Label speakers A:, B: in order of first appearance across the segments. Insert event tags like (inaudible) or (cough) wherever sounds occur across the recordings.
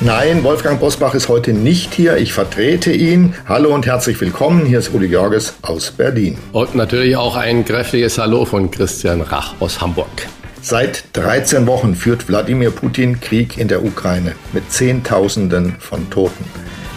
A: Nein, Wolfgang Bosbach ist heute nicht hier. Ich vertrete ihn. Hallo und herzlich willkommen. Hier ist Uli Jorges aus Berlin.
B: Und natürlich auch ein kräftiges Hallo von Christian Rach aus Hamburg.
A: Seit 13 Wochen führt Wladimir Putin Krieg in der Ukraine mit Zehntausenden von Toten.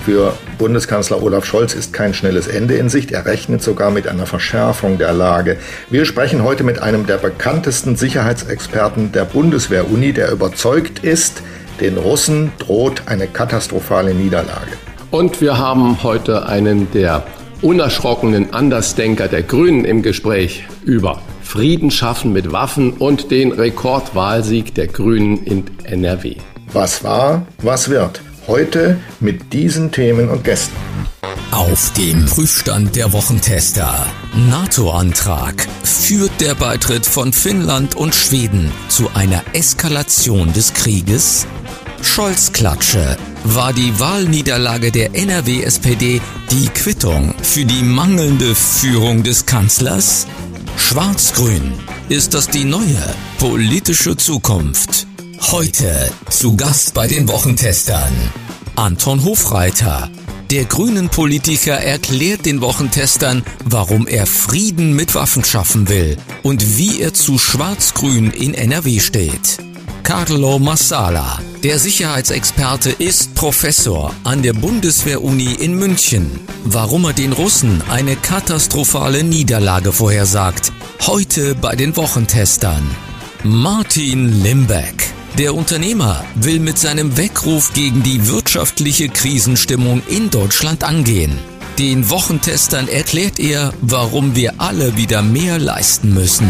A: Für Bundeskanzler Olaf Scholz ist kein schnelles Ende in Sicht. Er rechnet sogar mit einer Verschärfung der Lage. Wir sprechen heute mit einem der bekanntesten Sicherheitsexperten der Bundeswehr-Uni, der überzeugt ist, den Russen droht eine katastrophale Niederlage.
B: Und wir haben heute einen der unerschrockenen Andersdenker der Grünen im Gespräch über Frieden schaffen mit Waffen und den Rekordwahlsieg der Grünen in NRW.
A: Was war, was wird? Heute mit diesen Themen und Gästen.
C: Auf dem Prüfstand der Wochentester. NATO-Antrag. Führt der Beitritt von Finnland und Schweden zu einer Eskalation des Krieges? Scholz-Klatsche. War die Wahlniederlage der NRW-SPD die Quittung für die mangelnde Führung des Kanzlers? Schwarz-Grün. Ist das die neue politische Zukunft? Heute zu Gast bei den Wochentestern. Anton Hofreiter. Der grünen Politiker erklärt den Wochentestern, warum er Frieden mit Waffen schaffen will und wie er zu Schwarz-Grün in NRW steht. Carlo Massala. Der Sicherheitsexperte ist Professor an der Bundeswehr-Uni in München. Warum er den Russen eine katastrophale Niederlage vorhersagt. Heute bei den Wochentestern. Martin Limbeck. Der Unternehmer will mit seinem Weckruf gegen die wirtschaftliche Krisenstimmung in Deutschland angehen. Den Wochentestern erklärt er, warum wir alle wieder mehr leisten müssen.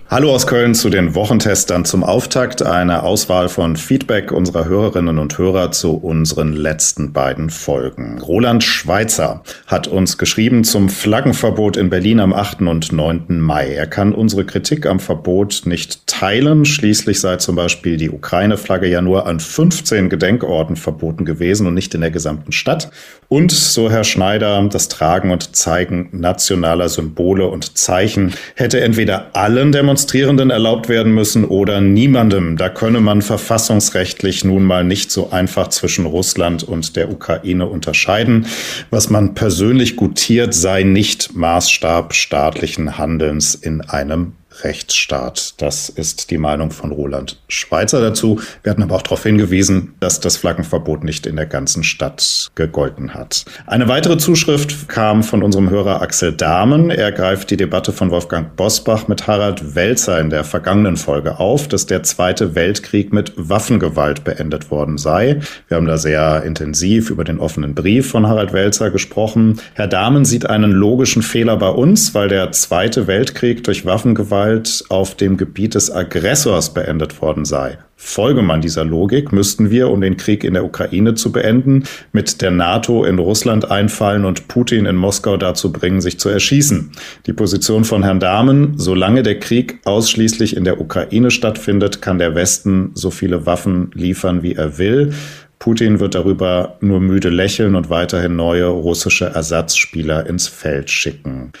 D: Hallo aus Köln zu den Wochentestern zum Auftakt. Eine Auswahl von Feedback unserer Hörerinnen und Hörer zu unseren letzten beiden Folgen. Roland Schweitzer hat uns geschrieben zum Flaggenverbot in Berlin am 8. und 9. Mai. Er kann unsere Kritik am Verbot nicht teilen. Schließlich sei zum Beispiel die Ukraine-Flagge ja nur an 15 Gedenkorten verboten gewesen und nicht in der gesamten Stadt. Und, so Herr Schneider, das Tragen und Zeigen nationaler Symbole und Zeichen hätte entweder allen Demonstrierenden erlaubt werden müssen oder niemandem. Da könne man verfassungsrechtlich nun mal nicht so einfach zwischen Russland und der Ukraine unterscheiden. Was man persönlich gutiert, sei nicht Maßstab staatlichen Handelns in einem Rechtsstaat. Das ist die Meinung von Roland Schweizer dazu. Wir hatten aber auch darauf hingewiesen, dass das Flaggenverbot nicht in der ganzen Stadt gegolten hat. Eine weitere Zuschrift kam von unserem Hörer Axel Dahmen. Er greift die Debatte von Wolfgang Bosbach mit Harald Welzer in der vergangenen Folge auf, dass der Zweite Weltkrieg mit Waffengewalt beendet worden sei. Wir haben da sehr intensiv über den offenen Brief von Harald Welzer gesprochen. Herr Dahmen sieht einen logischen Fehler bei uns, weil der Zweite Weltkrieg durch Waffengewalt Gewalt auf dem Gebiet des Aggressors beendet worden sei. Folge man dieser Logik, müssten wir, um den Krieg in der Ukraine zu beenden, mit der NATO in Russland einfallen und Putin in Moskau dazu bringen, sich zu erschießen. Die Position von Herrn Dahmen, solange der Krieg ausschließlich in der Ukraine stattfindet, kann der Westen so viele Waffen liefern, wie er will. Putin wird darüber nur müde lächeln und weiterhin neue russische Ersatzspieler ins Feld schicken.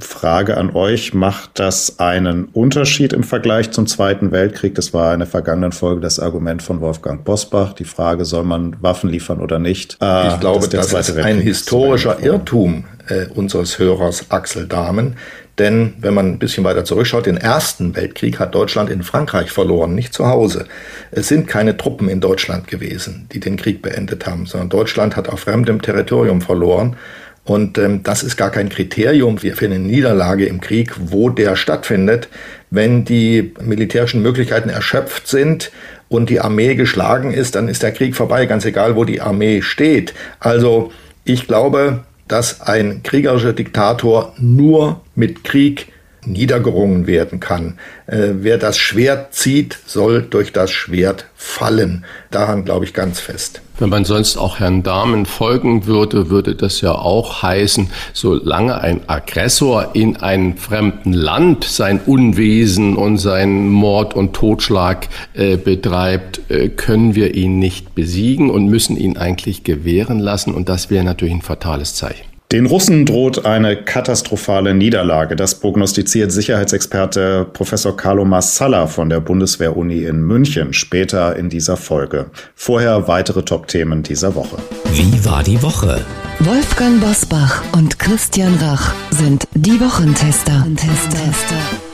D: Frage an euch, macht das einen Unterschied im Vergleich zum Zweiten Weltkrieg? Das war in der vergangenen Folge das Argument von Wolfgang Bosbach. Die Frage, soll man Waffen liefern oder nicht?
A: Äh, ich glaube, das ist ein historischer Irrtum äh, unseres Hörers Axel Dahmen. Denn wenn man ein bisschen weiter zurückschaut, den Ersten Weltkrieg hat Deutschland in Frankreich verloren, nicht zu Hause. Es sind keine Truppen in Deutschland gewesen, die den Krieg beendet haben, sondern Deutschland hat auf fremdem Territorium verloren. Und ähm, das ist gar kein Kriterium für eine Niederlage im Krieg, wo der stattfindet. Wenn die militärischen Möglichkeiten erschöpft sind und die Armee geschlagen ist, dann ist der Krieg vorbei, ganz egal, wo die Armee steht. Also ich glaube, dass ein kriegerischer Diktator nur mit Krieg niedergerungen werden kann. Äh, wer das Schwert zieht, soll durch das Schwert fallen. Daran glaube ich ganz fest.
B: Wenn man sonst auch Herrn Dahmen folgen würde, würde das ja auch heißen, solange ein Aggressor in einem fremden Land sein Unwesen und seinen Mord und Totschlag äh, betreibt, äh, können wir ihn nicht besiegen und müssen ihn eigentlich gewähren lassen. Und das wäre natürlich ein fatales Zeichen.
D: Den Russen droht eine katastrophale Niederlage. Das prognostiziert Sicherheitsexperte Professor Carlo Massala von der Bundeswehr-Uni in München später in dieser Folge. Vorher weitere Top-Themen dieser Woche.
C: Wie war die Woche?
E: Wolfgang Bosbach und Christian Rach sind die Wochentester. Wochentester.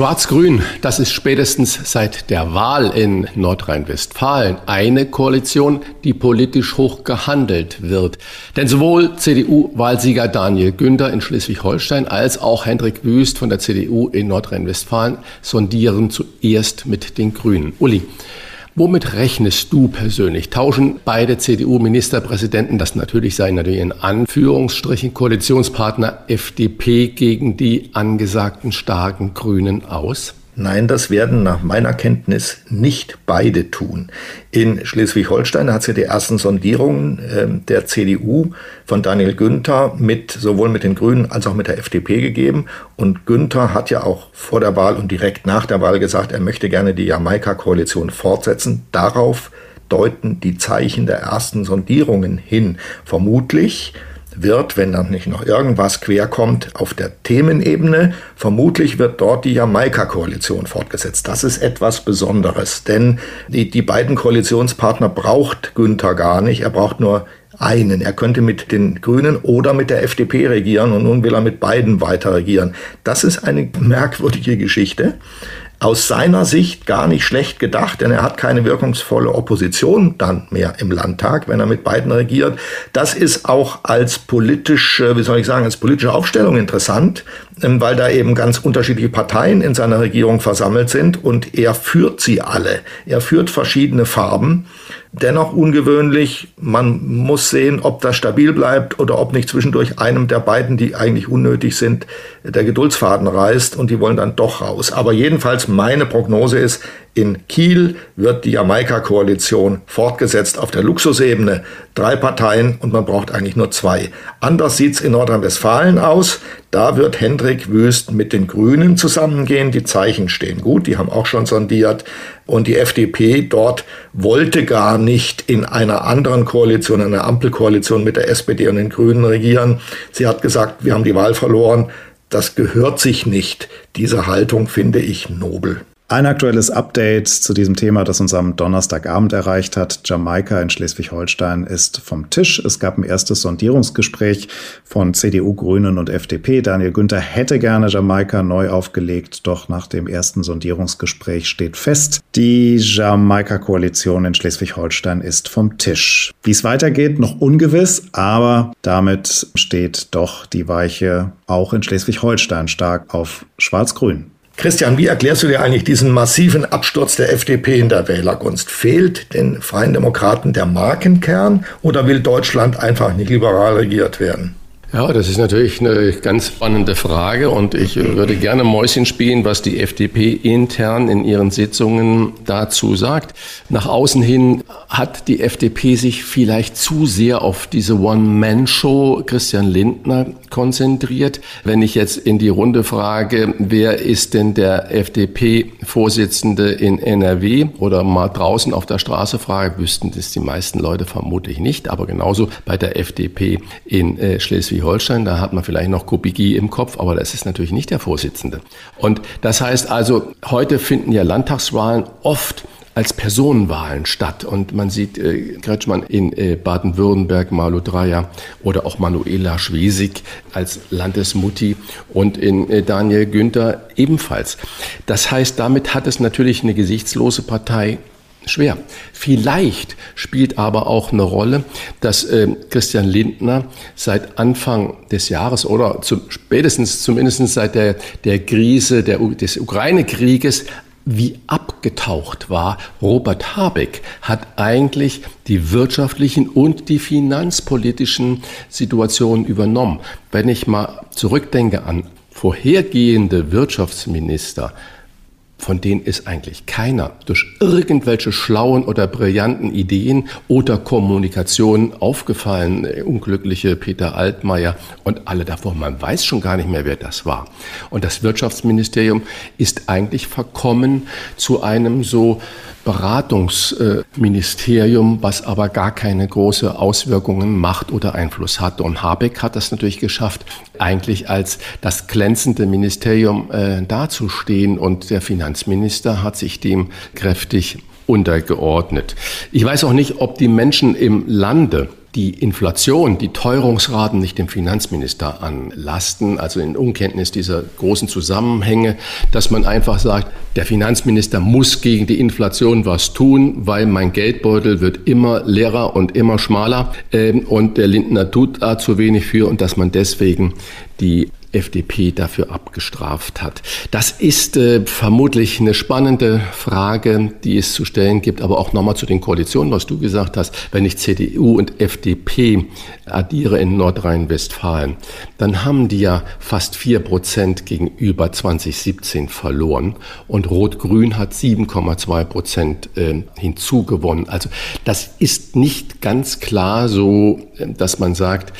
B: Schwarz-Grün, das ist spätestens seit der Wahl in Nordrhein-Westfalen eine Koalition, die politisch hoch gehandelt wird. Denn sowohl CDU-Wahlsieger Daniel Günther in Schleswig-Holstein als auch Hendrik Wüst von der CDU in Nordrhein-Westfalen sondieren zuerst mit den Grünen. Uli, Womit rechnest du persönlich? Tauschen beide CDU-Ministerpräsidenten, das natürlich sei natürlich in Anführungsstrichen Koalitionspartner FDP gegen die angesagten starken Grünen aus?
A: Nein, das werden nach meiner Kenntnis nicht beide tun. In Schleswig-Holstein hat es ja die ersten Sondierungen äh, der CDU von Daniel Günther mit sowohl mit den Grünen als auch mit der FDP gegeben. Und Günther hat ja auch vor der Wahl und direkt nach der Wahl gesagt, er möchte gerne die Jamaika-Koalition fortsetzen. Darauf deuten die Zeichen der ersten Sondierungen hin. Vermutlich wird, wenn dann nicht noch irgendwas querkommt, auf der Themenebene, vermutlich wird dort die Jamaika-Koalition fortgesetzt. Das ist etwas Besonderes, denn die, die beiden Koalitionspartner braucht Günther gar nicht. Er braucht nur einen. Er könnte mit den Grünen oder mit der FDP regieren und nun will er mit beiden weiter regieren. Das ist eine merkwürdige Geschichte aus seiner Sicht gar nicht schlecht gedacht, denn er hat keine wirkungsvolle Opposition dann mehr im Landtag, wenn er mit beiden regiert. Das ist auch als politische, wie soll ich sagen, als politische Aufstellung interessant, ähm, weil da eben ganz unterschiedliche Parteien in seiner Regierung versammelt sind und er führt sie alle. Er führt verschiedene Farben dennoch ungewöhnlich. Man muss sehen, ob das stabil bleibt oder ob nicht zwischendurch einem der beiden, die eigentlich unnötig sind, der Geduldsfaden reißt und die wollen dann doch raus. Aber jedenfalls meine Prognose ist, in Kiel wird die Jamaika-Koalition fortgesetzt auf der Luxusebene. Drei Parteien und man braucht eigentlich nur zwei. Anders sieht's in Nordrhein-Westfalen aus. Da wird Hendrik Wüst mit den Grünen zusammengehen. Die Zeichen stehen gut, die haben auch schon sondiert. Und die FDP dort wollte gar nicht in einer anderen Koalition, einer Ampelkoalition mit der SPD und den Grünen regieren. Sie hat gesagt, wir haben die Wahl verloren. Das gehört sich nicht. Diese Haltung finde ich nobel.
D: Ein aktuelles Update zu diesem Thema, das uns am Donnerstagabend erreicht hat. Jamaika in Schleswig-Holstein ist vom Tisch. Es gab ein erstes Sondierungsgespräch von CDU, Grünen und FDP. Daniel Günther hätte gerne Jamaika neu aufgelegt, doch nach dem ersten Sondierungsgespräch steht fest, die Jamaika-Koalition in Schleswig-Holstein ist vom Tisch. Wie es weitergeht, noch ungewiss, aber damit steht doch die Weiche auch in Schleswig-Holstein stark auf Schwarz-Grün.
A: Christian, wie erklärst du dir eigentlich diesen massiven Absturz der FDP in der Wählergunst? Fehlt den Freien Demokraten der Markenkern oder will Deutschland einfach nicht liberal regiert werden?
B: Ja, das ist natürlich eine ganz spannende Frage und ich würde gerne Mäuschen spielen, was die FDP intern in ihren Sitzungen dazu sagt. Nach außen hin hat die FDP sich vielleicht zu sehr auf diese One-Man-Show Christian Lindner konzentriert. Wenn ich jetzt in die Runde frage, wer ist denn der FDP-Vorsitzende in NRW oder mal draußen auf der Straße frage, wüssten das die meisten Leute vermutlich nicht, aber genauso bei der FDP in äh, Schleswig Schleswig-Holstein, da hat man vielleicht noch Kubicki im Kopf, aber das ist natürlich nicht der Vorsitzende. Und das heißt also, heute finden ja Landtagswahlen oft als Personenwahlen statt. Und man sieht äh, Kretschmann in äh, Baden-Württemberg, Malu Dreyer oder auch Manuela Schwesig als Landesmutti und in äh, Daniel Günther ebenfalls. Das heißt, damit hat es natürlich eine gesichtslose Partei schwer. Vielleicht spielt aber auch eine Rolle, dass äh, Christian Lindner seit Anfang des Jahres oder zu, spätestens zumindest seit der, der Krise der, des Ukraine-Krieges wie abgetaucht war. Robert Habeck hat eigentlich die wirtschaftlichen und die finanzpolitischen Situationen übernommen. Wenn ich mal zurückdenke an vorhergehende Wirtschaftsminister, von denen ist eigentlich keiner durch irgendwelche schlauen oder brillanten Ideen oder Kommunikation aufgefallen. Der unglückliche Peter Altmaier und alle davor. Man weiß schon gar nicht mehr, wer das war. Und das Wirtschaftsministerium ist eigentlich verkommen zu einem so Beratungsministerium, was aber gar keine große Auswirkungen macht oder Einfluss hat. Und Habeck hat das natürlich geschafft, eigentlich als das glänzende Ministerium äh, dazustehen. Und der Finanzminister hat sich dem kräftig untergeordnet. Ich weiß auch nicht, ob die Menschen im Lande die Inflation, die Teuerungsraten nicht dem Finanzminister anlasten, also in Unkenntnis dieser großen Zusammenhänge, dass man einfach sagt, der Finanzminister muss gegen die Inflation was tun, weil mein Geldbeutel wird immer leerer und immer schmaler ähm, und der Lindner tut da zu wenig für und dass man deswegen die FDP dafür abgestraft hat. Das ist äh, vermutlich eine spannende Frage, die es zu stellen gibt, aber auch nochmal zu den Koalitionen, was du gesagt hast. Wenn ich CDU und FDP addiere in Nordrhein-Westfalen, dann haben die ja fast vier Prozent gegenüber 2017 verloren und Rot-Grün hat 7,2 Prozent äh, hinzugewonnen. Also das ist nicht ganz klar so, äh, dass man sagt,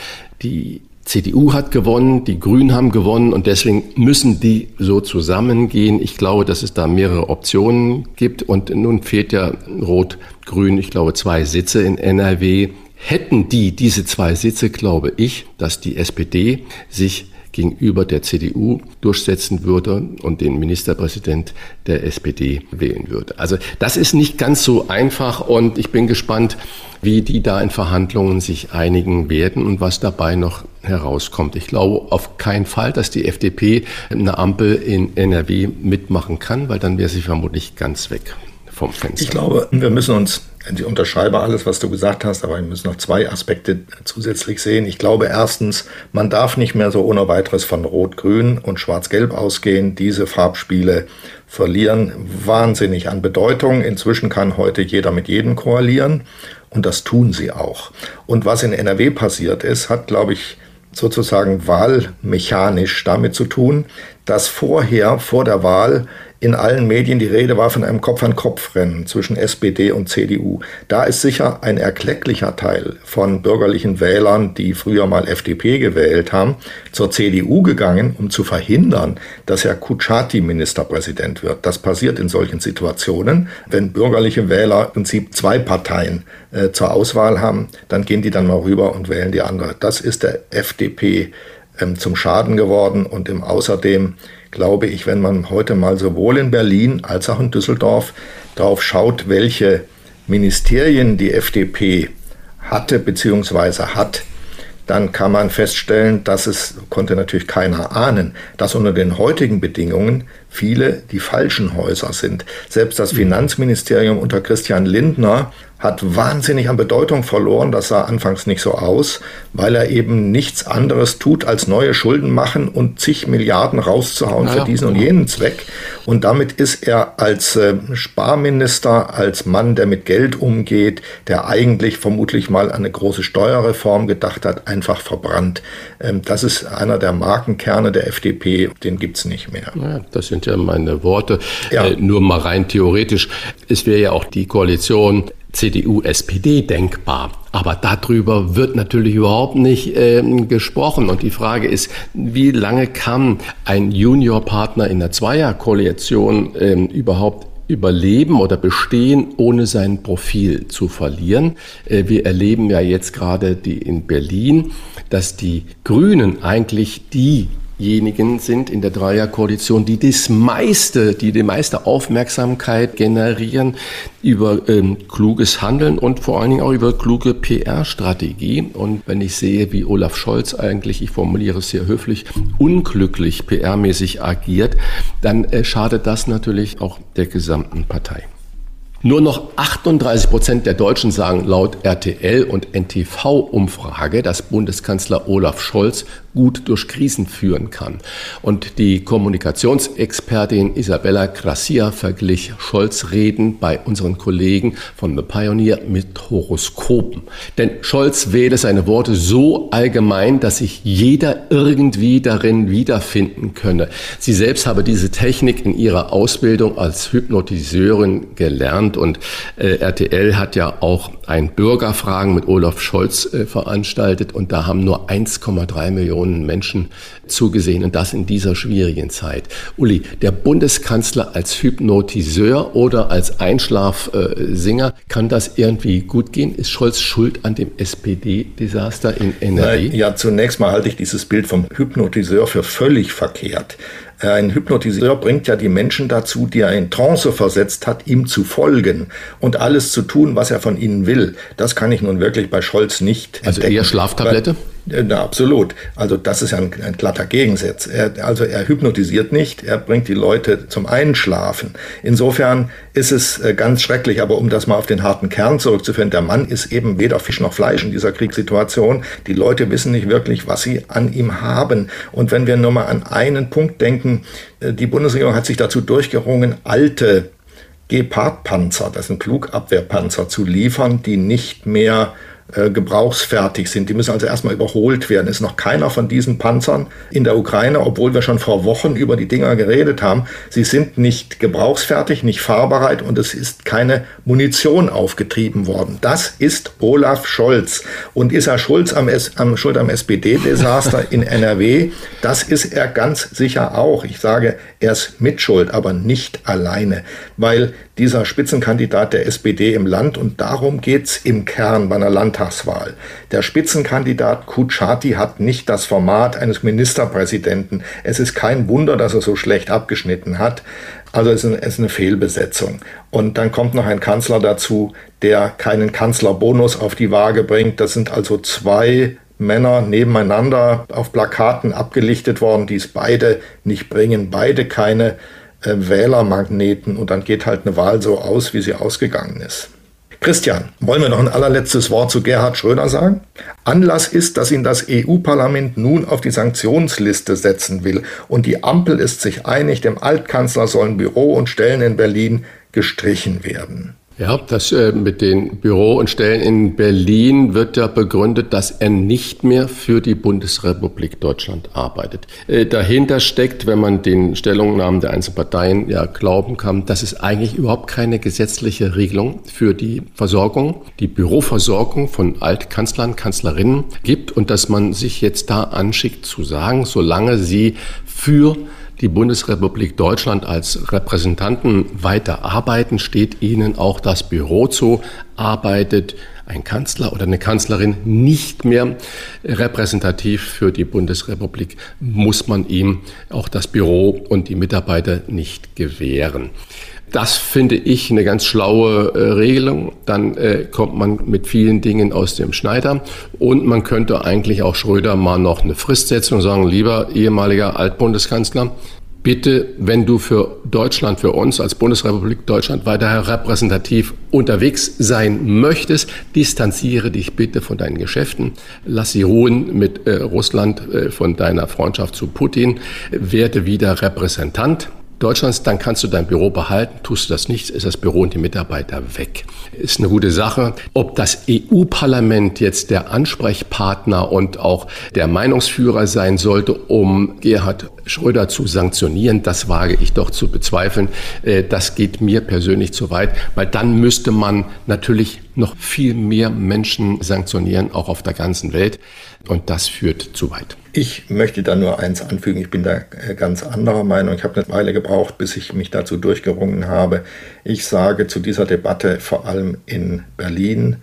B: die CDU hat gewonnen, die Grünen haben gewonnen und deswegen müssen die so zusammengehen. Ich glaube, dass es da mehrere Optionen gibt und nun fehlt ja Rot-Grün, ich glaube, zwei Sitze in NRW. Hätten die diese zwei Sitze, glaube ich, dass die SPD sich gegenüber der CDU durchsetzen würde und den Ministerpräsident der SPD wählen würde. Also das ist nicht ganz so einfach und ich bin gespannt, wie die da in Verhandlungen sich einigen werden und was dabei noch herauskommt. Ich glaube auf keinen Fall, dass die FDP eine Ampel in NRW mitmachen kann, weil dann wäre sie vermutlich ganz weg vom Fenster.
A: Ich glaube, wir müssen uns ich unterschreibe alles, was du gesagt hast, aber wir müssen noch zwei Aspekte zusätzlich sehen. Ich glaube erstens, man darf nicht mehr so ohne weiteres von Rot-Grün und Schwarz-Gelb ausgehen. Diese Farbspiele verlieren wahnsinnig an Bedeutung. Inzwischen kann heute jeder mit jedem koalieren und das tun sie auch. Und was in NRW passiert ist, hat, glaube ich, sozusagen wahlmechanisch damit zu tun, dass vorher, vor der Wahl, in allen Medien die Rede war von einem Kopf-an-Kopf-Rennen zwischen SPD und CDU. Da ist sicher ein erklecklicher Teil von bürgerlichen Wählern, die früher mal FDP gewählt haben, zur CDU gegangen, um zu verhindern, dass Herr Kutschaty Ministerpräsident wird. Das passiert in solchen Situationen. Wenn bürgerliche Wähler im Prinzip zwei Parteien äh, zur Auswahl haben, dann gehen die dann mal rüber und wählen die andere. Das ist der FDP ähm, zum Schaden geworden und im Außerdem glaube ich, wenn man heute mal sowohl in Berlin als auch in Düsseldorf darauf schaut, welche Ministerien die FDP hatte bzw. hat, dann kann man feststellen, dass es, konnte natürlich keiner ahnen, dass unter den heutigen Bedingungen viele die falschen Häuser sind. Selbst das Finanzministerium unter Christian Lindner hat wahnsinnig an Bedeutung verloren. Das sah anfangs nicht so aus, weil er eben nichts anderes tut, als neue Schulden machen und zig Milliarden rauszuhauen naja, für diesen und jenen Zweck. Und damit ist er als äh, Sparminister, als Mann, der mit Geld umgeht, der eigentlich vermutlich mal an eine große Steuerreform gedacht hat, einfach verbrannt. Ähm, das ist einer der Markenkerne der FDP, den gibt's nicht mehr.
B: Ja, das sind ja meine Worte. Ja. Äh, nur mal rein theoretisch. Es wäre ja auch die Koalition CDU-SPD denkbar. Aber darüber wird natürlich überhaupt nicht äh, gesprochen. Und die Frage ist, wie lange kann ein Juniorpartner in der Zweierkoalition äh, überhaupt überleben oder bestehen, ohne sein Profil zu verlieren. Äh, wir erleben ja jetzt gerade die in Berlin, dass die Grünen eigentlich die diejenigen sind in der Dreierkoalition, die das meiste, die die meiste Aufmerksamkeit generieren über ähm, kluges Handeln und vor allen Dingen auch über kluge PR-Strategie. Und wenn ich sehe, wie Olaf Scholz eigentlich, ich formuliere es sehr höflich, unglücklich PR-mäßig agiert, dann äh, schadet das natürlich auch der gesamten Partei. Nur noch 38 Prozent der Deutschen sagen laut RTL und NTV-Umfrage, dass Bundeskanzler Olaf Scholz gut durch Krisen führen kann. Und die Kommunikationsexpertin Isabella Gracia verglich Scholz Reden bei unseren Kollegen von The Pioneer mit Horoskopen. Denn Scholz wähle seine Worte so allgemein, dass sich jeder irgendwie darin wiederfinden könne. Sie selbst habe diese Technik in ihrer Ausbildung als Hypnotiseurin gelernt und äh, RTL hat ja auch ein Bürgerfragen mit Olaf Scholz äh, veranstaltet und da haben nur 1,3 Millionen Menschen zugesehen und das in dieser schwierigen Zeit. Uli, der Bundeskanzler als Hypnotiseur oder als Einschlafsinger, kann das irgendwie gut gehen? Ist Scholz schuld an dem SPD-Desaster in NRW?
A: Ja, zunächst mal halte ich dieses Bild vom Hypnotiseur für völlig verkehrt. Ein Hypnotiseur bringt ja die Menschen dazu, die er in Trance versetzt hat, ihm zu folgen und alles zu tun, was er von ihnen will. Das kann ich nun wirklich bei Scholz nicht.
B: Also entdecken. eher Schlaftablette?
A: Na, absolut. Also das ist ja ein, ein glatter Gegensatz. Er, also er hypnotisiert nicht, er bringt die Leute zum Einschlafen. Insofern ist es äh, ganz schrecklich, aber um das mal auf den harten Kern zurückzuführen, der Mann ist eben weder Fisch noch Fleisch in dieser Kriegssituation. Die Leute wissen nicht wirklich, was sie an ihm haben. Und wenn wir nur mal an einen Punkt denken, äh, die Bundesregierung hat sich dazu durchgerungen, alte Gepard-Panzer, das sind Flugabwehrpanzer, zu liefern, die nicht mehr äh, gebrauchsfertig sind. Die müssen also erstmal überholt werden. Ist noch keiner von diesen Panzern in der Ukraine, obwohl wir schon vor Wochen über die Dinger geredet haben. Sie sind nicht gebrauchsfertig, nicht fahrbereit und es ist keine Munition aufgetrieben worden. Das ist Olaf Scholz. Und ist er Schulz am, S am Schuld am SPD-Desaster in NRW? Das ist er ganz sicher auch. Ich sage, er ist mitschuld, aber nicht alleine, weil dieser Spitzenkandidat der SPD im Land und darum geht's im Kern bei einer Landtagswahl. Der Spitzenkandidat Kuchati hat nicht das Format eines Ministerpräsidenten. Es ist kein Wunder, dass er so schlecht abgeschnitten hat. Also es ist eine Fehlbesetzung. Und dann kommt noch ein Kanzler dazu, der keinen Kanzlerbonus auf die Waage bringt. Das sind also zwei Männer nebeneinander auf Plakaten abgelichtet worden, die es beide nicht bringen, beide keine äh, Wählermagneten und dann geht halt eine Wahl so aus, wie sie ausgegangen ist. Christian, wollen wir noch ein allerletztes Wort zu Gerhard Schröder sagen? Anlass ist, dass ihn das EU-Parlament nun auf die Sanktionsliste setzen will und die Ampel ist sich einig, dem Altkanzler sollen Büro und Stellen in Berlin gestrichen werden.
B: Ja, das äh, mit den Büro und Stellen in Berlin wird ja begründet, dass er nicht mehr für die Bundesrepublik Deutschland arbeitet. Äh, dahinter steckt, wenn man den Stellungnahmen der einzelnen Parteien ja glauben kann, dass es eigentlich überhaupt keine gesetzliche Regelung für die Versorgung, die Büroversorgung von Altkanzlern, Kanzlerinnen gibt und dass man sich jetzt da anschickt zu sagen, solange sie für die Bundesrepublik Deutschland als Repräsentanten weiter arbeiten, steht ihnen auch das Büro zu, arbeitet ein Kanzler oder eine Kanzlerin nicht mehr repräsentativ für die Bundesrepublik, muss man ihm auch das Büro und die Mitarbeiter nicht gewähren. Das finde ich eine ganz schlaue äh, Regelung. Dann äh, kommt man mit vielen Dingen aus dem Schneider. Und man könnte eigentlich auch Schröder mal noch eine Frist setzen und sagen, lieber ehemaliger Altbundeskanzler, bitte, wenn du für Deutschland, für uns als Bundesrepublik Deutschland weiter repräsentativ unterwegs sein möchtest, distanziere dich bitte von deinen Geschäften, lass sie ruhen mit äh, Russland, äh, von deiner Freundschaft zu Putin, werde wieder Repräsentant Deutschlands, dann kannst du dein Büro behalten. Tust du das nicht, ist das Büro und die Mitarbeiter weg. Ist eine gute Sache. Ob das EU-Parlament jetzt der Ansprechpartner und auch der Meinungsführer sein sollte, um Gerhard Schröder zu sanktionieren, das wage ich doch zu bezweifeln. Äh, das geht mir persönlich zu weit, weil dann müsste man natürlich noch viel mehr Menschen sanktionieren, auch auf der ganzen Welt. Und das führt zu weit.
A: Ich möchte da nur eins anfügen. Ich bin da äh, ganz anderer Meinung. Ich habe eine Weile gebraucht, bis ich mich dazu durchgerungen habe. Ich sage zu dieser Debatte vor allem in Berlin.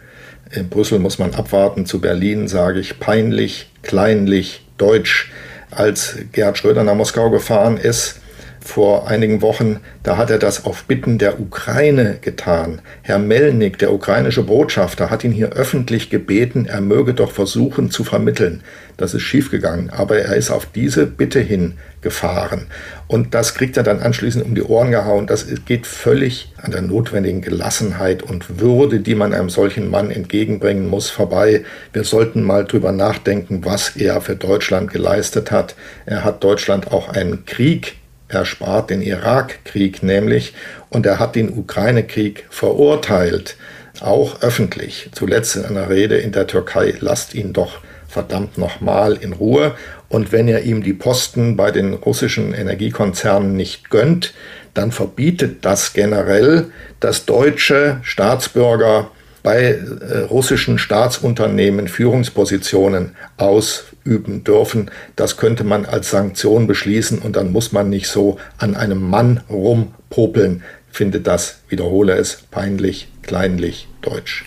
A: In Brüssel muss man abwarten. Zu Berlin sage ich peinlich, kleinlich, deutsch. Als Gerhard Schröder nach Moskau gefahren ist, vor einigen Wochen, da hat er das auf Bitten der Ukraine getan. Herr Melnik, der ukrainische Botschafter, hat ihn hier öffentlich gebeten, er möge doch versuchen zu vermitteln. Das ist schiefgegangen, aber er ist auf diese Bitte hin gefahren. Und das kriegt er dann anschließend um die Ohren gehauen. Das geht völlig an der notwendigen Gelassenheit und Würde, die man einem solchen Mann entgegenbringen muss, vorbei. Wir sollten mal drüber nachdenken, was er für Deutschland geleistet hat. Er hat Deutschland auch einen Krieg erspart, den Irakkrieg nämlich, und er hat den Ukraine-Krieg verurteilt, auch öffentlich, zuletzt in einer Rede in der Türkei. Lasst ihn doch verdammt nochmal in Ruhe. Und wenn er ihm die Posten bei den russischen Energiekonzernen nicht gönnt, dann verbietet das generell, dass deutsche Staatsbürger bei äh, russischen Staatsunternehmen Führungspositionen ausüben dürfen. Das könnte man als Sanktion beschließen und dann muss man nicht so an einem Mann rumpopeln. Finde das, wiederhole es, peinlich, kleinlich, deutsch.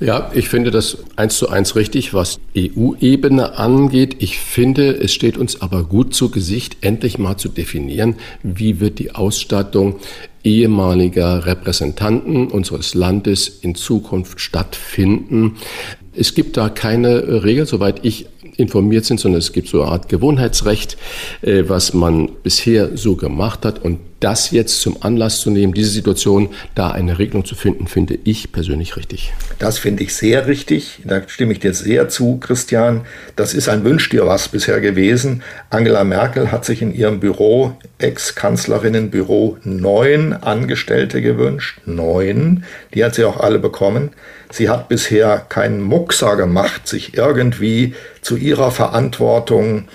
B: Ja, ich finde das eins zu eins richtig, was EU-Ebene angeht. Ich finde, es steht uns aber gut zu Gesicht, endlich mal zu definieren, wie wird die Ausstattung ehemaliger Repräsentanten unseres Landes in Zukunft stattfinden. Es gibt da keine Regel, soweit ich informiert sind, sondern es gibt so eine Art Gewohnheitsrecht, äh, was man bisher so gemacht hat. Und das jetzt zum Anlass zu nehmen, diese Situation, da eine Regelung zu finden, finde ich persönlich richtig.
A: Das finde ich sehr richtig. Da stimme ich dir sehr zu, Christian. Das ist ein Wünsch dir was bisher gewesen. Angela Merkel hat sich in ihrem Büro, Ex-Kanzlerinnenbüro, neun Angestellte gewünscht. Neun. Die hat sie auch alle bekommen. Sie hat bisher keinen Muckser gemacht, sich irgendwie zu ihrer Verantwortung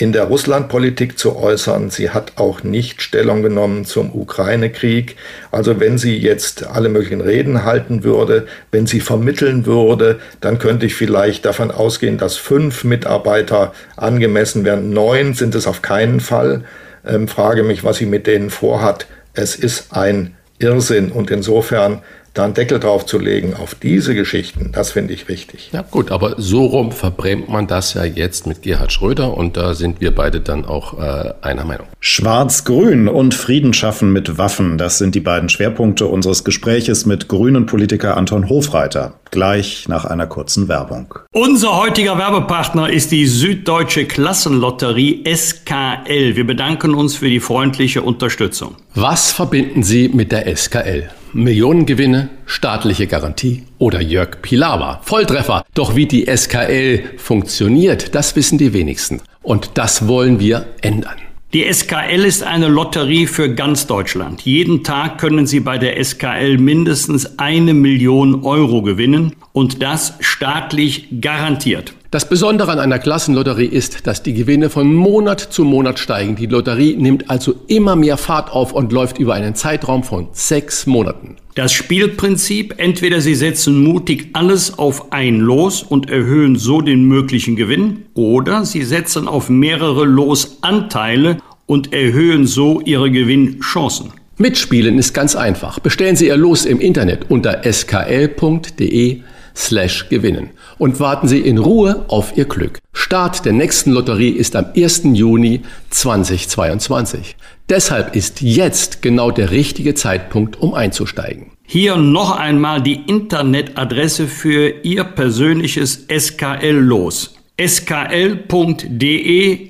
A: in der Russlandpolitik zu äußern. Sie hat auch nicht Stellung genommen zum Ukraine-Krieg. Also wenn sie jetzt alle möglichen Reden halten würde, wenn sie vermitteln würde, dann könnte ich vielleicht davon ausgehen, dass fünf Mitarbeiter angemessen werden. Neun sind es auf keinen Fall. Ähm, frage mich, was sie mit denen vorhat. Es ist ein Irrsinn und insofern da einen Deckel drauf zu legen auf diese Geschichten, das finde ich wichtig.
B: Ja gut, aber so rum verbrämt man das ja jetzt mit Gerhard Schröder und da sind wir beide dann auch äh, einer Meinung.
D: Schwarz-Grün und Frieden schaffen mit Waffen, das sind die beiden Schwerpunkte unseres Gespräches mit grünen Politiker Anton Hofreiter. Gleich nach einer kurzen Werbung.
F: Unser heutiger Werbepartner ist die Süddeutsche Klassenlotterie SKL. Wir bedanken uns für die freundliche Unterstützung.
B: Was verbinden Sie mit der SKL? Millionengewinne, staatliche Garantie oder Jörg Pilawa. Volltreffer. Doch wie die SKL funktioniert, das wissen die wenigsten. Und das wollen wir ändern.
F: Die SKL ist eine Lotterie für ganz Deutschland. Jeden Tag können Sie bei der SKL mindestens eine Million Euro gewinnen und das staatlich garantiert.
B: Das Besondere an einer Klassenlotterie ist, dass die Gewinne von Monat zu Monat steigen. Die Lotterie nimmt also immer mehr Fahrt auf und läuft über einen Zeitraum von sechs Monaten.
F: Das Spielprinzip, entweder Sie setzen mutig alles auf ein Los und erhöhen so den möglichen Gewinn, oder Sie setzen auf mehrere Losanteile und erhöhen so Ihre Gewinnchancen.
B: Mitspielen ist ganz einfach. Bestellen Sie Ihr Los im Internet unter skl.de slash gewinnen und warten Sie in Ruhe auf Ihr Glück. Start der nächsten Lotterie ist am 1. Juni 2022. Deshalb ist jetzt genau der richtige Zeitpunkt, um einzusteigen.
F: Hier noch einmal die Internetadresse für Ihr persönliches SKL-Los. skl.de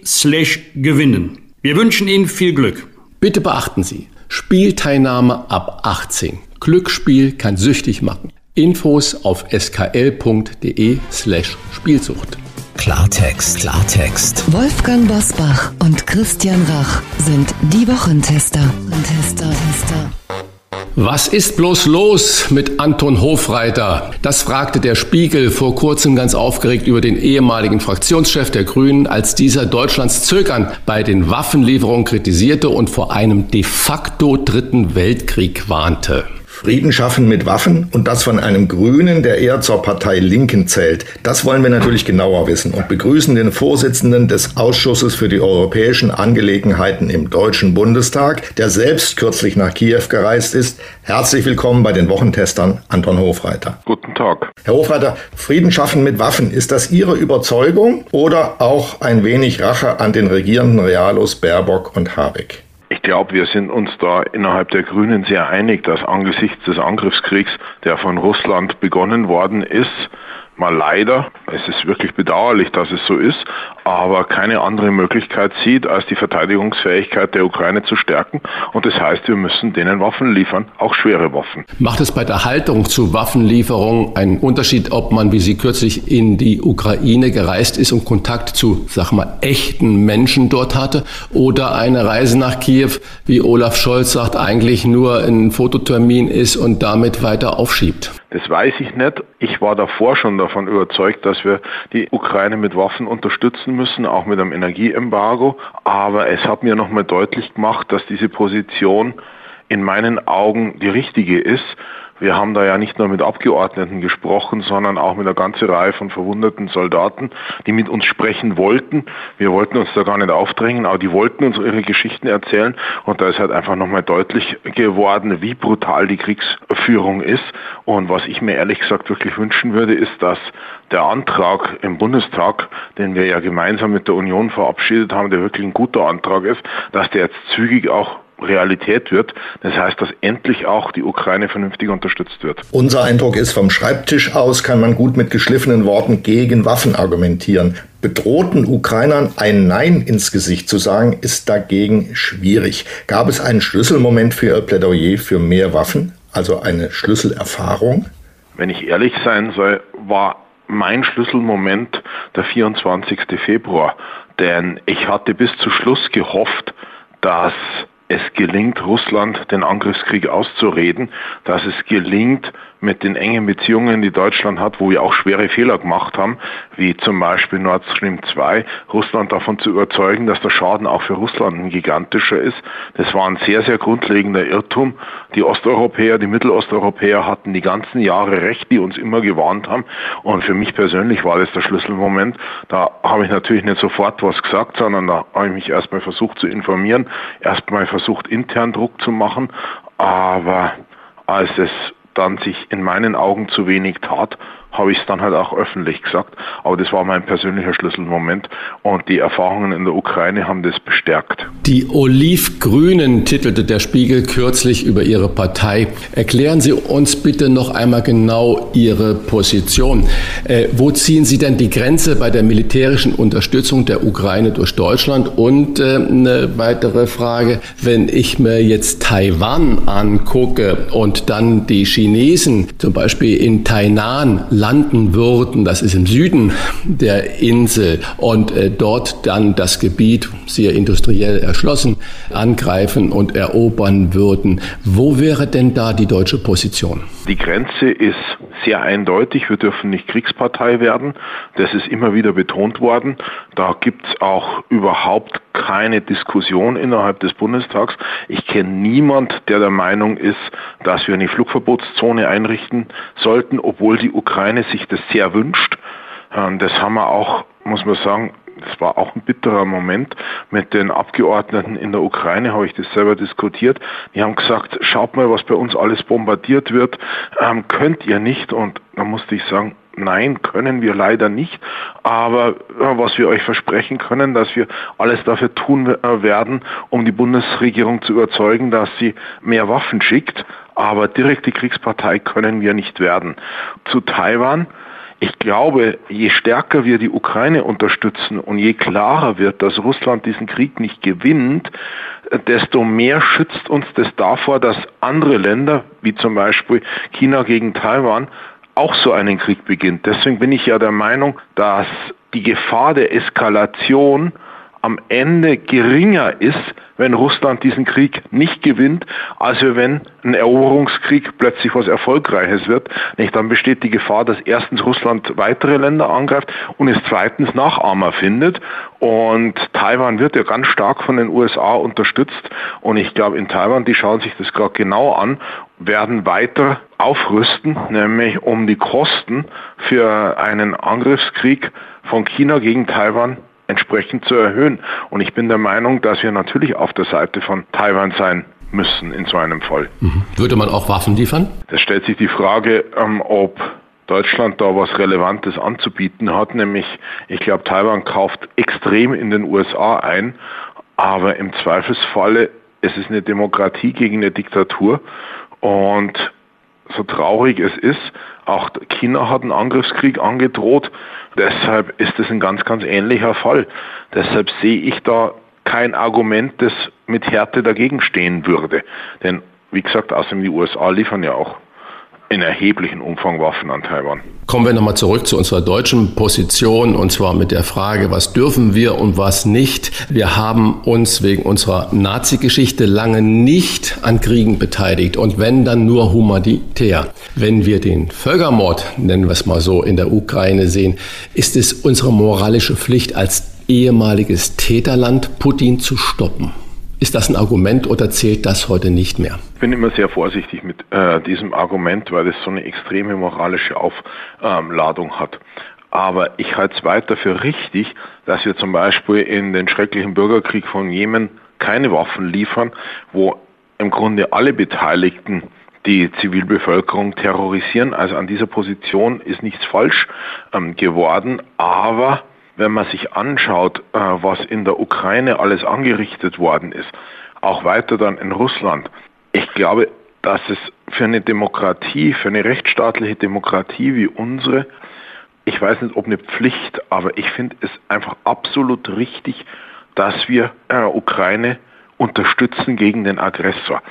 F: slash gewinnen. Wir wünschen Ihnen viel Glück.
B: Bitte beachten Sie, Spielteilnahme ab 18. Glücksspiel kann süchtig machen. Infos auf skl.de slash Spielsucht.
C: Klartext, Klartext.
E: Wolfgang Bosbach und Christian Rach sind die Wochentester. Tester, Tester.
B: Was ist bloß los mit Anton Hofreiter? Das fragte der Spiegel vor kurzem ganz aufgeregt über den ehemaligen Fraktionschef der Grünen, als dieser Deutschlands Zögern bei den Waffenlieferungen kritisierte und vor einem de facto dritten Weltkrieg warnte.
A: Frieden schaffen mit Waffen und das von einem Grünen, der eher zur Partei Linken zählt. Das wollen wir natürlich genauer wissen und begrüßen den Vorsitzenden des Ausschusses für die europäischen Angelegenheiten im Deutschen Bundestag, der selbst kürzlich nach Kiew gereist ist. Herzlich willkommen bei den Wochentestern, Anton Hofreiter.
G: Guten Tag.
A: Herr Hofreiter, Frieden schaffen mit Waffen, ist das Ihre Überzeugung oder auch ein wenig Rache an den regierenden Realos Baerbock und Habeck?
G: Ich glaube, wir sind uns da innerhalb der Grünen sehr einig, dass angesichts des Angriffskriegs, der von Russland begonnen worden ist, mal leider, es ist wirklich bedauerlich, dass es so ist, aber keine andere Möglichkeit sieht, als die Verteidigungsfähigkeit der Ukraine zu stärken. Und das heißt, wir müssen denen Waffen liefern, auch schwere Waffen.
B: Macht es bei der Haltung zu Waffenlieferungen einen Unterschied, ob man, wie Sie kürzlich in die Ukraine gereist ist und Kontakt zu, sag mal, echten Menschen dort hatte oder eine Reise nach Kiew, wie Olaf Scholz sagt, eigentlich nur ein Fototermin ist und damit weiter aufschiebt?
G: Das weiß ich nicht. Ich war davor schon davon überzeugt, dass wir die Ukraine mit Waffen unterstützen müssen, auch mit einem Energieembargo. Aber es hat mir nochmal deutlich gemacht, dass diese Position in meinen Augen die richtige ist wir haben da ja nicht nur mit Abgeordneten gesprochen, sondern auch mit einer ganzen Reihe von verwundeten Soldaten, die mit uns sprechen wollten. Wir wollten uns da gar nicht aufdrängen, aber die wollten uns ihre Geschichten erzählen. Und da ist halt einfach nochmal deutlich geworden, wie brutal die Kriegsführung ist. Und was ich mir ehrlich gesagt wirklich wünschen würde, ist, dass der Antrag im Bundestag, den wir ja gemeinsam mit der Union verabschiedet haben, der wirklich ein guter Antrag ist, dass der jetzt zügig auch Realität wird. Das heißt, dass endlich auch die Ukraine vernünftig unterstützt wird.
A: Unser Eindruck ist, vom Schreibtisch aus kann man gut mit geschliffenen Worten gegen Waffen argumentieren. Bedrohten Ukrainern ein Nein ins Gesicht zu sagen, ist dagegen schwierig. Gab es einen Schlüsselmoment für Ihr Plädoyer für mehr Waffen, also eine Schlüsselerfahrung?
G: Wenn ich ehrlich sein soll, war mein Schlüsselmoment der 24. Februar. Denn ich hatte bis zu Schluss gehofft, dass es gelingt, Russland den Angriffskrieg auszureden, dass es gelingt, mit den engen Beziehungen, die Deutschland hat, wo wir auch schwere Fehler gemacht haben, wie zum Beispiel Nord Stream 2, Russland davon zu überzeugen, dass der Schaden auch für Russland ein gigantischer ist. Das war ein sehr, sehr grundlegender Irrtum. Die Osteuropäer, die Mittelosteuropäer hatten die ganzen Jahre recht, die uns immer gewarnt haben. Und für mich persönlich war das der Schlüsselmoment. Da habe ich natürlich nicht sofort was gesagt, sondern da habe ich mich erstmal versucht zu informieren, erstmal versucht intern Druck zu machen. Aber als es dann sich in meinen Augen zu wenig tat, habe ich es dann halt auch öffentlich gesagt. Aber das war mein persönlicher Schlüsselmoment und die Erfahrungen in der Ukraine haben das bestärkt.
B: Die Olivgrünen titelte der Spiegel kürzlich über ihre Partei. Erklären Sie uns bitte noch einmal genau Ihre Position. Äh, wo ziehen Sie denn die Grenze bei der militärischen Unterstützung der Ukraine durch Deutschland? Und äh, eine weitere Frage, wenn ich mir jetzt Taiwan angucke und dann die Chinesen zum Beispiel in Tainan landen würden, das ist im Süden der Insel, und äh, dort dann das Gebiet sehr industriell erschlossen angreifen und erobern würden. Wo wäre denn da die deutsche Position?
G: Die Grenze ist sehr eindeutig. Wir dürfen nicht Kriegspartei werden. Das ist immer wieder betont worden. Da gibt es auch überhaupt keine Diskussion innerhalb des Bundestags. Ich kenne niemand, der der Meinung ist, dass wir eine Flugverbotszone einrichten sollten, obwohl die Ukraine sich das sehr wünscht. Ähm, das haben wir auch, muss man sagen, das war auch ein bitterer Moment mit den Abgeordneten in der Ukraine, habe ich das selber diskutiert. Die haben gesagt, schaut mal, was bei uns alles bombardiert wird, ähm, könnt ihr nicht. Und da musste ich sagen, Nein, können wir leider nicht. Aber äh, was wir euch versprechen können, dass wir alles dafür tun äh, werden, um die Bundesregierung zu überzeugen, dass sie mehr Waffen schickt. Aber direkte Kriegspartei können wir nicht werden. Zu Taiwan ich glaube, je stärker wir die Ukraine unterstützen und je klarer wird, dass Russland diesen Krieg nicht gewinnt, desto mehr schützt uns das davor, dass andere Länder, wie zum Beispiel China gegen Taiwan, auch so einen Krieg beginnt. Deswegen bin ich ja der Meinung, dass die Gefahr der Eskalation am Ende geringer ist, wenn Russland diesen Krieg nicht gewinnt, als wenn ein Eroberungskrieg plötzlich was Erfolgreiches wird. Nicht? Dann besteht die Gefahr, dass erstens Russland weitere Länder angreift und es zweitens Nachahmer findet. Und Taiwan wird ja ganz stark von den USA unterstützt. Und ich glaube, in Taiwan, die schauen sich das gerade genau an, werden weiter aufrüsten, nämlich um die Kosten für einen Angriffskrieg von China gegen Taiwan entsprechend zu erhöhen. Und ich bin der Meinung, dass wir natürlich auf der Seite von Taiwan sein müssen in so einem Fall.
B: Mhm. Würde man auch Waffen liefern?
G: Es stellt sich die Frage, ähm, ob Deutschland da was Relevantes anzubieten hat, nämlich ich glaube, Taiwan kauft extrem in den USA ein, aber im Zweifelsfalle es ist eine Demokratie gegen eine Diktatur und so traurig es ist, auch China hat einen Angriffskrieg angedroht. Deshalb ist es ein ganz, ganz ähnlicher Fall. Deshalb sehe ich da kein Argument, das mit Härte dagegen stehen würde. Denn wie gesagt, außerdem die USA liefern ja auch in erheblichen Umfang Waffen an Taiwan.
B: Kommen wir nochmal zurück zu unserer deutschen Position und zwar mit der Frage, was dürfen wir und was nicht. Wir haben uns wegen unserer Nazi-Geschichte lange nicht an Kriegen beteiligt und wenn dann nur humanitär. Wenn wir den Völkermord, nennen wir es mal so, in der Ukraine sehen, ist es unsere moralische Pflicht als ehemaliges Täterland, Putin zu stoppen. Ist das ein Argument oder zählt das heute nicht mehr?
G: Ich bin immer sehr vorsichtig mit äh, diesem Argument, weil es so eine extreme moralische Aufladung hat. Aber ich halte es weiter für richtig, dass wir zum Beispiel in den schrecklichen Bürgerkrieg von Jemen keine Waffen liefern, wo im Grunde alle Beteiligten die Zivilbevölkerung terrorisieren. Also an dieser Position ist nichts falsch ähm, geworden, aber wenn man sich anschaut, äh, was in der Ukraine alles angerichtet worden ist, auch weiter dann in Russland, ich glaube, dass es für eine Demokratie, für eine rechtsstaatliche Demokratie wie unsere, ich weiß nicht, ob eine Pflicht, aber ich finde es einfach absolut richtig, dass wir äh, Ukraine unterstützen gegen den Aggressor.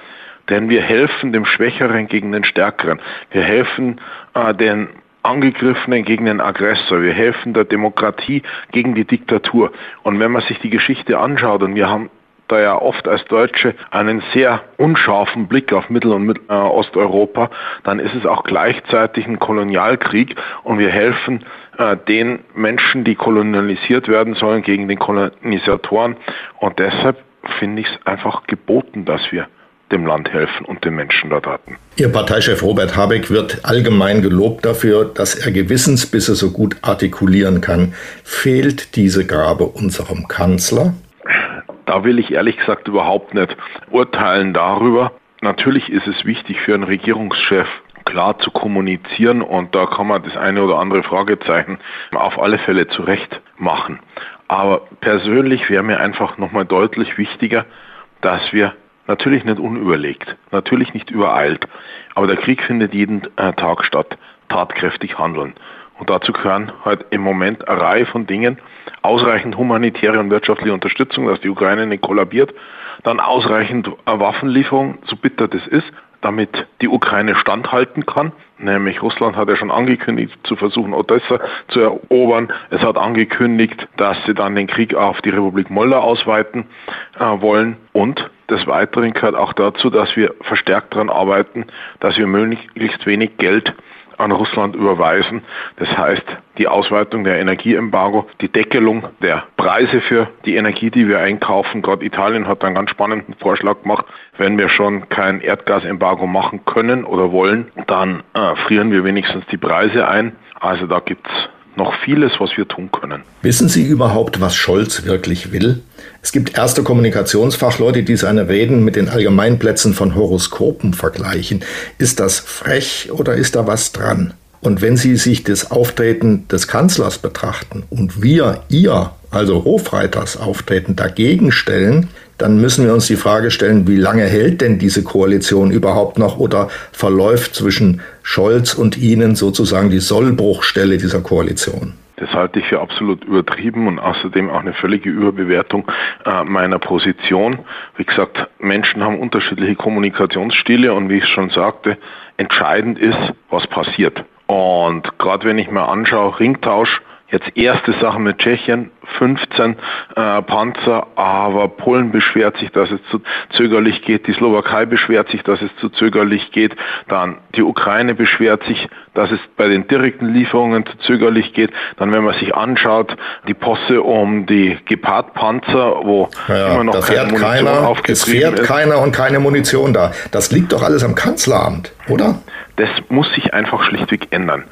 G: Denn wir helfen dem Schwächeren gegen den Stärkeren. Wir helfen äh, den Angegriffenen gegen den Aggressor. Wir helfen der Demokratie gegen die Diktatur. Und wenn man sich die Geschichte anschaut, und wir haben da ja oft als Deutsche einen sehr unscharfen Blick auf Mittel- und äh, Osteuropa, dann ist es auch gleichzeitig ein Kolonialkrieg und wir helfen äh, den Menschen, die kolonialisiert werden sollen, gegen den Kolonisatoren. Und deshalb finde ich es einfach geboten, dass wir dem Land helfen und den Menschen dort hatten.
A: Ihr Parteichef Robert Habeck wird allgemein gelobt dafür, dass er Gewissensbisse so gut artikulieren kann. Fehlt diese Gabe unserem Kanzler?
G: Da will ich ehrlich gesagt überhaupt nicht urteilen darüber. Natürlich ist es wichtig für einen Regierungschef, klar zu kommunizieren und da kann man das eine oder andere Fragezeichen auf alle Fälle zurecht machen. Aber persönlich wäre mir einfach nochmal deutlich wichtiger, dass wir Natürlich nicht unüberlegt, natürlich nicht übereilt, aber der Krieg findet jeden äh, Tag statt. Tatkräftig handeln. Und dazu gehören halt im Moment eine Reihe von Dingen. Ausreichend humanitäre und wirtschaftliche Unterstützung, dass die Ukraine nicht kollabiert. Dann ausreichend äh, Waffenlieferung, so bitter das ist damit die Ukraine standhalten kann. Nämlich Russland hat ja schon angekündigt, zu versuchen, Odessa zu erobern. Es hat angekündigt, dass sie dann den Krieg auf die Republik Moldau ausweiten äh, wollen. Und des Weiteren gehört auch dazu, dass wir verstärkt daran arbeiten, dass wir möglichst wenig Geld an Russland überweisen. Das heißt, die Ausweitung der Energieembargo, die Deckelung der Preise für die Energie, die wir einkaufen. Gerade Italien hat einen ganz spannenden Vorschlag gemacht. Wenn wir schon kein Erdgasembargo machen können oder wollen, dann äh, frieren wir wenigstens die Preise ein. Also da gibt es noch vieles, was wir tun können.
A: Wissen Sie überhaupt, was Scholz wirklich will? Es gibt erste Kommunikationsfachleute, die seine Reden mit den Allgemeinplätzen von Horoskopen vergleichen. Ist das frech oder ist da was dran? Und wenn Sie sich das Auftreten des Kanzlers betrachten und wir, ihr, also Hofreiters Auftreten dagegen stellen, dann müssen wir uns die Frage stellen, wie lange hält denn diese Koalition überhaupt noch oder verläuft zwischen Scholz und Ihnen sozusagen die Sollbruchstelle dieser Koalition?
G: Das halte ich für absolut übertrieben und außerdem auch eine völlige Überbewertung äh, meiner Position. Wie gesagt, Menschen haben unterschiedliche Kommunikationsstile und wie ich schon sagte, entscheidend ist, was passiert. Und gerade wenn ich mir anschaue, Ringtausch, Jetzt erste Sache mit Tschechien, 15 äh, Panzer, aber Polen beschwert sich, dass es zu zögerlich geht, die Slowakei beschwert sich, dass es zu zögerlich geht, dann die Ukraine beschwert sich, dass es bei den direkten Lieferungen zu zögerlich geht, dann wenn man sich anschaut, die Posse um die Gepard-Panzer, wo
A: ja, immer noch keine Munition keiner, es fährt ist. keiner und keine Munition da. Das liegt doch alles am Kanzleramt, oder?
G: Das muss sich einfach schlichtweg ändern.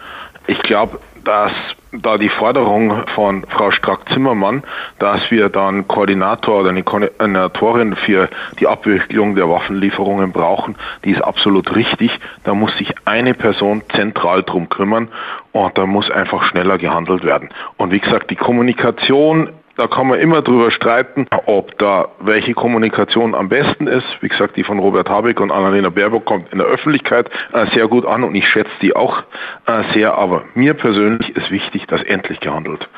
G: Ich glaube, dass da die Forderung von Frau Strack-Zimmermann, dass wir dann Koordinator oder eine Koordinatorin für die Abwicklung der Waffenlieferungen brauchen, die ist absolut richtig. Da muss sich eine Person zentral drum kümmern und da muss einfach schneller gehandelt werden. Und wie gesagt, die Kommunikation Da kann man immer drüber streiten, ob da welche Kommunikation am besten ist. Wie gesagt, die von Robert Habeck und Annalena Baerbock kommt in der Öffentlichkeit äh, sehr gut an und ich schätze die auch äh, sehr. Aber mir persönlich ist wichtig, dass endlich gehandelt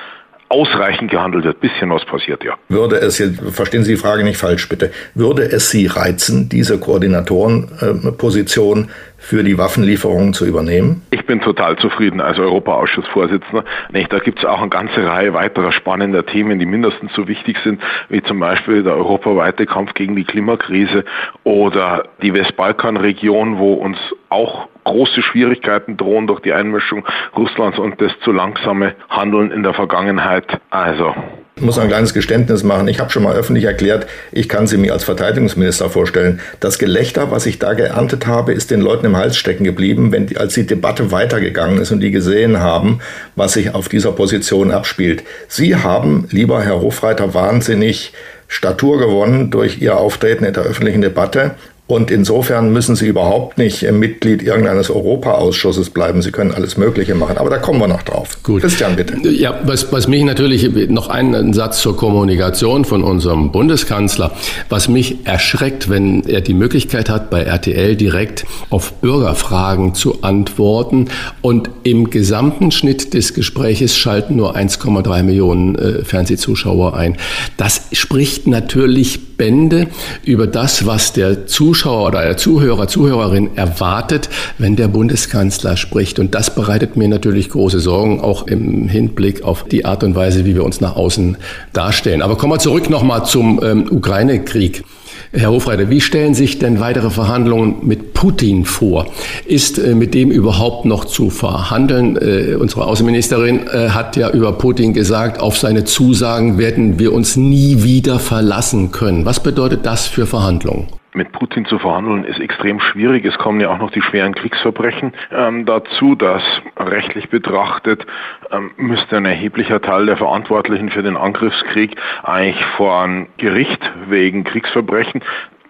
G: ausreichend gehandelt wird. Bisschen was passiert, ja.
A: Würde es, verstehen Sie die Frage nicht falsch bitte, würde es Sie reizen, diese Koordinatorenposition äh, für die Waffenlieferungen zu übernehmen?
G: Ich bin total zufrieden als Europaausschussvorsitzender. Da gibt es auch eine ganze Reihe weiterer spannender Themen, die mindestens so wichtig sind, wie zum Beispiel der europaweite Kampf gegen die Klimakrise oder die Westbalkanregion, wo uns auch große Schwierigkeiten drohen durch die Einmischung Russlands und das zu langsame Handeln in der Vergangenheit. Also
A: muss ein kleines Geständnis machen. Ich habe schon mal öffentlich erklärt, ich kann sie mir als Verteidigungsminister vorstellen. Das Gelächter, was ich da geerntet habe, ist den Leuten im Hals stecken geblieben, wenn, als die Debatte weitergegangen ist und die gesehen haben, was sich auf dieser Position abspielt. Sie haben, lieber Herr Hofreiter, wahnsinnig Statur gewonnen durch Ihr Auftreten in der öffentlichen Debatte. Und insofern müssen Sie überhaupt nicht Mitglied irgendeines Europaausschusses bleiben. Sie können alles Mögliche machen. Aber da kommen wir noch drauf.
B: Gut. Christian, bitte. Ja, was, was mich natürlich noch einen Satz zur Kommunikation von unserem Bundeskanzler. Was mich erschreckt, wenn er die Möglichkeit hat, bei RTL direkt auf Bürgerfragen zu antworten und im gesamten Schnitt des Gespräches schalten nur 1,3 Millionen äh, Fernsehzuschauer ein. Das spricht natürlich Bände über das, was der Zuschauer Zuschauer oder der Zuhörer, Zuhörerin erwartet, wenn der Bundeskanzler spricht. Und das bereitet mir natürlich große Sorgen, auch im Hinblick auf die Art und Weise, wie wir uns nach außen darstellen. Aber kommen wir zurück nochmal zum ähm, Ukraine-Krieg. Herr Hofreiter, wie stellen sich denn weitere Verhandlungen mit Putin vor? Ist äh, mit dem überhaupt noch zu verhandeln? Äh, unsere Außenministerin äh, hat ja über Putin gesagt, auf seine Zusagen werden wir uns nie wieder verlassen können. Was bedeutet das für Verhandlungen?
G: Mit Putin zu verhandeln, ist extrem schwierig. Es kommen ja auch noch die schweren Kriegsverbrechen ähm, dazu, dass rechtlich betrachtet ähm, müsste ein erheblicher Teil der Verantwortlichen für den Angriffskrieg eigentlich vor ein Gericht wegen Kriegsverbrechen.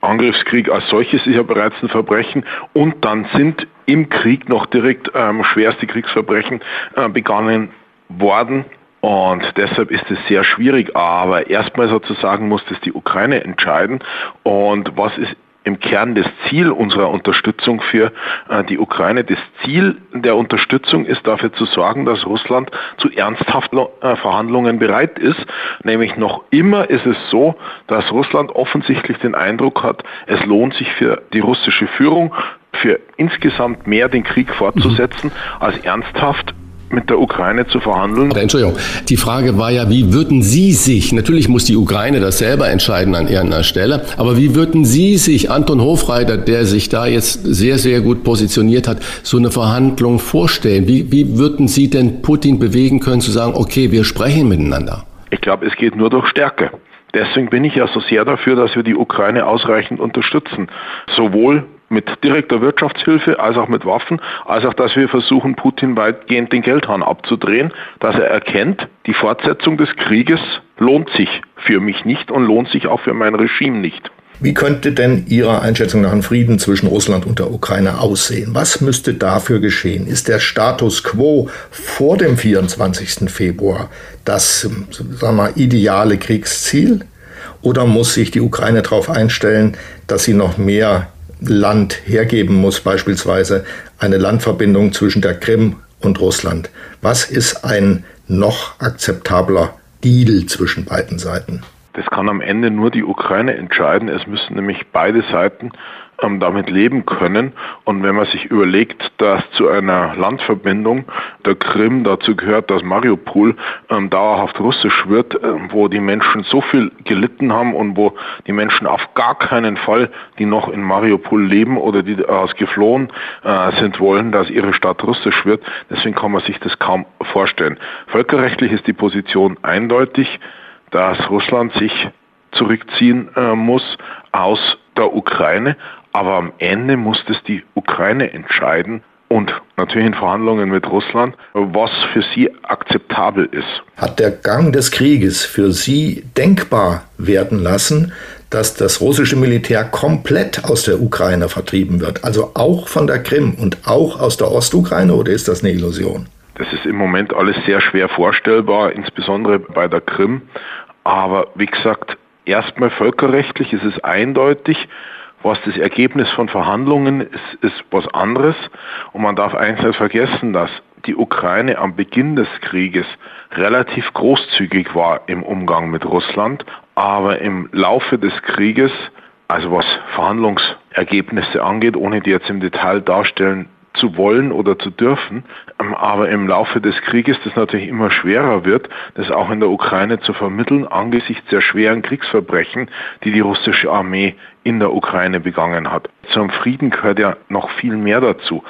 G: Angriffskrieg als solches ist ja bereits ein Verbrechen und dann sind im Krieg noch direkt ähm, schwerste Kriegsverbrechen äh, begangen worden und deshalb ist es sehr schwierig. Aber erstmal sozusagen muss das die Ukraine entscheiden. Und was ist im Kern das Ziel unserer Unterstützung für äh, die Ukraine. Das Ziel der Unterstützung ist dafür zu sorgen, dass Russland zu ernsthaften äh, Verhandlungen bereit ist. Nämlich noch immer ist es so, dass Russland offensichtlich den Eindruck hat, es lohnt sich für die russische Führung, für insgesamt mehr den Krieg fortzusetzen, mhm. als ernsthaft mit der Ukraine zu verhandeln.
B: Entschuldigung, die Frage war ja, wie würden Sie sich, natürlich muss die Ukraine das selber entscheiden an ihrer Stelle, aber wie würden Sie sich, Anton Hofreiter, der sich da jetzt sehr, sehr gut positioniert hat, so eine Verhandlung vorstellen? Wie, wie würden Sie denn Putin bewegen können zu sagen, okay, wir sprechen miteinander?
G: Ich glaube, es geht nur durch Stärke. Deswegen bin ich ja so sehr dafür, dass wir die Ukraine ausreichend unterstützen. Sowohl mit direkter Wirtschaftshilfe, als auch mit Waffen, als auch, dass wir versuchen, Putin weitgehend den Geldhahn abzudrehen, dass er erkennt, die Fortsetzung des Krieges lohnt sich für mich nicht und lohnt sich auch für mein Regime nicht.
A: Wie könnte denn Ihrer Einschätzung nach ein Frieden zwischen Russland und der Ukraine aussehen? Was müsste dafür geschehen? Ist der Status quo vor dem 24. Februar das sagen wir ideale Kriegsziel? Oder muss sich die Ukraine darauf einstellen, dass sie noch mehr Land hergeben muss, beispielsweise eine Landverbindung zwischen der Krim und Russland. Was ist ein noch akzeptabler Deal zwischen beiden Seiten?
G: Das kann am Ende nur die Ukraine entscheiden. Es müssen nämlich beide Seiten damit leben können. Und wenn man sich überlegt, dass zu einer Landverbindung der Krim dazu gehört, dass Mariupol ähm, dauerhaft russisch wird, äh, wo die Menschen so viel gelitten haben und wo die Menschen auf gar keinen Fall, die noch in Mariupol leben oder die daraus geflohen äh, sind, wollen, dass ihre Stadt russisch wird. Deswegen kann man sich das kaum vorstellen. Völkerrechtlich ist die Position eindeutig, dass Russland sich zurückziehen äh, muss aus der Ukraine. Aber am Ende muss das die Ukraine entscheiden und natürlich in Verhandlungen mit Russland, was für sie akzeptabel ist.
A: Hat der Gang des Krieges für Sie denkbar werden lassen, dass das russische Militär komplett aus der Ukraine vertrieben wird, also auch von der Krim und auch aus der Ostukraine, oder ist das eine Illusion?
G: Das ist im Moment alles sehr schwer vorstellbar, insbesondere bei der Krim. Aber wie gesagt, erstmal völkerrechtlich ist es eindeutig, was das Ergebnis von Verhandlungen ist, ist was anderes. Und man darf eins nicht vergessen, dass die Ukraine am Beginn des Krieges relativ großzügig war im Umgang mit Russland, aber im Laufe des Krieges, also was Verhandlungsergebnisse angeht, ohne die jetzt im Detail darstellen zu wollen oder zu dürfen, ähm, aber im Laufe des Krieges das natürlich immer schwerer wird, das auch in der Ukraine zu vermitteln angesichts der schweren Kriegsverbrechen, die die russische Armee in der Ukraine begangen hat. Zum Frieden gehört ja noch viel mehr dazu.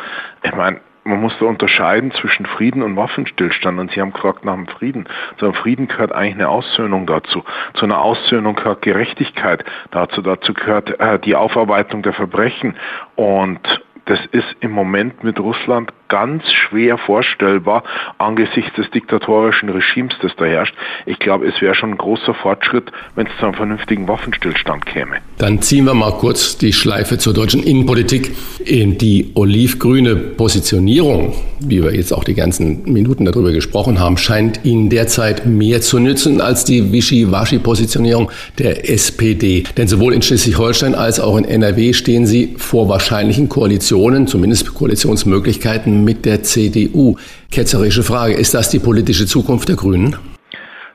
G: Ich meine, man muss da unterscheiden zwischen Frieden und Waffenstillstand. Und Sie haben gefragt nach dem Frieden. Zu einem Frieden gehört eigentlich eine Aussöhnung dazu. Zu einer Aussöhnung gehört Gerechtigkeit dazu. Dazu gehört äh, die Aufarbeitung der Verbrechen. Und das ist im Moment mit Russland ganz schwer vorstellbar angesichts des diktatorischen Regimes, das da herrscht. Ich glaube, es wäre schon ein großer Fortschritt, wenn es zu einem vernünftigen Waffenstillstand käme.
B: Dann ziehen wir mal kurz die Schleife zur deutschen Innenpolitik. In die olivgrüne Positionierung, wie wir jetzt auch die ganzen Minuten darüber gesprochen haben, scheint Ihnen derzeit mehr zu nützen als die Wischiwaschi-Positionierung der SPD. Denn sowohl in Schleswig-Holstein als auch in NRW stehen Sie vor wahrscheinlichen Koalitionen, zumindest Koalitionsmöglichkeiten mit der CDU. Ketzerische Frage, ist das die politische Zukunft der Grünen?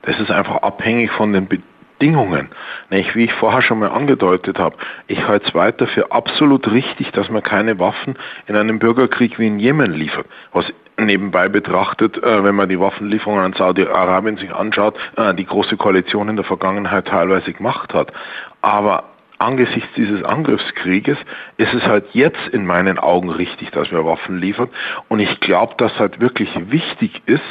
G: Das ist einfach abhängig von den Bedingungen. Wie ich vorher schon mal angedeutet habe, ich halte es weiter für absolut richtig, dass man keine Waffen in einem Bürgerkrieg wie in Jemen liefert. Was nebenbei betrachtet, äh, wenn man die Waffenlieferungen an Saudi-Arabien sich anschaut, äh, die große Koalition in der Vergangenheit teilweise gemacht hat. Aber angesichts dieses Angriffskrieges ist es halt jetzt in meinen Augen richtig, dass wir Waffen liefern. Und ich glaube, dass halt wirklich wichtig ist,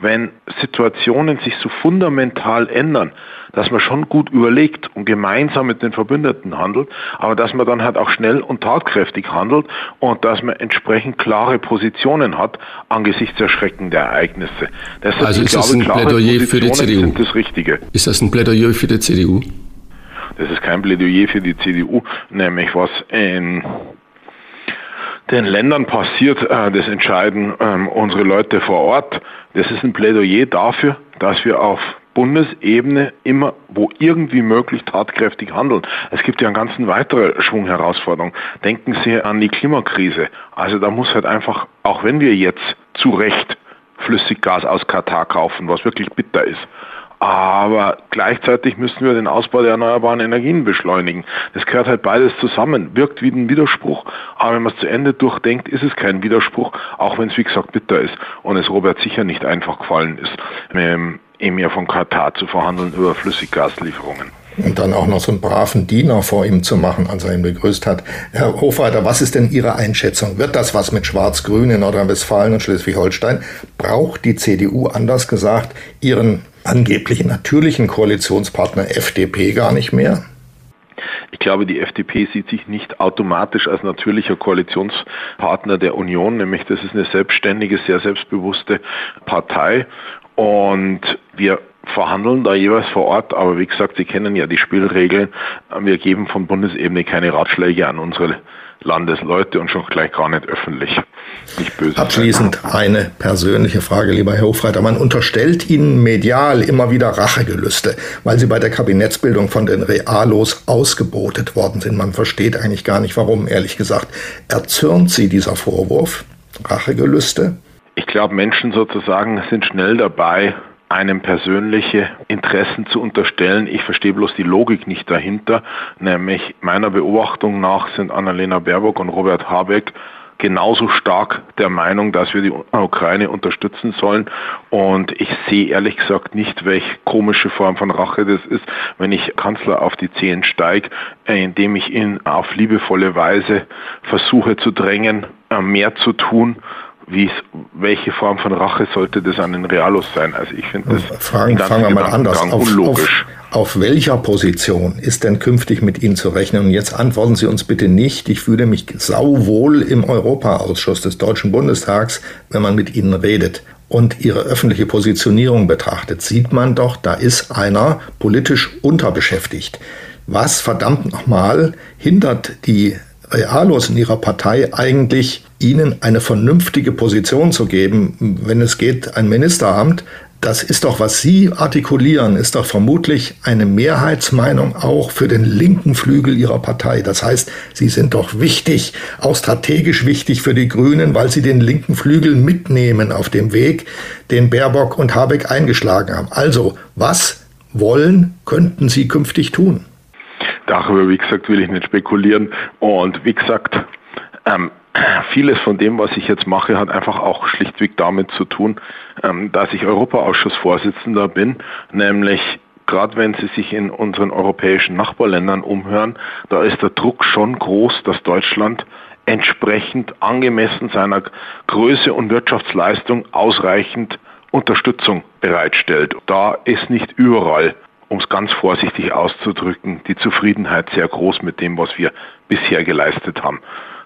G: wenn Situationen sich so fundamental ändern, dass man schon gut überlegt und gemeinsam mit den Verbündeten handelt, aber dass man dann halt auch schnell und tatkräftig handelt und dass man entsprechend klare Positionen hat angesichts der Schrecken der Ereignisse.
B: Deshalb, also ist glaube, das ein Plädoyer für die CDU?
G: Das Richtige.
B: Ist das ein Plädoyer für die CDU?
G: Das ist kein Plädoyer für die CDU, nämlich was in den Ländern passiert, äh, das entscheiden ähm, unsere Leute vor Ort. Das ist ein Plädoyer dafür, dass wir auf Bundesebene immer, wo irgendwie möglich, tatkräftig handeln. Es gibt ja einen ganzen weiteren Schwung Herausforderungen. Denken Sie an die Klimakrise. Also da muss halt einfach, auch wenn wir jetzt zu Recht Flüssiggas aus Katar kaufen, was wirklich bitter ist, aber gleichzeitig müssen wir den Ausbau der erneuerbaren Energien beschleunigen. Das gehört halt beides zusammen, wirkt wie ein Widerspruch, aber wenn man es zu Ende durchdenkt, ist es kein Widerspruch, auch wenn es wie gesagt bitter ist und es Robert sicher nicht einfach gefallen ist, mit dem Emir von Katar zu verhandeln über Flüssiggaslieferungen
A: und dann auch noch so einen braven Diener vor ihm zu machen, als er ihn begrüßt hat. Herr Hofreiter, was ist denn Ihre Einschätzung? Wird das was mit Schwarz-Grün in Nordrhein-Westfalen und Schleswig-Holstein? Braucht die CDU, anders gesagt, ihren angeblichen natürlichen Koalitionspartner FDP gar nicht mehr?
G: Ich glaube, die FDP sieht sich nicht automatisch als natürlicher Koalitionspartner der Union, nämlich das ist eine selbstständige, sehr selbstbewusste Partei. Und wir verhandeln da jeweils vor Ort, aber wie gesagt, Sie kennen ja die Spielregeln. Wir geben von Bundesebene keine Ratschläge an unsere Landesleute und schon gleich gar nicht öffentlich.
A: Nicht böse Abschließend sein. eine persönliche Frage, lieber Herr Hofreiter. Man unterstellt Ihnen medial immer wieder Rachegelüste, weil Sie bei der Kabinettsbildung von den Realos ausgebotet worden sind. Man versteht eigentlich gar nicht, warum, ehrlich gesagt. Erzürnt Sie dieser Vorwurf? Rachegelüste?
G: Ich glaube, Menschen sozusagen sind schnell dabei, einem persönliche Interessen zu unterstellen. Ich verstehe bloß die Logik nicht dahinter. Nämlich meiner Beobachtung nach sind Annalena Baerbock und Robert Habeck genauso stark der Meinung, dass wir die Ukraine unterstützen sollen. Und ich sehe ehrlich gesagt nicht, welche komische Form von Rache das ist, wenn ich Kanzler auf die Zehen steige, äh, indem ich ihn auf liebevolle Weise versuche zu drängen, äh, mehr zu tun welche Form von Rache sollte das an den Realos sein? Also ich finde das
A: Fragen, fangen wir mal anders auf, unlogisch. Auf, auf welcher Position ist denn künftig mit Ihnen zu rechnen? Und jetzt antworten Sie uns bitte nicht. Ich fühle mich sauwohl im Europaausschuss des Deutschen Bundestags, wenn man mit Ihnen redet und ihre öffentliche Positionierung betrachtet, sieht man doch, da ist einer politisch unterbeschäftigt. Was verdammt nochmal hindert die Realos in ihrer Partei eigentlich ihnen eine vernünftige Position zu geben, wenn es geht, ein Ministeramt das ist doch, was Sie artikulieren, ist doch vermutlich eine Mehrheitsmeinung auch für den linken Flügel Ihrer Partei. Das heißt, Sie sind doch wichtig, auch strategisch wichtig für die Grünen, weil Sie den linken Flügel mitnehmen auf dem Weg, den Baerbock und Habeck eingeschlagen haben. Also, was wollen, könnten Sie künftig tun?
G: Darüber, wie gesagt, will ich nicht spekulieren. Und wie gesagt, ähm, vieles von dem, was ich jetzt mache, hat einfach auch schlichtweg damit zu tun, ähm, dass ich Europaausschussvorsitzender bin, nämlich gerade wenn Sie sich in unseren europäischen Nachbarländern umhören, da ist der Druck schon groß, dass Deutschland entsprechend angemessen seiner Größe und Wirtschaftsleistung ausreichend Unterstützung bereitstellt. Da ist nicht überall, um es ganz vorsichtig auszudrücken, die Zufriedenheit sehr groß mit dem, was wir bisher geleistet haben.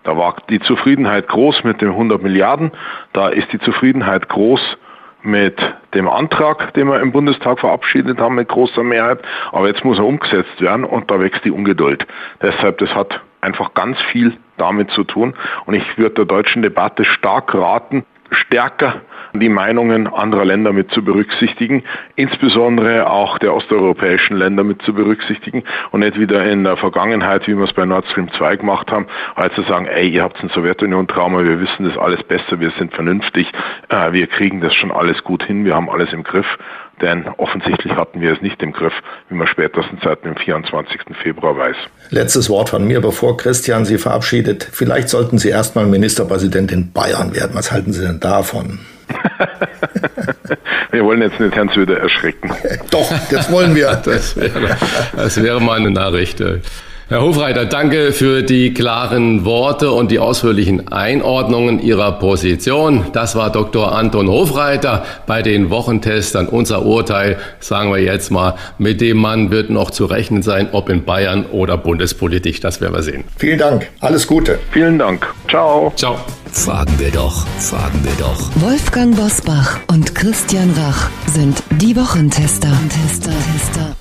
G: Da war die Zufriedenheit groß mit den 100 Milliarden. Da ist die Zufriedenheit groß mit dem Antrag, den wir im Bundestag verabschiedet haben mit großer Mehrheit. Aber jetzt muss er umgesetzt werden und da wächst die Ungeduld. Deshalb, das hat einfach ganz viel damit zu tun. Und ich würde der deutschen Debatte stark raten, stärker die Meinungen anderer Länder mit zu berücksichtigen, insbesondere auch der osteuropäischen Länder mit zu berücksichtigen und nicht wieder in der Vergangenheit, wie wir es bei Nord Stream 2 gemacht haben, halt zu sagen, ey, ihr habt ein Sowjetunion-Trauma, wir wissen das alles besser, wir sind vernünftig, äh, wir kriegen das schon alles gut hin, wir haben alles im Griff. Denn offensichtlich hatten wir es nicht im Griff, wie man spätestens seit dem 24. Februar weiß.
A: Letztes Wort von mir, bevor Christian Sie verabschiedet. Vielleicht sollten Sie erstmal Ministerpräsident in Bayern werden. Was halten Sie denn davon? (laughs)
G: wir wollen jetzt nicht Herrn Söder erschrecken.
A: Doch, das wollen wir.
B: das, wäre, das wäre mal eine Nachricht. Herr Hofreiter, danke für die klaren Worte und die ausführlichen Einordnungen Ihrer Position. Das war Dr. Anton Hofreiter bei den Wochentestern. Unser Urteil, sagen wir jetzt mal, mit dem Mann wird noch zu rechnen sein, ob in Bayern oder bundespolitisch. Das werden wir sehen.
A: Vielen Dank. Alles Gute.
G: Vielen Dank. Ciao.
B: Ciao.
C: Fragen wir doch, fragen wir doch.
E: Wolfgang Bosbach und Christian Rach sind die Wochentester. Tester, Tester.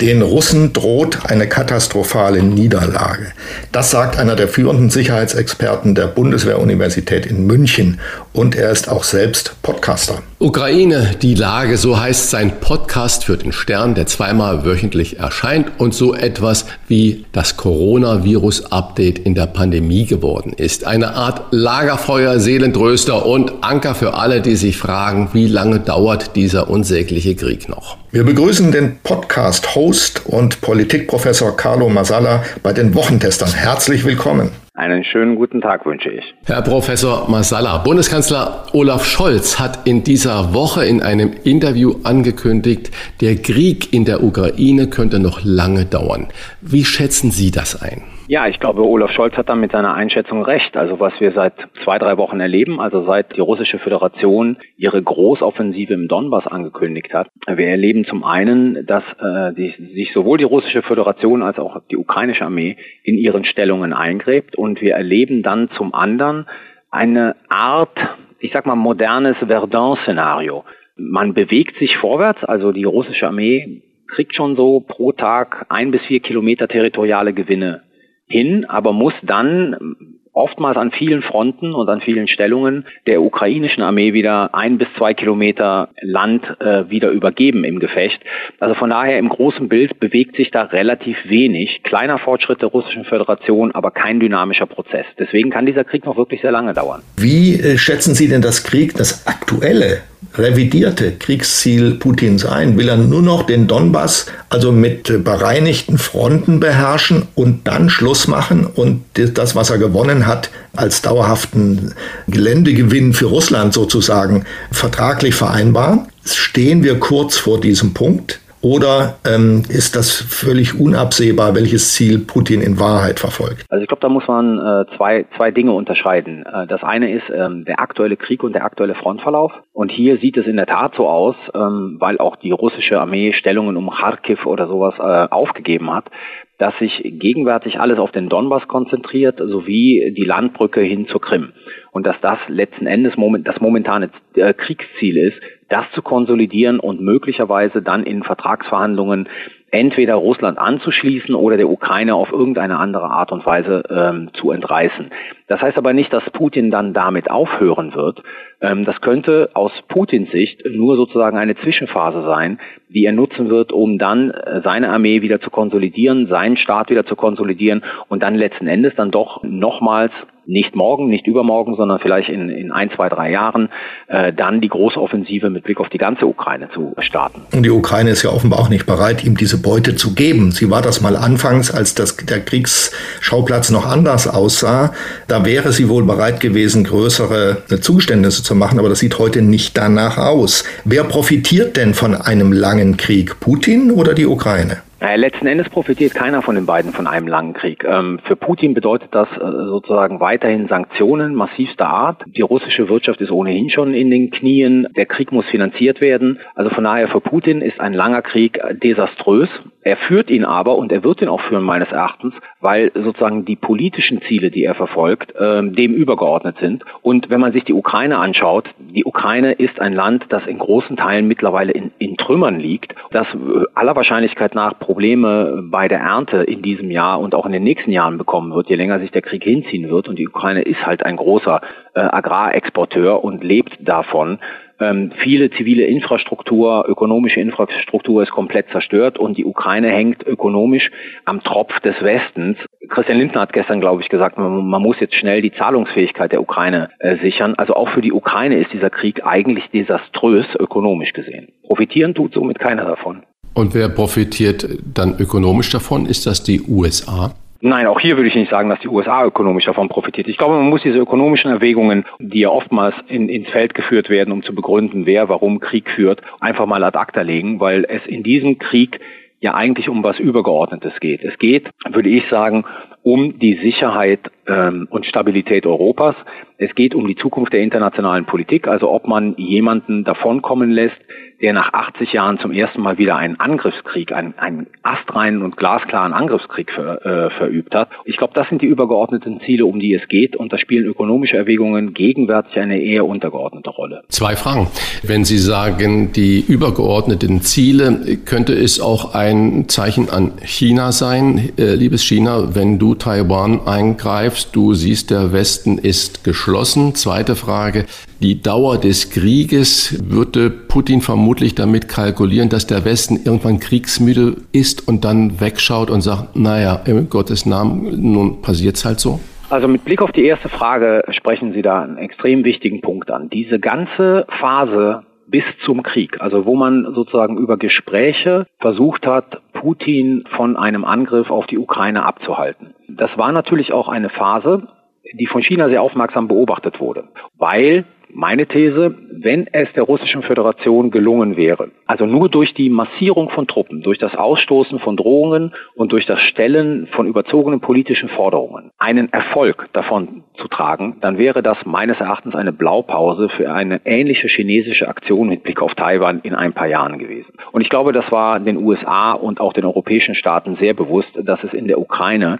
A: Den Russen droht eine katastrophale Niederlage. Das sagt einer der führenden Sicherheitsexperten der Bundeswehruniversität in München und er ist auch selbst Podcaster.
B: Ukraine, die Lage, so heißt sein Podcast für den Stern, der zweimal wöchentlich erscheint und so etwas wie das Coronavirus-Update in der Pandemie geworden ist. Eine Art Lagerfeuer, Seelentröster und Anker für alle, die sich fragen, wie lange dauert dieser unsägliche Krieg noch.
A: Wir begrüßen den Podcast-Host und Politikprofessor Carlo Masala bei den Wochentestern. Herzlich willkommen.
H: Einen schönen guten Tag wünsche ich.
B: Herr Professor Masala, Bundeskanzler Olaf Scholz hat in dieser Woche in einem Interview angekündigt, der Krieg in der Ukraine könnte noch lange dauern. Wie schätzen Sie das ein?
H: Ja, ich glaube, Olaf Scholz hat da mit seiner Einschätzung recht. Also was wir seit zwei, drei Wochen erleben, also seit die russische Föderation ihre Großoffensive im Donbass angekündigt hat. Wir erleben zum einen, dass äh, die, sich sowohl die russische Föderation als auch die ukrainische Armee in ihren Stellungen eingräbt und wir erleben dann zum anderen eine Art, ich sag mal, modernes Verdun-Szenario. Man bewegt sich vorwärts, also die russische Armee kriegt schon so pro Tag ein bis vier Kilometer territoriale Gewinne hin, aber muss dann oftmals an vielen Fronten und an vielen Stellungen der ukrainischen Armee wieder ein bis zwei Kilometer Land äh, wieder übergeben im Gefecht. Also von daher im großen Bild bewegt sich da relativ wenig. Kleiner Fortschritt der russischen Föderation, aber kein dynamischer Prozess. Deswegen kann dieser Krieg noch wirklich sehr lange dauern.
A: Wie äh, schätzen Sie denn das Krieg, das aktuelle revidierte Kriegsziel Putins ein? Will er nur noch den Donbass also mit bereinigten Fronten beherrschen und dann Schluss machen und das, was er gewonnen hat, als dauerhaften Geländegewinn für Russland sozusagen vertraglich vereinbaren? Stehen wir kurz vor diesem Punkt? Oder ähm, ist das völlig unabsehbar, welches Ziel Putin in Wahrheit verfolgt?
H: Also ich glaube, da muss man äh, zwei, zwei Dinge unterscheiden. Äh, das eine ist ähm, der aktuelle Krieg und der aktuelle Frontverlauf. Und hier sieht es in der Tat so aus, ähm, weil auch die russische Armee Stellungen um Kharkiv oder sowas äh, aufgegeben hat, dass sich gegenwärtig alles auf den Donbass konzentriert, sowie die Landbrücke hin zur Krim. Und dass das letzten Endes moment, das momentane äh, Kriegsziel ist, das zu konsolidieren und möglicherweise dann in Vertragsverhandlungen entweder Russland anzuschließen oder der Ukraine auf irgendeine andere Art und Weise ähm, zu entreißen. Das heißt aber nicht, dass Putin dann damit aufhören wird. Ähm, das könnte aus Putins Sicht nur sozusagen eine Zwischenphase sein, die er nutzen wird, um dann äh, seine Armee wieder zu konsolidieren, seinen Staat wieder zu konsolidieren und dann letzten Endes dann doch nochmals nicht morgen, nicht übermorgen, sondern vielleicht in, in ein, zwei, drei Jahren äh, dann die große Offensive mit Blick auf die ganze Ukraine zu starten.
A: Und die Ukraine ist ja offenbar auch nicht bereit, ihm diese Beute zu geben. Sie war das mal anfangs, als das, der Kriegsschauplatz noch anders aussah. Da wäre sie wohl bereit gewesen, größere Zugeständnisse zu machen, aber das sieht heute nicht danach aus. Wer profitiert denn von einem langen Krieg? Putin oder die Ukraine?
H: Naja, letzten Endes profitiert keiner von den beiden von einem langen Krieg. Ähm, für Putin bedeutet das äh, sozusagen weiterhin Sanktionen massivster Art. Die russische Wirtschaft ist ohnehin schon in den Knien. Der Krieg muss finanziert werden. Also von daher für Putin ist ein langer Krieg desaströs. Er führt ihn aber und er wird ihn auch führen meines Erachtens, weil sozusagen die politischen Ziele, die er verfolgt, ähm, dem übergeordnet sind. Und wenn man sich die Ukraine anschaut, die Ukraine ist ein Land, das in großen Teilen mittlerweile in, in Trümmern liegt, das äh, aller Wahrscheinlichkeit nach Probleme bei der Ernte in diesem Jahr und auch in den nächsten Jahren bekommen wird, je länger sich der Krieg hinziehen wird. Und die Ukraine ist halt ein großer äh, Agrarexporteur und lebt davon. Ähm, viele zivile Infrastruktur, ökonomische Infrastruktur ist komplett zerstört und die Ukraine hängt ökonomisch am Tropf des Westens. Christian Lindner hat gestern, glaube ich, gesagt, man, man muss jetzt schnell die Zahlungsfähigkeit der Ukraine äh, sichern. Also auch für die Ukraine ist dieser Krieg eigentlich desaströs ökonomisch gesehen. Profitieren tut somit keiner davon.
B: Und wer profitiert dann ökonomisch davon? Ist das die USA?
H: Nein, auch hier würde ich nicht sagen, dass die USA ökonomisch davon profitiert. Ich glaube, man muss diese ökonomischen Erwägungen, die ja oftmals in, ins Feld geführt werden, um zu begründen, wer warum Krieg führt, einfach mal ad acta legen, weil es in diesem Krieg ja eigentlich um was Übergeordnetes geht. Es geht, würde ich sagen, um die Sicherheit ähm, und Stabilität Europas. Es geht um die Zukunft der internationalen Politik, also ob man jemanden davonkommen lässt, der nach 80 Jahren zum ersten Mal wieder einen Angriffskrieg, einen, einen astreinen und glasklaren Angriffskrieg ver, äh, verübt hat. Ich glaube, das sind die übergeordneten Ziele, um die es geht und da spielen ökonomische Erwägungen gegenwärtig eine eher untergeordnete Rolle.
B: Zwei Fragen. Wenn Sie sagen, die übergeordneten Ziele, könnte es auch ein Zeichen an China sein, äh, liebes China, wenn du Taiwan eingreifst, du siehst, der Westen ist geschlossen. Zweite Frage, die Dauer des Krieges würde Putin vermutlich damit kalkulieren, dass der Westen irgendwann kriegsmüde ist und dann wegschaut und sagt, naja, im Gottes Namen, nun passiert's halt so?
H: Also mit Blick auf die erste Frage sprechen Sie da einen extrem wichtigen Punkt an. Diese ganze Phase bis zum Krieg, also wo man sozusagen über Gespräche versucht hat, Putin von einem Angriff auf die Ukraine abzuhalten. Das war natürlich auch eine Phase, die von China sehr aufmerksam beobachtet wurde, weil meine These, wenn es der Russischen Föderation gelungen wäre, also nur durch die Massierung von Truppen, durch das Ausstoßen von Drohungen und durch das Stellen von überzogenen politischen Forderungen, einen Erfolg davon zu tragen, dann wäre das meines Erachtens eine Blaupause für eine ähnliche chinesische Aktion mit Blick auf Taiwan in ein paar Jahren gewesen. Und ich glaube, das war den USA und auch den europäischen Staaten sehr bewusst, dass es in der Ukraine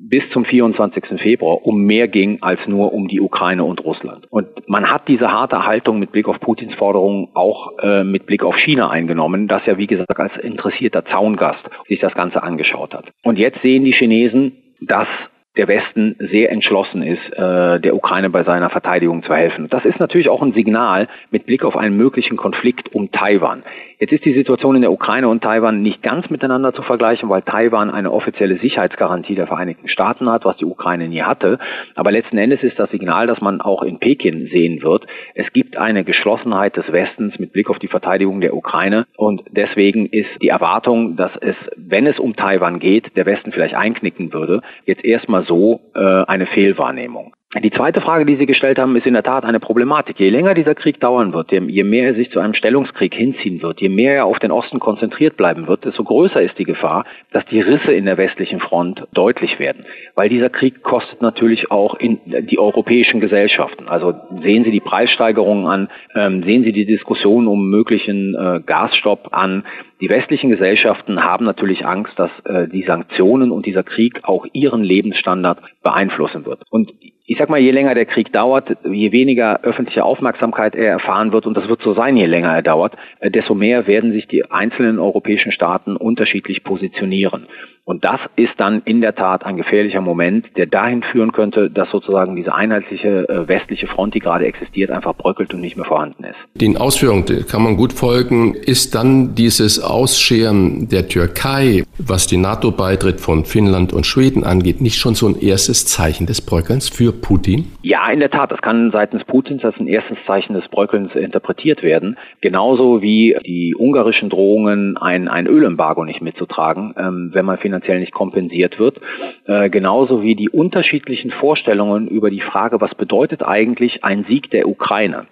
H: bis zum 24. Februar um mehr ging als nur um die Ukraine und Russland. Und man hat diese harte Haltung mit Blick auf Putins Forderungen auch äh, mit Blick auf China eingenommen, das ja wie gesagt als interessierter Zaungast sich das Ganze angeschaut hat. Und jetzt sehen die Chinesen, dass der Westen sehr entschlossen ist, äh, der Ukraine bei seiner Verteidigung zu helfen. Das ist natürlich auch ein Signal mit Blick auf einen möglichen Konflikt um Taiwan. Jetzt ist die Situation in der Ukraine und Taiwan nicht ganz miteinander zu vergleichen, weil Taiwan eine offizielle Sicherheitsgarantie der Vereinigten Staaten hat, was die Ukraine nie hatte. Aber letzten Endes ist das Signal, dass man auch in Peking sehen wird. Es gibt eine Geschlossenheit des Westens mit Blick auf die Verteidigung der Ukraine und deswegen ist die Erwartung, dass es, wenn es um Taiwan geht, der Westen vielleicht einknicken würde, jetzt erstmal so äh, eine Fehlwahrnehmung. Die zweite Frage, die Sie gestellt haben, ist in der Tat eine Problematik. Je länger dieser Krieg dauern wird, je mehr er sich zu einem Stellungskrieg hinziehen wird, je mehr er auf den Osten konzentriert bleiben wird, desto größer ist die Gefahr, dass die Risse in der westlichen Front deutlich werden. Weil dieser Krieg kostet natürlich auch in die europäischen Gesellschaften. Also sehen Sie die Preissteigerungen an, ähm, sehen Sie die Diskussion um möglichen äh, Gasstopp an. Die westlichen Gesellschaften haben natürlich Angst, dass äh, die Sanktionen und dieser Krieg auch ihren Lebensstandard beeinflussen wird. Und ich sag mal, je länger der Krieg dauert, je weniger öffentliche Aufmerksamkeit er erfahren wird, und das wird so sein, je länger er dauert, äh, desto mehr werden sich die einzelnen europäischen Staaten unterschiedlich positionieren. Und das ist dann in der Tat ein gefährlicher Moment, der dahin führen könnte, dass sozusagen diese einheitliche äh, westliche Front, die gerade existiert, einfach bröckelt und nicht mehr vorhanden ist.
B: Den Ausführungen kann man gut folgen. Ist dann dieses Ausscheren der Türkei, was die NATO-Beitritt von Finnland und Schweden angeht, nicht schon so ein erstes Zeichen des Bröckelns für Putin?
H: Ja, in der Tat. Das kann seitens Putins als ein erstes Zeichen des Bröckelns interpretiert werden. Genauso wie die ungarischen Drohungen, ein, ein Ölembargo nicht mitzutragen, ähm, wenn man finanziell nicht kompensiert wird. Äh, genauso wie die unterschiedlichen Vorstellungen über die Frage, was bedeutet eigentlich ein Sieg der Ukraine.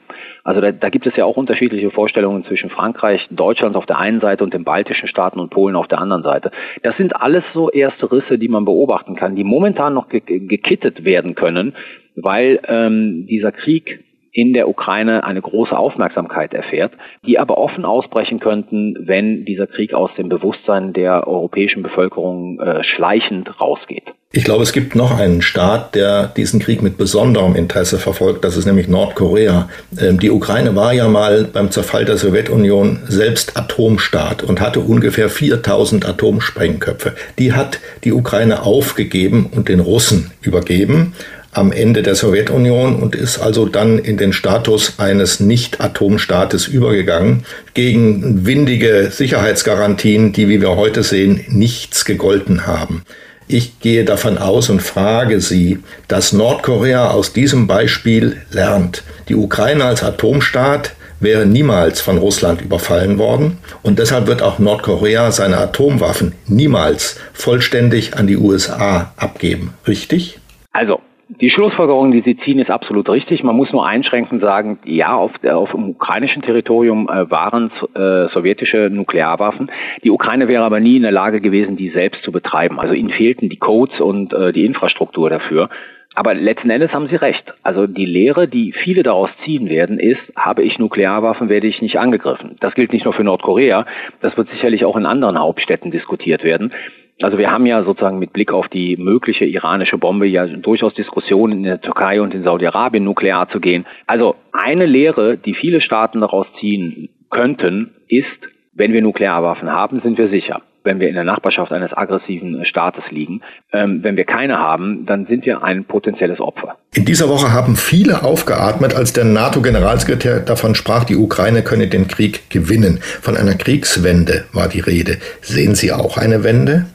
H: Also da, da gibt es ja auch unterschiedliche Vorstellungen zwischen Frankreich, Deutschland auf der einen Seite und den baltischen Staaten und Polen auf der anderen Seite. Das sind alles so erste Risse, die man beobachten kann, die momentan noch ge gekittet werden können, weil ähm, dieser Krieg in der Ukraine eine große Aufmerksamkeit erfährt, die aber offen ausbrechen könnten, wenn dieser Krieg aus dem Bewusstsein der europäischen Bevölkerung äh, schleichend rausgeht.
A: Ich glaube, es gibt noch einen Staat, der diesen Krieg mit besonderem Interesse verfolgt. Das ist nämlich Nordkorea. Ähm, die Ukraine war ja mal beim Zerfall der Sowjetunion selbst Atomstaat und hatte ungefähr 4000 Atomsprengköpfe. Die hat die Ukraine aufgegeben und den Russen übergeben am Ende der Sowjetunion und ist also dann in den Status eines Nicht-Atomstaates übergegangen, gegen windige Sicherheitsgarantien, die, wie wir heute sehen, nichts gegolten haben. Ich gehe davon aus und frage Sie, dass Nordkorea aus diesem Beispiel lernt. Die Ukraine als Atomstaat wäre niemals von Russland überfallen worden und deshalb wird auch Nordkorea seine Atomwaffen niemals vollständig an die USA abgeben. Richtig?
H: Also, die Schlussfolgerung, die Sie ziehen, ist absolut richtig. Man muss nur einschränkend sagen, ja, auf, auf dem ukrainischen Territorium äh, waren äh, sowjetische Nuklearwaffen. Die Ukraine wäre aber nie in der Lage gewesen, die selbst zu betreiben. Also ihnen fehlten die Codes und äh, die Infrastruktur dafür. Aber letzten Endes haben Sie recht. Also die Lehre, die viele daraus ziehen werden, ist, habe ich Nuklearwaffen, werde ich nicht angegriffen. Das gilt nicht nur für Nordkorea, das wird sicherlich auch in anderen Hauptstädten diskutiert werden. Also wir haben ja sozusagen mit Blick auf die mögliche iranische Bombe ja durchaus Diskussionen in der Türkei und in Saudi-Arabien nuklear zu gehen. Also eine Lehre, die viele Staaten daraus ziehen könnten, ist, wenn wir Nuklearwaffen haben, sind wir sicher wenn wir in der Nachbarschaft eines aggressiven Staates liegen. Ähm, wenn wir keine haben, dann sind wir ein potenzielles Opfer.
A: In dieser Woche haben viele aufgeatmet, als der NATO-Generalsekretär davon sprach, die Ukraine könne den Krieg gewinnen. Von einer Kriegswende war die Rede. Sehen Sie auch eine Wende?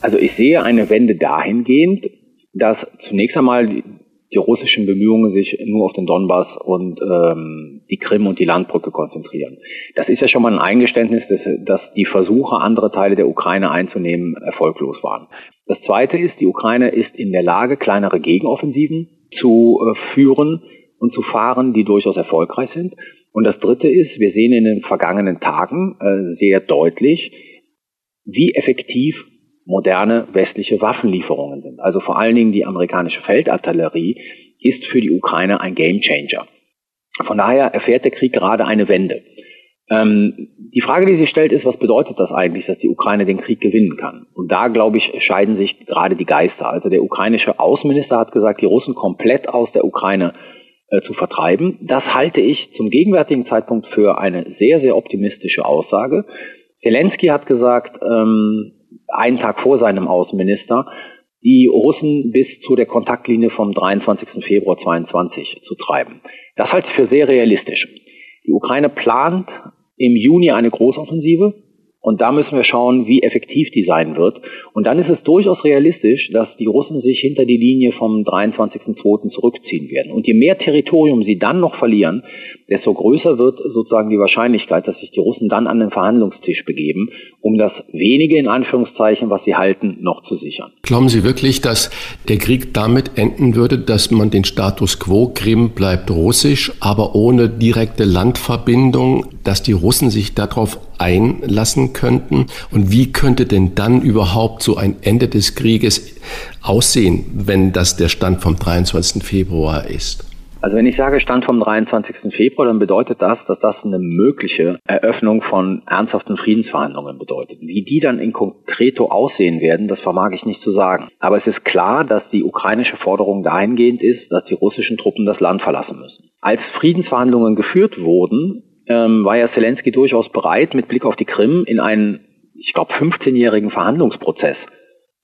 H: Also ich sehe eine Wende dahingehend, dass zunächst einmal die, die russischen Bemühungen sich nur auf den Donbass und ähm, die Krim und die Landbrücke konzentrieren. Das ist ja schon mal ein Eingeständnis, dass, dass die Versuche, andere Teile der Ukraine einzunehmen, erfolglos waren. Das Zweite ist, die Ukraine ist in der Lage, kleinere Gegenoffensiven zu äh, führen und zu fahren, die durchaus erfolgreich sind. Und das Dritte ist, wir sehen in den vergangenen Tagen äh, sehr deutlich, wie effektiv moderne westliche Waffenlieferungen sind. Also vor allen Dingen die amerikanische Feldartillerie ist für die Ukraine ein Gamechanger. Von daher erfährt der Krieg gerade eine Wende. Ähm, die Frage, die sich stellt, ist, was bedeutet das eigentlich, dass die Ukraine den Krieg gewinnen kann? Und da, glaube ich, scheiden sich gerade die Geister. Also der ukrainische Außenminister hat gesagt, die Russen komplett aus der Ukraine äh, zu vertreiben. Das halte ich zum gegenwärtigen Zeitpunkt für eine sehr, sehr optimistische Aussage. Zelensky hat gesagt, ähm, einen Tag vor seinem Außenminister, die Russen bis zu der Kontaktlinie vom 23. Februar 22 zu treiben. Das halte ich für sehr realistisch. Die Ukraine plant im Juni eine Großoffensive. Und da müssen wir schauen, wie effektiv die sein wird. Und dann ist es durchaus realistisch, dass die Russen sich hinter die Linie vom 23.02. zurückziehen werden. Und je mehr Territorium sie dann noch verlieren, desto größer wird sozusagen die Wahrscheinlichkeit, dass sich die Russen dann an den Verhandlungstisch begeben, um das wenige in Anführungszeichen, was sie halten, noch zu sichern.
B: Glauben Sie wirklich, dass der Krieg damit enden würde, dass man den Status quo Krim bleibt russisch, aber ohne direkte Landverbindung, dass die Russen sich darauf einlassen könnten? Und wie könnte denn dann überhaupt so ein Ende des Krieges aussehen, wenn das der Stand vom 23. Februar ist?
H: Also wenn ich sage Stand vom 23. Februar, dann bedeutet das, dass das eine mögliche Eröffnung von ernsthaften Friedensverhandlungen bedeutet. Wie die dann in konkreto aussehen werden, das vermag ich nicht zu sagen. Aber es ist klar, dass die ukrainische Forderung dahingehend ist, dass die russischen Truppen das Land verlassen müssen. Als Friedensverhandlungen geführt wurden, ähm, war ja Zelensky durchaus bereit, mit Blick auf die Krim in einen, ich glaube, 15-jährigen Verhandlungsprozess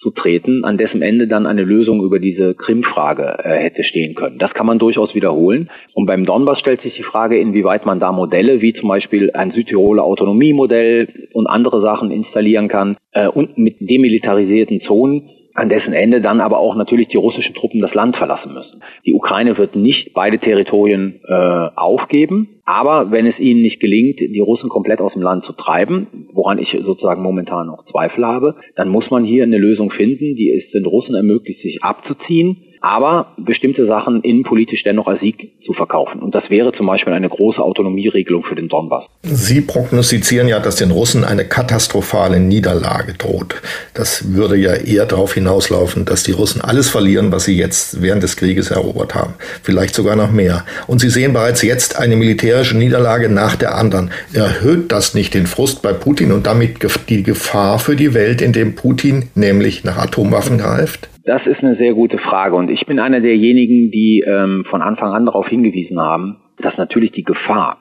H: zu treten, an dessen Ende dann eine Lösung über diese Krim-Frage äh, hätte stehen können. Das kann man durchaus wiederholen. Und beim Donbass stellt sich die Frage, inwieweit man da Modelle wie zum Beispiel ein Südtiroler Autonomiemodell und andere Sachen installieren kann äh, und mit demilitarisierten Zonen an dessen Ende dann aber auch natürlich die russischen Truppen das Land verlassen müssen. Die Ukraine wird nicht beide Territorien äh, aufgeben, aber wenn es ihnen nicht gelingt, die Russen komplett aus dem Land zu treiben, woran ich sozusagen momentan noch Zweifel habe, dann muss man hier eine Lösung finden, die es den Russen ermöglicht, sich abzuziehen aber bestimmte Sachen innenpolitisch dennoch als Sieg zu verkaufen. Und das wäre zum Beispiel eine große Autonomieregelung für den Donbass.
A: Sie prognostizieren ja, dass den Russen eine katastrophale Niederlage droht. Das würde ja eher darauf hinauslaufen, dass die Russen alles verlieren, was sie jetzt während des Krieges erobert haben. Vielleicht sogar noch mehr. Und sie sehen bereits jetzt eine militärische Niederlage nach der anderen. Erhöht das nicht den Frust bei Putin und damit die Gefahr für die Welt, indem Putin nämlich nach Atomwaffen greift?
H: Das ist eine sehr gute Frage und ich bin einer derjenigen, die ähm, von Anfang an darauf hingewiesen haben, dass natürlich die Gefahr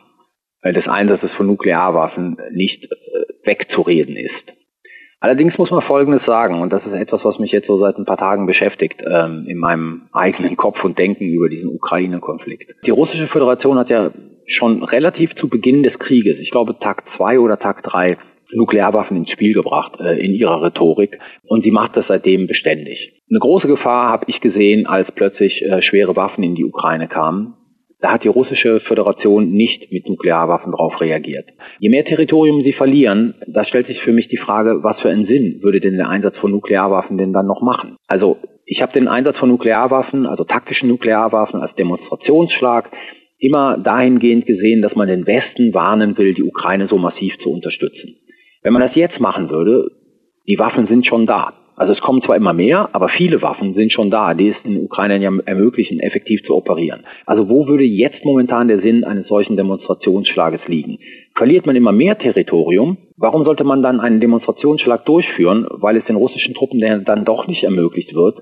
H: äh, des Einsatzes von Nuklearwaffen nicht äh, wegzureden ist. Allerdings muss man Folgendes sagen, und das ist etwas, was mich jetzt so seit ein paar Tagen beschäftigt, ähm, in meinem eigenen Kopf und Denken über diesen Ukraine-Konflikt. Die russische Föderation hat ja schon relativ zu Beginn des Krieges, ich glaube Tag zwei oder Tag drei, Nuklearwaffen ins Spiel gebracht äh, in ihrer Rhetorik und sie macht das seitdem beständig. Eine große Gefahr habe ich gesehen, als plötzlich äh, schwere Waffen in die Ukraine kamen. Da hat die russische Föderation nicht mit Nuklearwaffen darauf reagiert. Je mehr Territorium sie verlieren, da stellt sich für mich die Frage, was für einen Sinn würde denn der Einsatz von Nuklearwaffen denn dann noch machen? Also ich habe den Einsatz von Nuklearwaffen, also taktischen Nuklearwaffen als Demonstrationsschlag immer dahingehend gesehen, dass man den Westen warnen will, die Ukraine so massiv zu unterstützen. Wenn man das jetzt machen würde, die Waffen sind schon da. Also es kommen zwar immer mehr, aber viele Waffen sind schon da, die es den Ukrainern ja ermöglichen, effektiv zu operieren. Also wo würde jetzt momentan der Sinn eines solchen Demonstrationsschlages liegen? Verliert man immer mehr Territorium, warum sollte man dann einen Demonstrationsschlag durchführen, weil es den russischen Truppen dann doch nicht ermöglicht wird,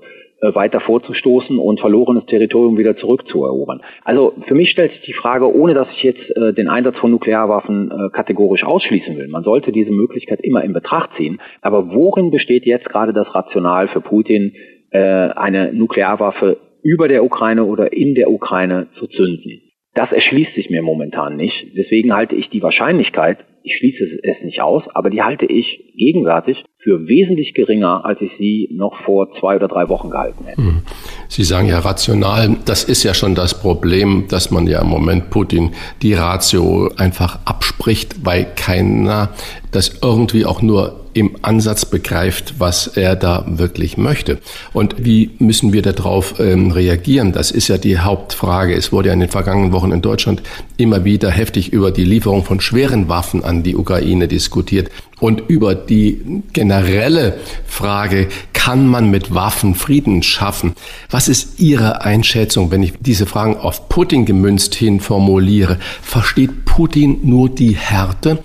H: weiter vorzustoßen und verlorenes Territorium wieder zurückzuerobern. Also für mich stellt sich die Frage, ohne dass ich jetzt äh, den Einsatz von Nuklearwaffen äh, kategorisch ausschließen will, man sollte diese Möglichkeit immer in Betracht ziehen, aber worin besteht jetzt gerade das Rational für Putin, äh, eine Nuklearwaffe über der Ukraine oder in der Ukraine zu zünden? Das erschließt sich mir momentan nicht. Deswegen halte ich die Wahrscheinlichkeit, ich schließe es nicht aus, aber die halte ich gegenwärtig für wesentlich geringer, als ich sie noch vor zwei oder drei Wochen gehalten hätte. Hm.
B: Sie sagen ja rational, das ist ja schon das Problem, dass man ja im Moment Putin die Ratio einfach abspricht, weil keiner das irgendwie auch nur im Ansatz begreift, was er da wirklich möchte. Und wie müssen wir darauf ähm, reagieren? Das ist ja die Hauptfrage. Es wurde ja in den vergangenen Wochen in Deutschland immer wieder heftig über die Lieferung von schweren Waffen an die Ukraine diskutiert und über die generelle Frage, kann man mit Waffen Frieden schaffen? Was ist Ihre Einschätzung, wenn ich diese Fragen auf Putin gemünzt hin formuliere? Versteht Putin nur die Härte?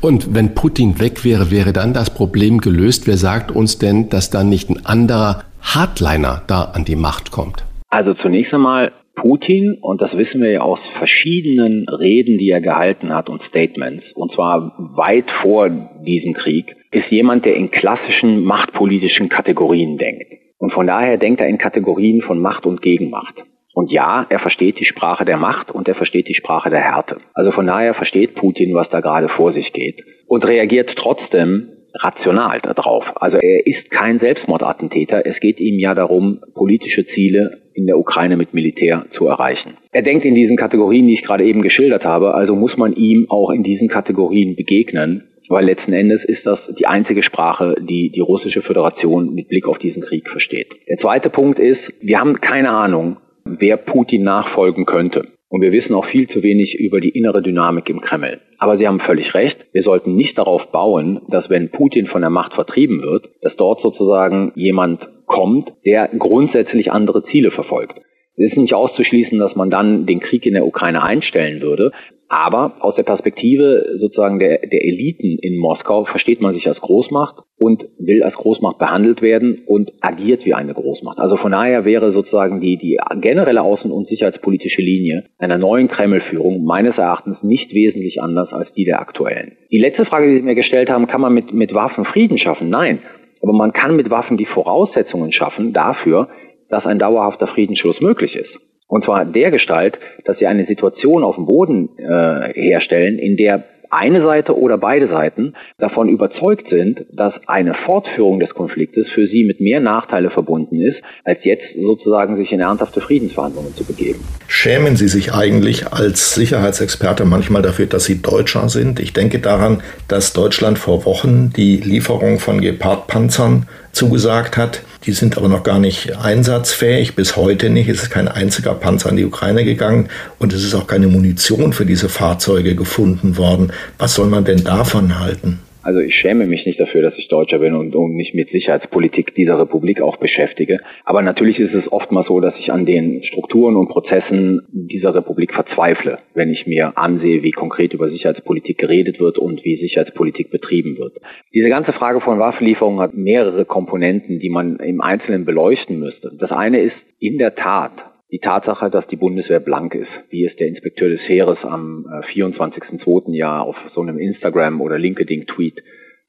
B: Und wenn Putin weg wäre, wäre dann das Problem gelöst? Wer sagt uns denn, dass dann nicht ein anderer Hardliner da an die Macht kommt?
H: Also zunächst einmal Putin, und das wissen wir ja aus verschiedenen Reden, die er gehalten hat und Statements, und zwar weit vor diesem Krieg, ist jemand, der in klassischen machtpolitischen Kategorien denkt. Und von daher denkt er in Kategorien von Macht und Gegenmacht. Und ja, er versteht die Sprache der Macht und er versteht die Sprache der Härte. Also von daher versteht Putin, was da gerade vor sich geht und reagiert trotzdem rational darauf. Also er ist kein Selbstmordattentäter. Es geht ihm ja darum, politische Ziele in der Ukraine mit Militär zu erreichen. Er denkt in diesen Kategorien, die ich gerade eben geschildert habe, also muss man ihm auch in diesen Kategorien begegnen, weil letzten Endes ist das die einzige Sprache, die die russische Föderation mit Blick auf diesen Krieg versteht. Der zweite Punkt ist, wir haben keine Ahnung, wer Putin nachfolgen könnte. Und wir wissen auch viel zu wenig über die innere Dynamik im Kreml. Aber Sie haben völlig recht. Wir sollten nicht darauf bauen, dass wenn Putin von der Macht vertrieben wird, dass dort sozusagen jemand kommt, der grundsätzlich andere Ziele verfolgt. Es ist nicht auszuschließen, dass man dann den Krieg in der Ukraine einstellen würde. Aber aus der Perspektive sozusagen der, der Eliten in Moskau versteht man sich als Großmacht und will als Großmacht behandelt werden und agiert wie eine Großmacht. Also von daher wäre sozusagen die, die generelle außen- und sicherheitspolitische Linie einer neuen Kreml-Führung meines Erachtens nicht wesentlich anders als die der aktuellen. Die letzte Frage, die Sie mir gestellt haben, kann man mit, mit Waffen Frieden schaffen? Nein. Aber man kann mit Waffen die Voraussetzungen schaffen dafür, dass ein dauerhafter Friedensschluss möglich ist. Und zwar der Gestalt, dass sie eine Situation auf dem Boden äh, herstellen, in der eine Seite oder beide Seiten davon überzeugt sind, dass eine Fortführung des Konfliktes für sie mit mehr Nachteile verbunden ist, als jetzt sozusagen sich in ernsthafte Friedensverhandlungen zu begeben.
A: Schämen Sie sich eigentlich als Sicherheitsexperte manchmal dafür, dass Sie Deutscher sind? Ich denke daran, dass Deutschland vor Wochen die Lieferung von Gepard-Panzern zugesagt hat. Die sind aber noch gar nicht einsatzfähig, bis heute nicht. Es ist kein einziger Panzer an die Ukraine gegangen und es ist auch keine Munition für diese Fahrzeuge gefunden worden. Was soll man denn davon halten?
H: Also ich schäme mich nicht dafür, dass ich Deutscher bin und, und mich mit Sicherheitspolitik dieser Republik auch beschäftige. Aber natürlich ist es oftmals so, dass ich an den Strukturen und Prozessen dieser Republik verzweifle, wenn ich mir ansehe, wie konkret über Sicherheitspolitik geredet wird und wie Sicherheitspolitik betrieben wird. Diese ganze Frage von Waffenlieferungen hat mehrere Komponenten, die man im Einzelnen beleuchten müsste. Das eine ist in der Tat die Tatsache, dass die Bundeswehr blank ist, wie es der Inspekteur des Heeres am 24.02. Äh, Jahr auf so einem Instagram- oder LinkedIn-Tweet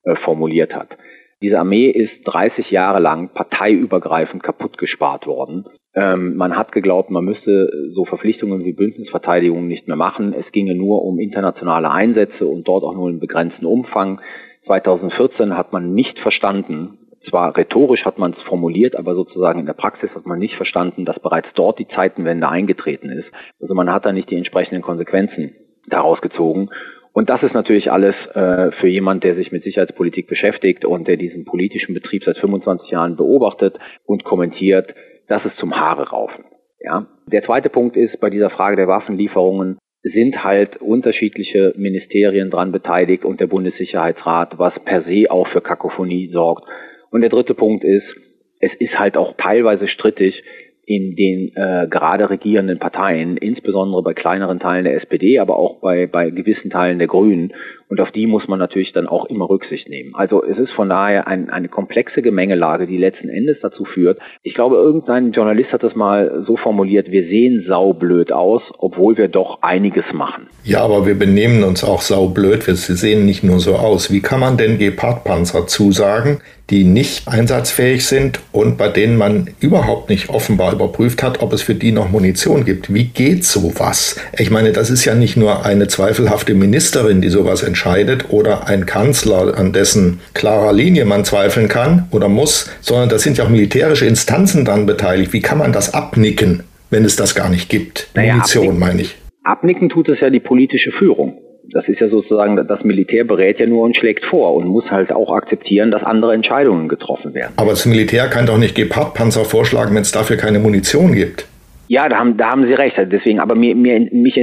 H: äh, formuliert hat. Diese Armee ist 30 Jahre lang parteiübergreifend kaputt gespart worden. Ähm, man hat geglaubt, man müsste so Verpflichtungen wie Bündnisverteidigung nicht mehr machen. Es ginge nur um internationale Einsätze und dort auch nur in begrenzten Umfang. 2014 hat man nicht verstanden, zwar rhetorisch hat man es formuliert, aber sozusagen in der Praxis hat man nicht verstanden, dass bereits dort die Zeitenwende eingetreten ist. Also man hat da nicht die entsprechenden Konsequenzen daraus gezogen. Und das ist natürlich alles äh, für jemand, der sich mit Sicherheitspolitik beschäftigt und der diesen politischen Betrieb seit 25 Jahren beobachtet und kommentiert, das ist zum Haare raufen. Ja. Der zweite Punkt ist bei dieser Frage der Waffenlieferungen sind halt unterschiedliche Ministerien dran beteiligt und der Bundessicherheitsrat, was per se auch für Kakophonie sorgt. Und der dritte Punkt ist, es ist halt auch teilweise strittig, in den äh, gerade regierenden Parteien, insbesondere bei kleineren Teilen der SPD, aber auch bei, bei gewissen Teilen der Grünen. Und auf die muss man natürlich dann auch immer Rücksicht nehmen. Also es ist von daher ein, eine komplexe Gemengelage, die letzten Endes dazu führt. Ich glaube, irgendein Journalist hat das mal so formuliert, wir sehen saublöd aus, obwohl wir doch einiges machen.
A: Ja, aber wir benehmen uns auch saublöd. Wir sehen nicht nur so aus. Wie kann man denn Gepard-Panzer zusagen, die nicht einsatzfähig sind und bei denen man überhaupt nicht offenbar überprüft hat, ob es für die noch Munition gibt. Wie geht sowas? Ich meine, das ist ja nicht nur eine zweifelhafte Ministerin, die sowas entscheidet oder ein Kanzler, an dessen klarer Linie man zweifeln kann oder muss, sondern da sind ja auch militärische Instanzen dran beteiligt. Wie kann man das abnicken, wenn es das gar nicht gibt?
H: Naja, Munition, meine ich. Abnicken tut es ja die politische Führung. Das ist ja sozusagen, das Militär berät ja nur und schlägt vor und muss halt auch akzeptieren, dass andere Entscheidungen getroffen werden.
A: Aber das Militär kann doch nicht Gepard-Panzer vorschlagen, wenn es dafür keine Munition gibt.
H: Ja, da haben, da haben Sie recht. Deswegen, aber mir, mir, mich,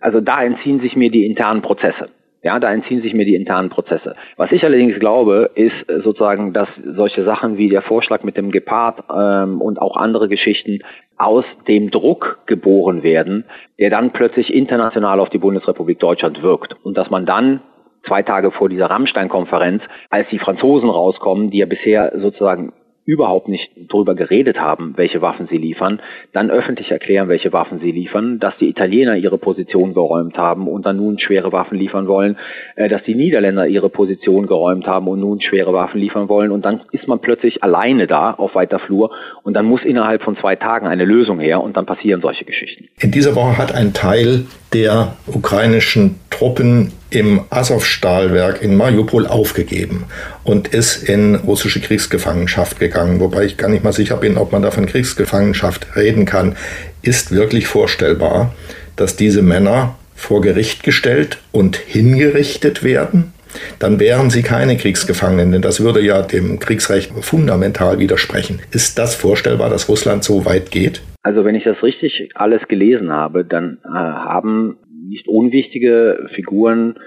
H: also da entziehen sich mir die internen Prozesse. Ja, da entziehen sich mir die internen Prozesse. Was ich allerdings glaube, ist sozusagen, dass solche Sachen wie der Vorschlag mit dem Gepard ähm, und auch andere Geschichten aus dem Druck geboren werden, der dann plötzlich international auf die Bundesrepublik Deutschland wirkt. Und dass man dann zwei Tage vor dieser Rammstein-Konferenz, als die Franzosen rauskommen, die ja bisher sozusagen überhaupt nicht darüber geredet haben, welche Waffen sie liefern, dann öffentlich erklären, welche Waffen sie liefern, dass die Italiener ihre Position geräumt haben und dann nun schwere Waffen liefern wollen, äh, dass die Niederländer ihre Position geräumt haben und nun schwere Waffen liefern wollen und dann ist man plötzlich alleine da auf weiter Flur und dann muss innerhalb von zwei Tagen eine Lösung her und dann passieren solche Geschichten.
A: In dieser Woche hat ein Teil der ukrainischen Truppen im Azov-Stahlwerk in Mariupol aufgegeben und ist in russische Kriegsgefangenschaft gegangen, wobei ich gar nicht mal sicher bin, ob man da von Kriegsgefangenschaft reden kann, ist wirklich vorstellbar, dass diese Männer vor Gericht gestellt und hingerichtet werden. Dann wären sie keine Kriegsgefangenen, denn das würde ja dem Kriegsrecht fundamental widersprechen. Ist das vorstellbar, dass Russland so weit geht?
H: Also wenn ich das richtig alles gelesen habe, dann äh, haben nicht unwichtige Figuren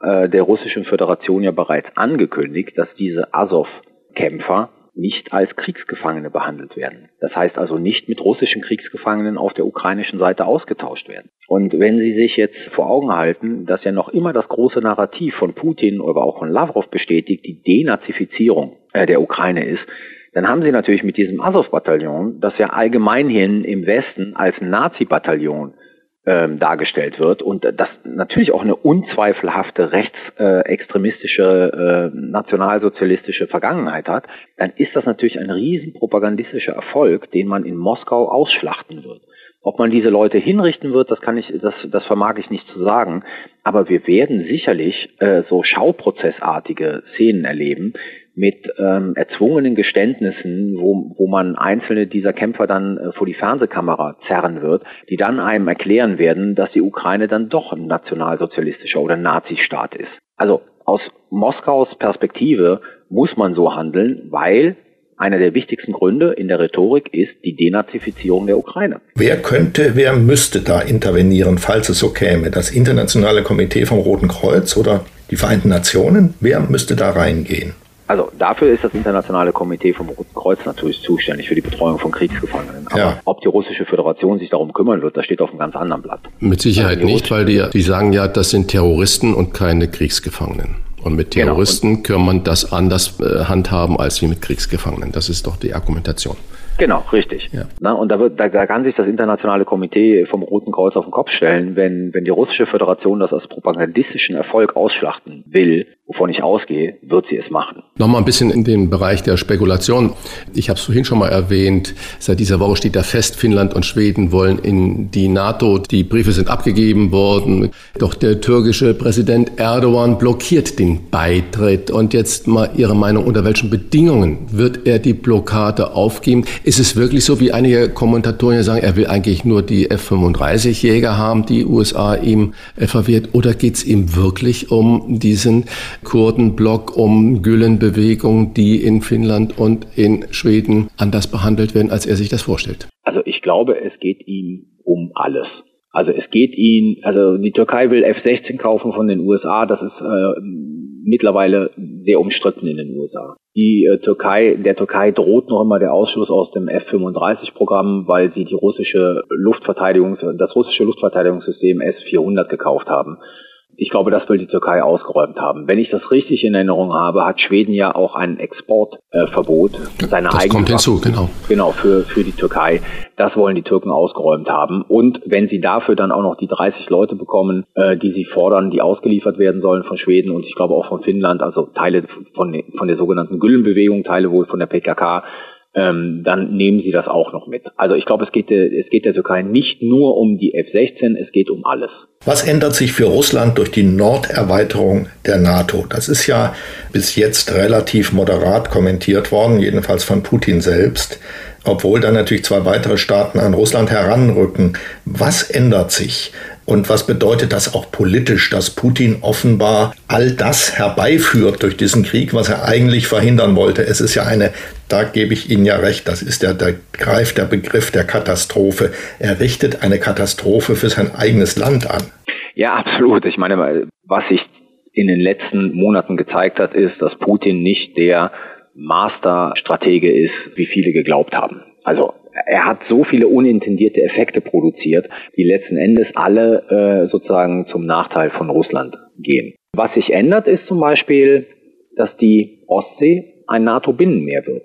H: äh, der russischen Föderation ja bereits angekündigt, dass diese Azov-Kämpfer nicht als Kriegsgefangene behandelt werden. Das heißt also nicht mit russischen Kriegsgefangenen auf der ukrainischen Seite ausgetauscht werden. Und wenn Sie sich jetzt vor Augen halten, dass ja noch immer das große Narrativ von Putin oder auch von Lavrov bestätigt, die Denazifizierung äh, der Ukraine ist, dann haben Sie natürlich mit diesem Azov-Bataillon, das ja allgemeinhin im Westen als Nazi-Bataillon ähm, dargestellt wird und das natürlich auch eine unzweifelhafte rechtsextremistische, äh, nationalsozialistische Vergangenheit hat, dann ist das natürlich ein riesen propagandistischer Erfolg, den man in Moskau ausschlachten wird. Ob man diese Leute hinrichten wird, das kann ich, das, das vermag ich nicht zu sagen. Aber wir werden sicherlich äh, so Schauprozessartige Szenen erleben, mit ähm, erzwungenen Geständnissen, wo, wo man einzelne dieser Kämpfer dann äh, vor die Fernsehkamera zerren wird, die dann einem erklären werden, dass die Ukraine dann doch ein nationalsozialistischer oder Nazistaat ist. Also aus Moskaus Perspektive muss man so handeln, weil einer der wichtigsten Gründe in der Rhetorik ist die Denazifizierung der Ukraine.
A: Wer könnte, wer müsste da intervenieren, falls es so käme? Das Internationale Komitee vom Roten Kreuz oder die Vereinten Nationen? Wer müsste da reingehen?
H: Also dafür ist das Internationale Komitee vom Roten Kreuz natürlich zuständig für die Betreuung von Kriegsgefangenen. Aber ja. ob die Russische Föderation sich darum kümmern wird, das steht auf einem ganz anderen Blatt.
B: Mit Sicherheit also nicht, weil die, die sagen ja, das sind Terroristen und keine Kriegsgefangenen. Und mit genau. Terroristen genau. kann man das anders äh, handhaben als wie mit Kriegsgefangenen. Das ist doch die Argumentation.
H: Genau, richtig. Ja. Na, und da, wird, da, da kann sich das internationale Komitee vom Roten Kreuz auf den Kopf stellen, wenn, wenn die russische Föderation das als propagandistischen Erfolg ausschlachten will, wovon ich ausgehe, wird sie es machen.
B: Nochmal ein bisschen in den Bereich der Spekulation. Ich habe es vorhin schon mal erwähnt, seit dieser Woche steht da fest, Finnland und Schweden wollen in die NATO. Die Briefe sind abgegeben worden. Doch der türkische Präsident Erdogan blockiert den Beitritt. Und jetzt mal Ihre Meinung, unter welchen Bedingungen wird er die Blockade aufgeben? Ist es wirklich so, wie einige Kommentatoren sagen, er will eigentlich nur die F-35-Jäger haben, die USA ihm verwehrt? Oder geht es ihm wirklich um diesen Kurdenblock, um Gülen-Bewegung, die in Finnland und in Schweden anders behandelt werden, als er sich das vorstellt?
H: Also ich glaube, es geht ihm um alles. Also es geht ihm, also die Türkei will F-16 kaufen von den USA, das ist äh, mittlerweile sehr umstritten in den USA. Die äh, Türkei, der Türkei droht noch immer der Ausschluss aus dem F-35-Programm, weil sie die russische Luftverteidigungs, das russische Luftverteidigungssystem S-400 gekauft haben. Ich glaube, das will die Türkei ausgeräumt haben. Wenn ich das richtig in Erinnerung habe, hat Schweden ja auch ein Exportverbot.
B: Äh, seine das kommt hinzu, genau.
H: Genau, für, für die Türkei. Das wollen die Türken ausgeräumt haben. Und wenn sie dafür dann auch noch die 30 Leute bekommen, äh, die sie fordern, die ausgeliefert werden sollen von Schweden und ich glaube auch von Finnland, also Teile von, von der sogenannten Güllenbewegung, Teile wohl von der PKK, ähm, dann nehmen sie das auch noch mit. Also ich glaube, es geht, es geht der Türkei nicht nur um die F-16, es geht um alles.
A: Was ändert sich für Russland durch die Norderweiterung der NATO? Das ist ja bis jetzt relativ moderat kommentiert worden, jedenfalls von Putin selbst, obwohl dann natürlich zwei weitere Staaten an Russland heranrücken. Was ändert sich? Und was bedeutet das auch politisch, dass Putin offenbar all das herbeiführt durch diesen Krieg, was er eigentlich verhindern wollte? Es ist ja eine, da gebe ich Ihnen ja recht, das ist ja, da greift der Begriff der Katastrophe. Er richtet eine Katastrophe für sein eigenes Land an.
H: Ja, absolut. Ich meine, was sich in den letzten Monaten gezeigt hat, ist, dass Putin nicht der Masterstratege ist, wie viele geglaubt haben. Also er hat so viele unintendierte Effekte produziert, die letzten Endes alle äh, sozusagen zum Nachteil von Russland gehen. Was sich ändert, ist zum Beispiel, dass die Ostsee ein NATO-Binnenmeer wird.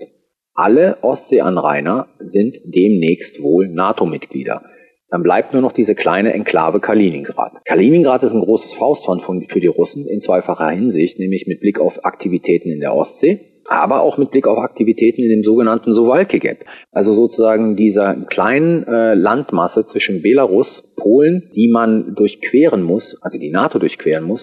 H: Alle Ostseeanrainer sind demnächst wohl NATO-Mitglieder. Dann bleibt nur noch diese kleine Enklave Kaliningrad. Kaliningrad ist ein großes Faustpfand für die Russen in zweifacher Hinsicht, nämlich mit Blick auf Aktivitäten in der Ostsee aber auch mit Blick auf Aktivitäten in dem sogenannten Suwalki-Gap. Also sozusagen dieser kleinen äh, Landmasse zwischen Belarus, Polen, die man durchqueren muss, also die NATO durchqueren muss,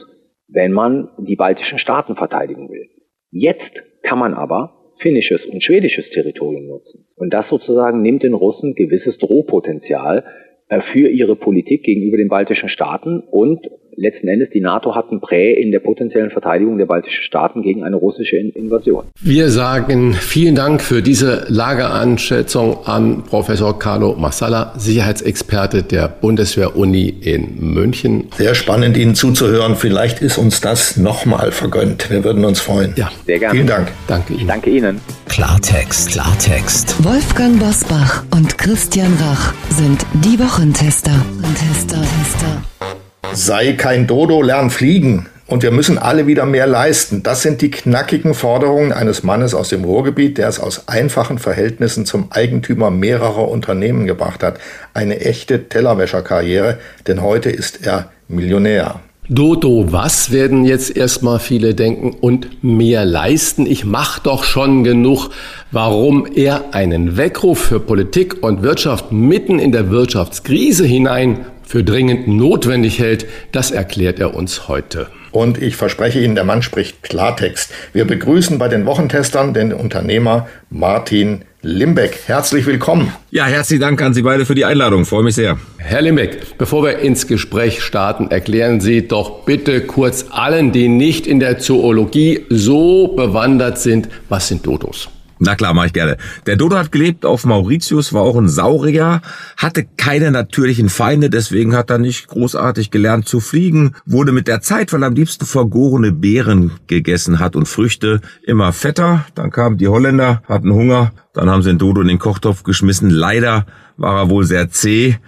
H: wenn man die baltischen Staaten verteidigen will. Jetzt kann man aber finnisches und schwedisches Territorium nutzen. Und das sozusagen nimmt den Russen gewisses Drohpotenzial äh, für ihre Politik gegenüber den baltischen Staaten und letzten Endes die NATO hat ein Prä in der potenziellen Verteidigung der baltischen Staaten gegen eine russische Invasion.
B: Wir sagen vielen Dank für diese Lageanschätzung an Professor Carlo Massala, Sicherheitsexperte der Bundeswehr-Uni in München.
A: Sehr spannend, Ihnen zuzuhören. Vielleicht ist uns das nochmal vergönnt. Wir würden uns freuen.
H: Ja, sehr gerne.
A: Vielen Dank.
B: Danke Ihnen.
H: Danke Ihnen.
C: Klartext, Klartext.
E: Wolfgang Bosbach und Christian Rach sind die Wochentester. Tester, Tester.
A: Sei kein Dodo, lern fliegen. Und wir müssen alle wieder mehr leisten. Das sind die knackigen Forderungen eines Mannes aus dem Ruhrgebiet, der es aus einfachen Verhältnissen zum Eigentümer mehrerer Unternehmen gebracht hat. Eine echte Tellerwäscherkarriere, denn heute ist er Millionär.
B: Dodo, was werden jetzt erstmal viele denken und mehr leisten? Ich mach doch schon genug. Warum er einen Weckruf für Politik und Wirtschaft mitten in der Wirtschaftskrise hinein für dringend notwendig hält, das erklärt er uns heute.
A: Und ich verspreche Ihnen, der Mann spricht Klartext. Wir begrüßen bei den Wochentestern den Unternehmer Martin Limbeck. Herzlich willkommen.
I: Ja, herzlichen Dank an Sie beide für die Einladung. Freue mich sehr.
B: Herr Limbeck, bevor wir ins Gespräch starten, erklären Sie doch bitte kurz allen, die nicht in der Zoologie so bewandert sind, was sind Dodos?
I: Na klar, mache ich gerne. Der Dodo hat gelebt auf Mauritius, war auch ein Saurier, hatte keine natürlichen Feinde, deswegen hat er nicht großartig gelernt zu fliegen, wurde mit der Zeit, weil er am liebsten vergorene Beeren gegessen hat und Früchte, immer fetter. Dann kamen die Holländer, hatten Hunger, dann haben sie den Dodo in den Kochtopf geschmissen. Leider war er wohl sehr zäh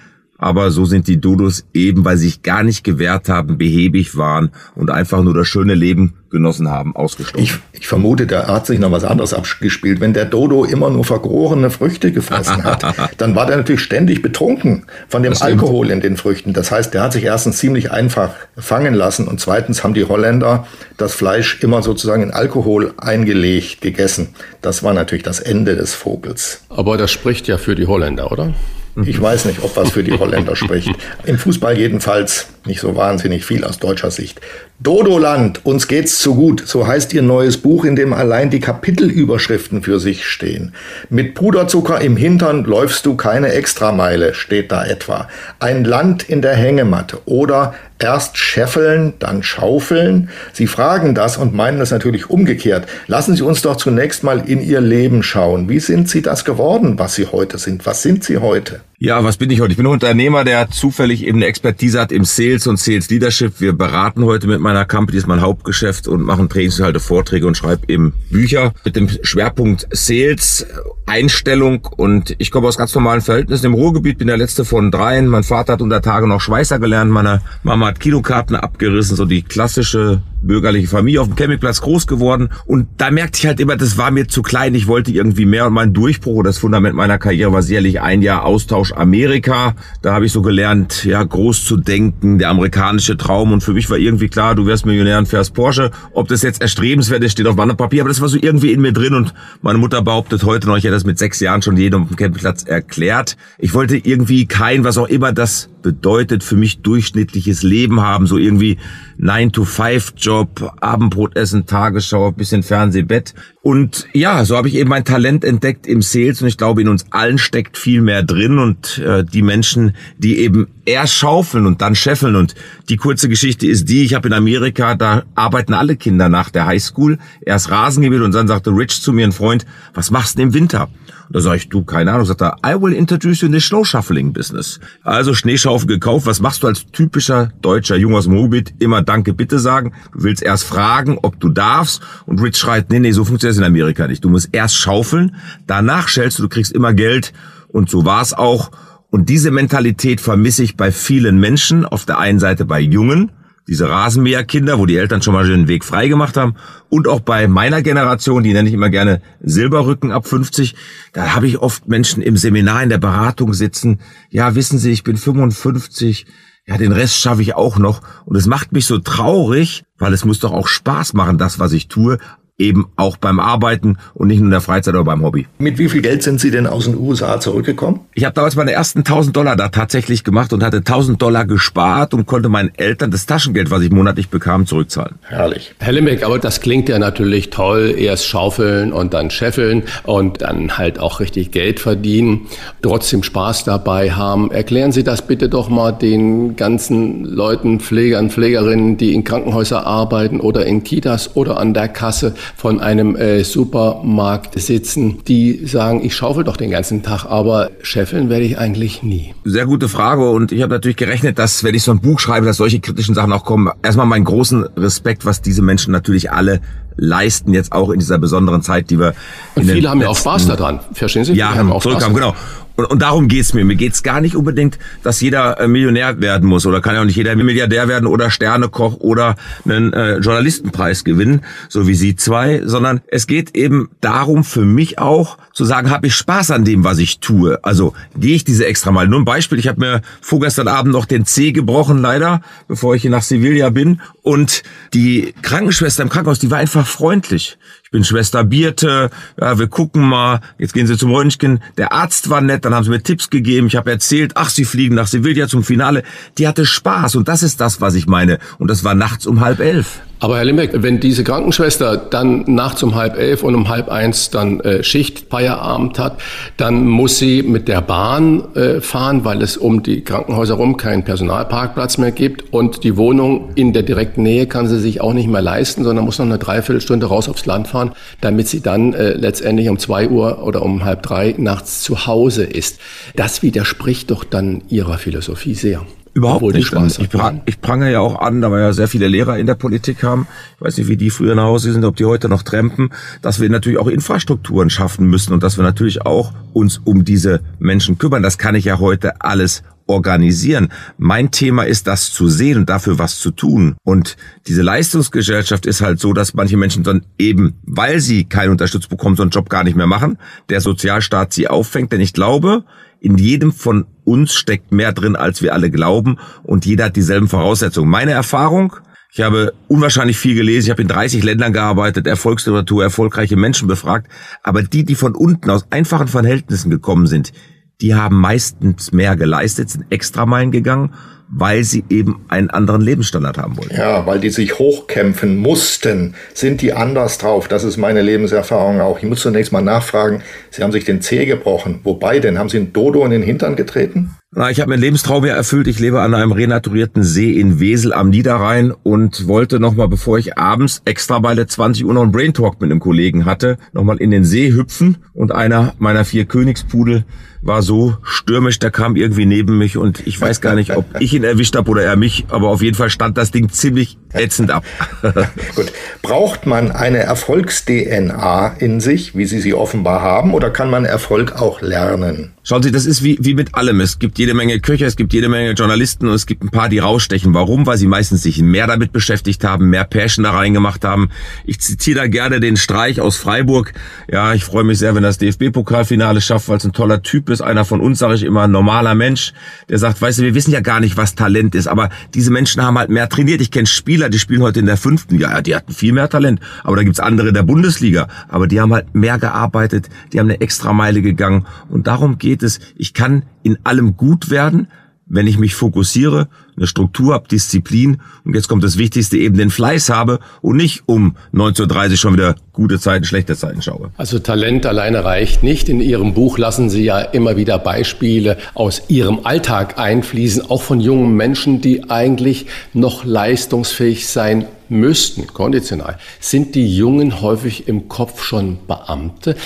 I: aber so sind die Dodos eben, weil sie sich gar nicht gewehrt haben, behäbig waren und einfach nur das schöne Leben genossen haben, ausgestorben.
A: Ich, ich vermute, da hat sich noch was anderes abgespielt. Wenn der Dodo immer nur vergorene Früchte gefressen hat, (laughs) dann war der natürlich ständig betrunken von dem Alkohol in den Früchten. Das heißt, der hat sich erstens ziemlich einfach fangen lassen und zweitens haben die Holländer das Fleisch immer sozusagen in Alkohol eingelegt gegessen. Das war natürlich das Ende des Vogels.
B: Aber das spricht ja für die Holländer, oder?
A: Ich weiß nicht, ob was für die Holländer spricht. Im Fußball jedenfalls nicht so wahnsinnig viel aus deutscher Sicht. Dodoland, uns geht's zu gut, so heißt ihr neues Buch, in dem allein die Kapitelüberschriften für sich stehen. Mit Puderzucker im Hintern läufst du keine Extrameile, steht da etwa. Ein Land in der Hängematte oder erst scheffeln, dann schaufeln. Sie fragen das und meinen es natürlich umgekehrt. Lassen Sie uns doch zunächst mal in Ihr Leben schauen. Wie sind Sie das geworden, was Sie heute sind? Was sind Sie heute?
I: Ja, was bin ich heute? Ich bin ein Unternehmer, der zufällig eben eine Expertise hat im Sales und Sales Leadership. Wir beraten heute mit meiner Company, ist mein Hauptgeschäft und machen Trainings, halte Vorträge und schreibe eben Bücher mit dem Schwerpunkt Sales, Einstellung und ich komme aus ganz normalen Verhältnissen im Ruhrgebiet, bin der letzte von dreien. Mein Vater hat unter Tage noch Schweißer gelernt, meine Mama hat Kinokarten abgerissen, so die klassische bürgerliche Familie auf dem Campingplatz groß geworden und da merkte ich halt immer, das war mir zu klein, ich wollte irgendwie mehr und mein Durchbruch, das Fundament meiner Karriere war sicherlich ein Jahr Austausch Amerika. Da habe ich so gelernt, ja, groß zu denken, der amerikanische Traum und für mich war irgendwie klar, du wirst Millionär und fährst Porsche. Ob das jetzt erstrebenswert ist, steht auf meinem Papier, aber das war so irgendwie in mir drin und meine Mutter behauptet heute noch, ich hätte das mit sechs Jahren schon jedem auf dem Campingplatz erklärt. Ich wollte irgendwie kein, was auch immer das bedeutet, für mich durchschnittliches Leben haben, so irgendwie 9-to-5-Job, Abendbrot essen, Tagesschau, bisschen Fernsehbett. Und ja, so habe ich eben mein Talent entdeckt im Sales und ich glaube, in uns allen steckt viel mehr drin und äh, die Menschen, die eben erst schaufeln und dann scheffeln und die kurze Geschichte ist die, ich habe in Amerika, da arbeiten alle Kinder nach der Highschool, erst Rasen und dann sagte Rich zu mir, ein Freund, was machst du im Winter? Und da sage ich, du, keine Ahnung, sagt er, I will introduce you in the Snow Shuffling Business. Also Schneeschaufel gekauft, was machst du als typischer deutscher Junge aus dem Ruhrgebiet? Immer Danke, bitte sagen. Du willst erst fragen, ob du darfst und Rich schreit, nee, nee, so funktioniert es in Amerika nicht. Du musst erst schaufeln, danach schellst du, du kriegst immer Geld und so war es auch. Und diese Mentalität vermisse ich bei vielen Menschen. Auf der einen Seite bei Jungen, diese Rasenmäherkinder, wo die Eltern schon mal den Weg frei gemacht haben. Und auch bei meiner Generation, die nenne ich immer gerne Silberrücken ab 50, da habe ich oft Menschen im Seminar in der Beratung sitzen. Ja, wissen Sie, ich bin 55. Ja, den Rest schaffe ich auch noch. Und es macht mich so traurig, weil es muss doch auch Spaß machen, das, was ich tue. Eben auch beim Arbeiten und nicht nur in der Freizeit oder beim Hobby.
A: Mit wie viel Geld sind Sie denn aus den USA zurückgekommen?
I: Ich habe damals meine ersten 1000 Dollar da tatsächlich gemacht und hatte 1000 Dollar gespart und konnte meinen Eltern das Taschengeld, was ich monatlich bekam, zurückzahlen.
A: Herrlich.
B: Herr Limbeck, aber das klingt ja natürlich toll. Erst schaufeln und dann scheffeln und dann halt auch richtig Geld verdienen, trotzdem Spaß dabei haben. Erklären Sie das bitte doch mal den ganzen Leuten, Pflegern, Pflegerinnen, die in Krankenhäusern arbeiten oder in Kitas oder an der Kasse von einem äh, Supermarkt sitzen, die sagen, ich schaufel doch den ganzen Tag, aber scheffeln werde ich eigentlich nie.
I: Sehr gute Frage und ich habe natürlich gerechnet, dass wenn ich so ein Buch schreibe, dass solche kritischen Sachen auch kommen. Erstmal meinen großen Respekt, was diese Menschen natürlich alle leisten, jetzt auch in dieser besonderen Zeit, die wir.
B: Und viele haben ja auch Spaß daran, verstehen Sie?
I: Ja, haben auch zurückkommen, genau. Und, und darum geht's mir. Mir geht's gar nicht unbedingt, dass jeder äh, Millionär werden muss oder kann ja auch nicht jeder Milliardär werden oder Sternekoch oder einen äh, Journalistenpreis gewinnen, so wie Sie zwei, sondern es geht eben darum für mich auch zu sagen, habe ich Spaß an dem, was ich tue. Also gehe ich diese extra mal. Nur ein Beispiel, ich habe mir vorgestern Abend noch den Zeh gebrochen, leider, bevor ich hier nach Sevilla bin. Und die Krankenschwester im Krankenhaus, die war einfach freundlich. Ich bin Schwester Birte, ja, wir gucken mal, jetzt gehen sie zum Röntgen. Der Arzt war nett, dann haben sie mir Tipps gegeben, ich habe erzählt, ach, sie fliegen nach Sevilla zum Finale. Die hatte Spaß und das ist das, was ich meine. Und das war nachts um halb elf.
B: Aber Herr Limbeck, wenn diese Krankenschwester dann nachts um halb elf und um halb eins dann äh, Schicht, Feierabend hat, dann muss sie mit der Bahn äh, fahren, weil es um die Krankenhäuser rum keinen Personalparkplatz mehr gibt und die Wohnung in der direkten Nähe kann sie sich auch nicht mehr leisten, sondern muss noch eine Dreiviertelstunde raus aufs Land fahren, damit sie dann äh, letztendlich um zwei Uhr oder um halb drei nachts zu Hause ist. Das widerspricht doch dann ihrer Philosophie sehr.
I: Überhaupt Obwohl nicht. Ich, prang, ich prangere ja auch an, da wir ja sehr viele Lehrer in der Politik haben. Ich weiß nicht, wie die früher nach Hause sind, ob die heute noch trampen, dass wir natürlich auch Infrastrukturen schaffen müssen und dass wir natürlich auch uns um diese Menschen kümmern. Das kann ich ja heute alles organisieren. Mein Thema ist, das zu sehen und dafür was zu tun. Und diese Leistungsgesellschaft ist halt so, dass manche Menschen dann eben, weil sie keine Unterstützung bekommen, so einen Job gar nicht mehr machen, der Sozialstaat sie auffängt. Denn ich glaube, in jedem von uns steckt mehr drin, als wir alle glauben und jeder hat dieselben Voraussetzungen. Meine Erfahrung, ich habe unwahrscheinlich viel gelesen, ich habe in 30 Ländern gearbeitet, Erfolgsliteratur, erfolgreiche Menschen befragt, aber die, die von unten aus einfachen Verhältnissen gekommen sind, die haben meistens mehr geleistet, sind extra Meilen gegangen weil sie eben einen anderen Lebensstandard haben wollten.
A: Ja, weil die sich hochkämpfen mussten, sind die anders drauf. Das ist meine Lebenserfahrung auch. Ich muss zunächst mal nachfragen, Sie haben sich den Zeh gebrochen. Wobei denn? Haben Sie einen Dodo in den Hintern getreten?
I: Na, ich habe meinen Lebenstraum ja erfüllt. Ich lebe an einem renaturierten See in Wesel am Niederrhein und wollte nochmal, bevor ich abends extra bei der 20 Uhr noch einen Brain Talk mit einem Kollegen hatte, nochmal in den See hüpfen und einer meiner vier Königspudel war so stürmisch, der kam irgendwie neben mich und ich weiß gar nicht, ob ich ihn erwischt habe oder er mich, aber auf jeden Fall stand das Ding ziemlich ätzend ab. (laughs)
A: Gut. Braucht man eine Erfolgs-DNA in sich, wie Sie sie offenbar haben, oder kann man Erfolg auch lernen?
I: Schauen Sie, das ist wie, wie mit allem. Es gibt jede Menge Köcher, es gibt jede Menge Journalisten und es gibt ein paar, die rausstechen. Warum? Weil sie meistens sich mehr damit beschäftigt haben, mehr Passion da reingemacht haben. Ich zitiere da gerne den Streich aus Freiburg. Ja, ich freue mich sehr, wenn das DFB-Pokalfinale schafft, weil es ein toller Typ ist. Einer von uns, sage ich immer, ein normaler Mensch, der sagt, weißt du, wir wissen ja gar nicht, was Talent ist, aber diese Menschen haben halt mehr trainiert. Ich kenne Spieler, die spielen heute in der fünften. Ja, die hatten viel mehr Talent. Aber da gibt's andere der Bundesliga. Aber die haben halt mehr gearbeitet, die haben eine extra Meile gegangen. Und darum geht es. Ich kann in allem gut werden, wenn ich mich fokussiere, eine Struktur habe, Disziplin und jetzt kommt das Wichtigste, eben den Fleiß habe und nicht um 19.30 Uhr schon wieder gute Zeiten, schlechte Zeiten schaue.
B: Also Talent alleine reicht nicht. In Ihrem Buch lassen Sie ja immer wieder Beispiele aus Ihrem Alltag einfließen, auch von jungen Menschen, die eigentlich noch leistungsfähig sein müssten, konditional, sind die Jungen häufig im Kopf schon Beamte?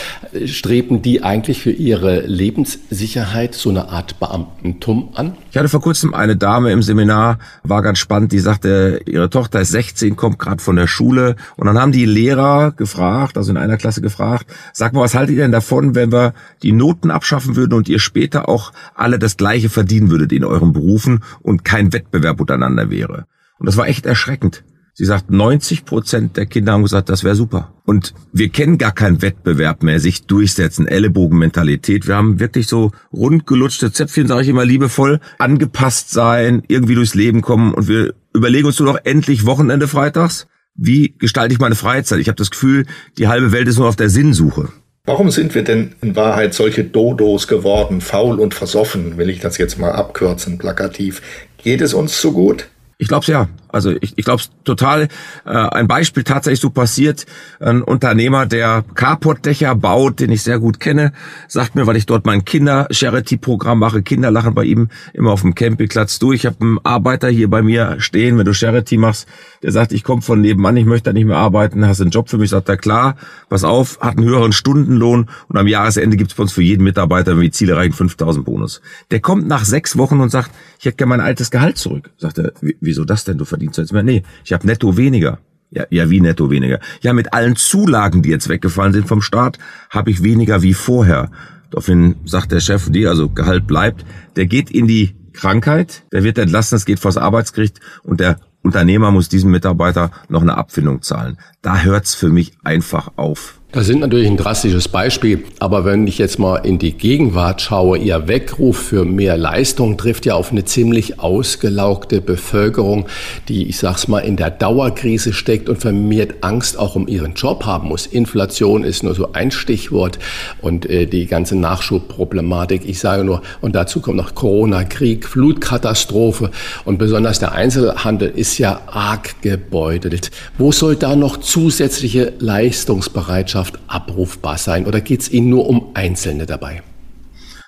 B: Streben die eigentlich für ihre Lebenssicherheit so eine Art Beamtentum an?
I: Ich hatte vor kurzem eine Dame im Seminar, war ganz spannend, die sagte, ihre Tochter ist 16, kommt gerade von der Schule und dann haben die Lehrer gefragt, also in einer Klasse gefragt, sag mal, was haltet ihr denn davon, wenn wir die Noten abschaffen würden und ihr später auch alle das Gleiche verdienen würdet in euren Berufen und kein Wettbewerb untereinander wäre? Und das war echt erschreckend. Sie sagt, 90 Prozent der Kinder haben gesagt, das wäre super. Und wir kennen gar keinen Wettbewerb mehr, sich durchsetzen, Ellenbogenmentalität. Wir haben wirklich so rundgelutschte Zäpfchen, sage ich immer liebevoll, angepasst sein, irgendwie durchs Leben kommen und wir überlegen uns nur noch endlich Wochenende freitags. wie gestalte ich meine Freizeit? Ich habe das Gefühl, die halbe Welt ist nur auf der Sinnsuche.
A: Warum sind wir denn in Wahrheit solche Dodos geworden, faul und versoffen, will ich das jetzt mal abkürzen, plakativ? Geht es uns so gut?
I: Ich glaube es ja. Also ich, ich glaube es total. Äh, ein Beispiel tatsächlich so passiert. Ein Unternehmer, der Carportdächer baut, den ich sehr gut kenne, sagt mir, weil ich dort mein Kinder-Charity-Programm mache, Kinder lachen bei ihm immer auf dem Campingplatz durch. Ich habe einen Arbeiter hier bei mir stehen, wenn du Charity machst, der sagt, ich komme von nebenan, ich möchte da nicht mehr arbeiten, hast einen Job für mich, sagt er, klar, pass auf, hat einen höheren Stundenlohn und am Jahresende gibt's bei uns für jeden Mitarbeiter, wenn die Ziele erreichen, 5000 Bonus. Der kommt nach sechs Wochen und sagt, ich hätte gerne mein altes Gehalt zurück. Sagt er, wieso das denn? Du verdienst jetzt mehr? Nee, ich habe netto weniger. Ja, ja, wie netto weniger? Ja, mit allen Zulagen, die jetzt weggefallen sind vom Staat, habe ich weniger wie vorher. Daraufhin sagt der Chef, die, also Gehalt bleibt, der geht in die Krankheit, der wird entlassen, es geht vors Arbeitsgericht und der Unternehmer muss diesem Mitarbeiter noch eine Abfindung zahlen. Da hört's für mich einfach auf.
B: Das sind natürlich ein drastisches Beispiel, aber wenn ich jetzt mal in die Gegenwart schaue, Ihr Weckruf für mehr Leistung trifft ja auf eine ziemlich ausgelaugte Bevölkerung, die, ich sag's mal, in der Dauerkrise steckt und vermehrt Angst auch um ihren Job haben muss. Inflation ist nur so ein Stichwort und äh, die ganze Nachschubproblematik. Ich sage nur, und dazu kommt noch Corona, Krieg, Flutkatastrophe und besonders der Einzelhandel ist ja arg gebeutelt. Wo soll da noch zusätzliche Leistungsbereitschaft Gesellschaft abrufbar sein oder geht es Ihnen nur um Einzelne dabei?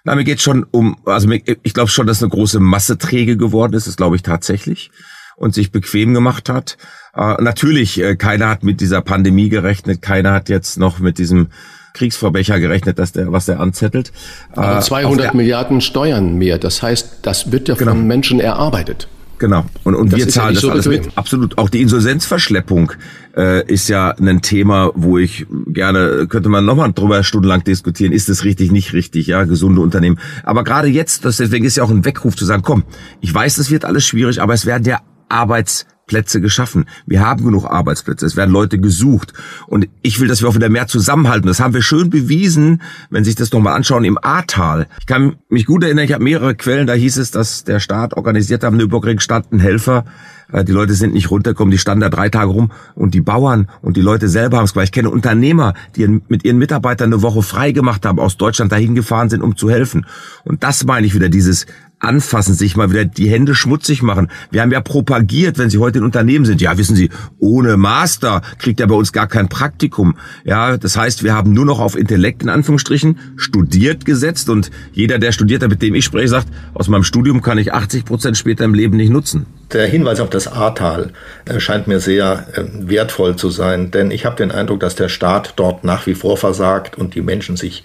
I: Na, mir geht schon um, also ich glaube schon, dass eine große Masse träge geworden ist, das glaube ich tatsächlich und sich bequem gemacht hat. Äh, natürlich, äh, keiner hat mit dieser Pandemie gerechnet, keiner hat jetzt noch mit diesem Kriegsverbrecher gerechnet, dass der, was der anzettelt.
B: Aber 200 äh, Milliarden Steuern mehr, das heißt, das wird ja genau. von Menschen erarbeitet.
I: Genau. Und, und wir zahlen ja das so alles bequem. mit. Absolut. Auch die Insolvenzverschleppung äh, ist ja ein Thema, wo ich gerne, könnte man nochmal drüber stundenlang diskutieren, ist es richtig, nicht richtig, ja, gesunde Unternehmen. Aber gerade jetzt, deswegen ist ja auch ein Weckruf zu sagen, komm, ich weiß, es wird alles schwierig, aber es werden ja Arbeits Plätze geschaffen. Wir haben genug Arbeitsplätze. Es werden Leute gesucht. Und ich will, dass wir auch wieder mehr zusammenhalten. Das haben wir schön bewiesen, wenn Sie sich das nochmal anschauen, im Ahrtal. Ich kann mich gut erinnern, ich habe mehrere Quellen, da hieß es, dass der Staat organisiert hat, am Nürburgring standen Helfer. Äh, die Leute sind nicht runtergekommen, die standen da drei Tage rum und die Bauern und die Leute selber haben es gemacht. Ich kenne Unternehmer, die mit ihren Mitarbeitern eine Woche frei gemacht haben, aus Deutschland dahin gefahren sind, um zu helfen. Und das meine ich wieder, dieses anfassen, sich mal wieder die Hände schmutzig machen. Wir haben ja propagiert, wenn Sie heute in Unternehmen sind, ja, wissen Sie, ohne Master kriegt er bei uns gar kein Praktikum. Ja, das heißt, wir haben nur noch auf Intellekt in Anführungsstrichen studiert gesetzt und jeder, der studiert hat, mit dem ich spreche, sagt, aus meinem Studium kann ich 80 Prozent später im Leben nicht nutzen.
A: Der Hinweis auf das Ahrtal äh, scheint mir sehr äh, wertvoll zu sein, denn ich habe den Eindruck, dass der Staat dort nach wie vor versagt und die Menschen sich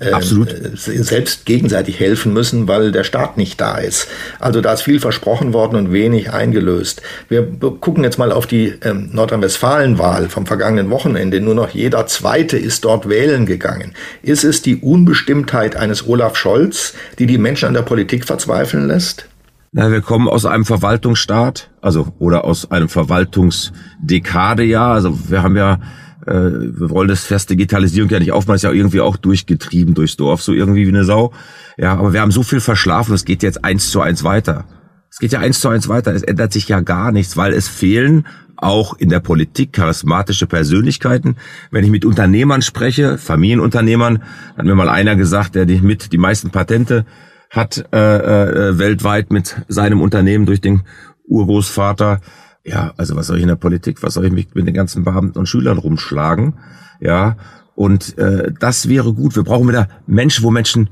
A: äh, Absolut. selbst gegenseitig helfen müssen, weil der Staat nicht da ist. Also da ist viel versprochen worden und wenig eingelöst. Wir gucken jetzt mal auf die ähm, Nordrhein-Westfalen-Wahl vom vergangenen Wochenende. Nur noch jeder Zweite ist dort wählen gegangen. Ist es die Unbestimmtheit eines Olaf Scholz, die die Menschen an der Politik verzweifeln lässt?
I: Na, wir kommen aus einem Verwaltungsstaat, also oder aus einem Verwaltungsdekadejahr. Also wir haben ja äh, wir wollen das fest Digitalisierung ja nicht aufmachen, ist ja irgendwie auch durchgetrieben durchs Dorf, so irgendwie wie eine Sau. Ja, aber wir haben so viel verschlafen, es geht jetzt eins zu eins weiter. Es geht ja eins zu eins weiter, es ändert sich ja gar nichts, weil es fehlen auch in der Politik charismatische Persönlichkeiten. Wenn ich mit Unternehmern spreche, Familienunternehmern, hat mir mal einer gesagt, der die mit die meisten Patente hat äh, äh, weltweit mit seinem Unternehmen durch den Urgroßvater ja, also was soll ich in der Politik, was soll ich mich mit den ganzen Beamten und Schülern rumschlagen? Ja, und äh, das wäre gut. Wir brauchen wieder Menschen, wo Menschen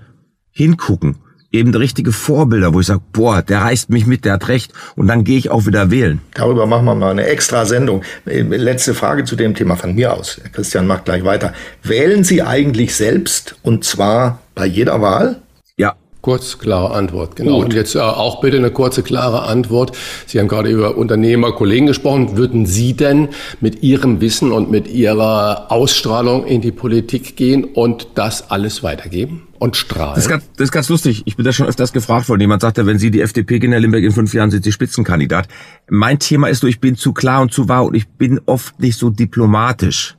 I: hingucken. Eben richtige Vorbilder, wo ich sage, boah, der reißt mich mit, der hat recht. Und dann gehe ich auch wieder wählen.
A: Darüber machen wir mal eine extra Sendung. Letzte Frage zu dem Thema von mir aus. Christian macht gleich weiter. Wählen Sie eigentlich selbst und zwar bei jeder Wahl?
B: Kurz, klare Antwort, genau. Gut. Und jetzt äh, auch bitte eine kurze, klare Antwort. Sie haben gerade über Unternehmer, Kollegen gesprochen. Würden Sie denn mit Ihrem Wissen und mit Ihrer Ausstrahlung in die Politik gehen und das alles weitergeben? Und strahlen.
I: Das ist, ganz, das ist ganz lustig. Ich bin da schon öfters gefragt worden. Jemand sagte, wenn Sie die FDP gehen, Herr Limberg, in fünf Jahren sind Sie Spitzenkandidat. Mein Thema ist so, ich bin zu klar und zu wahr und ich bin oft nicht so diplomatisch.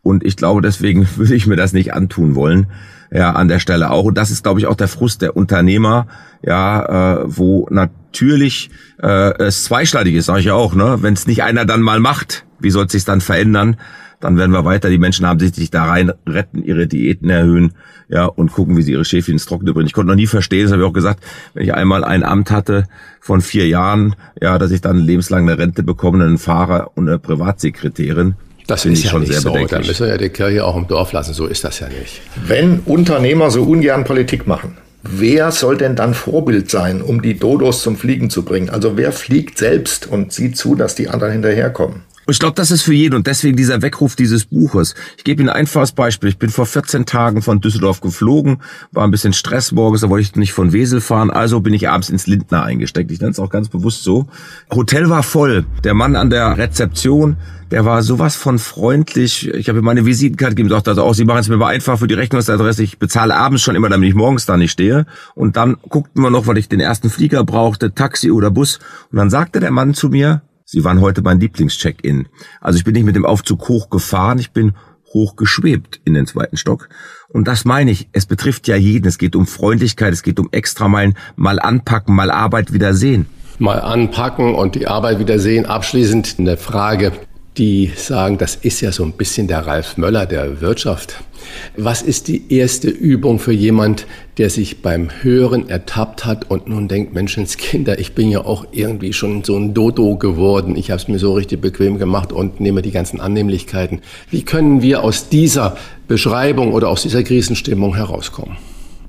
I: Und ich glaube, deswegen (laughs) würde ich mir das nicht antun wollen ja, an der Stelle auch. Und das ist, glaube ich, auch der Frust der Unternehmer, ja, äh, wo na, natürlich äh, es zweischneidig ist, sage ich auch. Ne? Wenn es nicht einer dann mal macht, wie soll es sich dann verändern? Dann werden wir weiter. Die Menschen haben sich, sich da rein retten, ihre Diäten erhöhen, ja, und gucken, wie sie ihre Schäfchen ins Trockene bringen. Ich konnte noch nie verstehen, das habe ich auch gesagt, wenn ich einmal ein Amt hatte von vier Jahren, ja, dass ich dann lebenslang eine Rente bekomme, einen Fahrer und eine Privatsekretärin.
B: Das finde ich ja schon sehr so. bedenklich. Da müssen wir ja die Kirche auch im Dorf lassen. So ist das ja nicht.
A: Wenn Unternehmer so ungern Politik machen, wer soll denn dann Vorbild sein, um die Dodos zum Fliegen zu bringen? Also wer fliegt selbst und sieht zu, dass die anderen hinterherkommen?
I: Und ich glaube, das ist für jeden und deswegen dieser Weckruf dieses Buches. Ich gebe Ihnen ein einfaches Beispiel. Ich bin vor 14 Tagen von Düsseldorf geflogen, war ein bisschen Stress morgens, da wollte ich nicht von Wesel fahren, also bin ich abends ins Lindner eingesteckt. Ich nenne es auch ganz bewusst so. Hotel war voll. Der Mann an der Rezeption, der war sowas von freundlich. Ich habe ihm meine Visitenkarte gegeben, sagte also auch, Sie machen es mir mal einfach für die Rechnungsadresse. Ich bezahle abends schon immer, damit ich morgens da nicht stehe. Und dann guckten wir noch, weil ich den ersten Flieger brauchte, Taxi oder Bus. Und dann sagte der Mann zu mir, Sie waren heute mein Lieblingscheck-in. Also ich bin nicht mit dem Aufzug hoch gefahren, ich bin hoch geschwebt in den zweiten Stock. Und das meine ich, es betrifft ja jeden. Es geht um Freundlichkeit, es geht um Extrameilen, mal anpacken, mal Arbeit wieder sehen.
B: Mal anpacken und die Arbeit wieder sehen. Abschließend eine Frage, die sagen, das ist ja so ein bisschen der Ralf Möller der Wirtschaft. Was ist die erste Übung für jemand, der sich beim Hören ertappt hat und nun denkt, Menschenskinder, ich bin ja auch irgendwie schon so ein Dodo geworden. Ich habe es mir so richtig bequem gemacht und nehme die ganzen Annehmlichkeiten. Wie können wir aus dieser Beschreibung oder aus dieser Krisenstimmung herauskommen?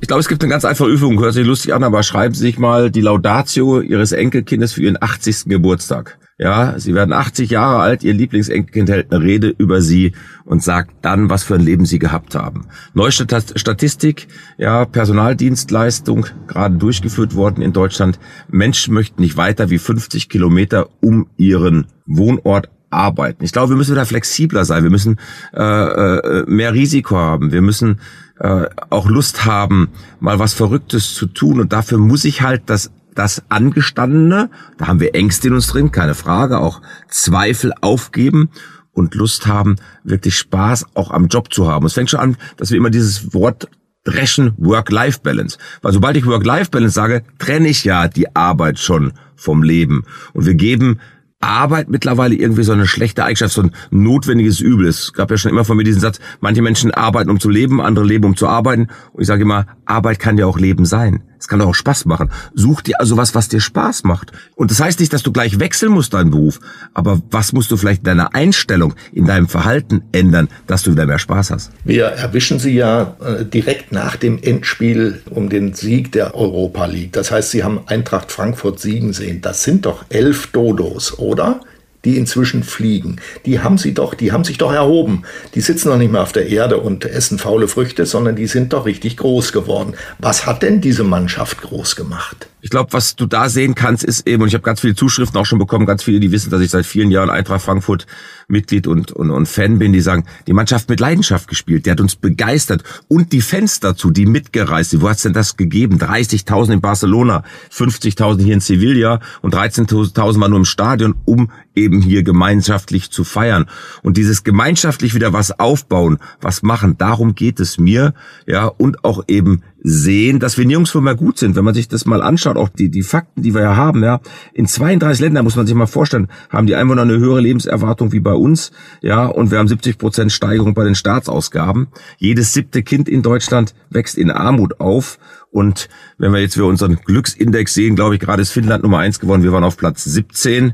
I: Ich glaube, es gibt eine ganz einfache Übung, hört sich lustig an, aber schreiben Sie sich mal die Laudatio Ihres Enkelkindes für Ihren 80. Geburtstag. Ja, Sie werden 80 Jahre alt, Ihr Lieblingsenkelkind hält eine Rede über Sie und sagt dann, was für ein Leben Sie gehabt haben. Neueste Statistik, ja, Personaldienstleistung, gerade durchgeführt worden in Deutschland. Menschen möchten nicht weiter wie 50 Kilometer um ihren Wohnort arbeiten. Ich glaube, wir müssen wieder flexibler sein. Wir müssen äh, äh, mehr Risiko haben. Wir müssen äh, auch Lust haben, mal was Verrücktes zu tun. Und dafür muss ich halt das das Angestandene, da haben wir Ängste in uns drin, keine Frage, auch Zweifel aufgeben und Lust haben, wirklich Spaß auch am Job zu haben. Es fängt schon an, dass wir immer dieses Wort dreschen Work-Life-Balance. Weil sobald ich Work-Life-Balance sage, trenne ich ja die Arbeit schon vom Leben. Und wir geben Arbeit mittlerweile irgendwie so eine schlechte Eigenschaft, so ein notwendiges Übel. Es gab ja schon immer von mir diesen Satz, manche Menschen arbeiten, um zu leben, andere leben, um zu arbeiten. Und ich sage immer, Arbeit kann ja auch Leben sein. Es kann doch auch Spaß machen. Such dir also was, was dir Spaß macht. Und das heißt nicht, dass du gleich wechseln musst deinen Beruf, aber was musst du vielleicht in deiner Einstellung, in deinem Verhalten ändern, dass du wieder mehr Spaß hast?
A: Wir erwischen sie ja äh, direkt nach dem Endspiel um den Sieg der Europa League. Das heißt, sie haben Eintracht Frankfurt siegen sehen. Das sind doch elf Dodos, oder? Die inzwischen fliegen. Die haben sie doch, die haben sich doch erhoben. Die sitzen doch nicht mehr auf der Erde und essen faule Früchte, sondern die sind doch richtig groß geworden. Was hat denn diese Mannschaft groß gemacht?
I: Ich glaube, was du da sehen kannst, ist eben, und ich habe ganz viele Zuschriften auch schon bekommen, ganz viele, die wissen, dass ich seit vielen Jahren Eintracht Frankfurt Mitglied und, und, und Fan bin, die sagen, die Mannschaft mit Leidenschaft gespielt, die hat uns begeistert. Und die Fans dazu, die mitgereist sind. Wo hat's denn das gegeben? 30.000 in Barcelona, 50.000 hier in Sevilla und 13.000 waren nur im Stadion, um eben hier gemeinschaftlich zu feiern. Und dieses gemeinschaftlich wieder was aufbauen, was machen, darum geht es mir, ja, und auch eben sehen, dass wir nirgendwo mehr gut sind. Wenn man sich das mal anschaut, auch die, die Fakten, die wir ja haben, ja, in 32 Ländern muss man sich mal vorstellen, haben die Einwohner eine höhere Lebenserwartung wie bei uns, ja, und wir haben 70 Prozent Steigerung bei den Staatsausgaben. Jedes siebte Kind in Deutschland wächst in Armut auf. Und wenn wir jetzt für unseren Glücksindex sehen, glaube ich, gerade ist Finnland Nummer eins geworden. Wir waren auf Platz 17.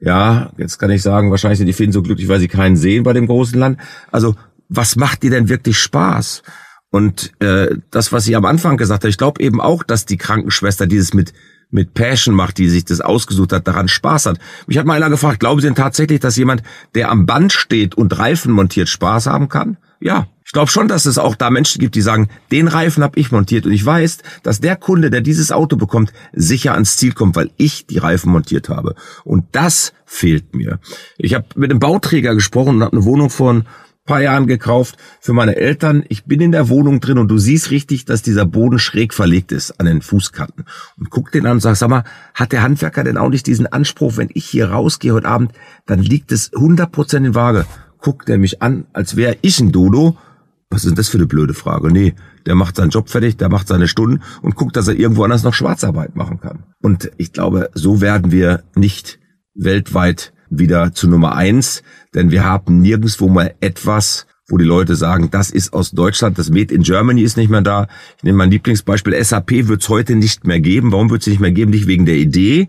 I: Ja, jetzt kann ich sagen, wahrscheinlich sind die Finnen so glücklich, weil sie keinen sehen bei dem großen Land. Also, was macht dir denn wirklich Spaß? Und äh, das, was ich am Anfang gesagt habe, ich glaube eben auch, dass die Krankenschwester dieses mit mit Passion macht, die sich das ausgesucht hat, daran Spaß hat. Mich hat mal einer gefragt, glauben Sie denn tatsächlich, dass jemand, der am Band steht und Reifen montiert, Spaß haben kann? Ja, ich glaube schon, dass es auch da Menschen gibt, die sagen, den Reifen habe ich montiert und ich weiß, dass der Kunde, der dieses Auto bekommt, sicher ans Ziel kommt, weil ich die Reifen montiert habe. Und das fehlt mir. Ich habe mit einem Bauträger gesprochen und habe eine Wohnung von paar Jahren gekauft für meine Eltern. Ich bin in der Wohnung drin und du siehst richtig, dass dieser Boden schräg verlegt ist an den Fußkanten. Und guck den an und sag, sag mal, hat der Handwerker denn auch nicht diesen Anspruch, wenn ich hier rausgehe heute Abend, dann liegt es 100% in Waage. Guckt er mich an, als wäre ich ein Dodo. Was ist denn das für eine blöde Frage? Nee, der macht seinen Job fertig, der macht seine Stunden und guckt, dass er irgendwo anders noch Schwarzarbeit machen kann. Und ich glaube, so werden wir nicht weltweit wieder zu Nummer eins, denn wir haben nirgendwo mal etwas, wo die Leute sagen, das ist aus Deutschland, das Made in Germany ist nicht mehr da. Ich nehme mein Lieblingsbeispiel, SAP wird es heute nicht mehr geben. Warum wird es nicht mehr geben? Nicht wegen der Idee,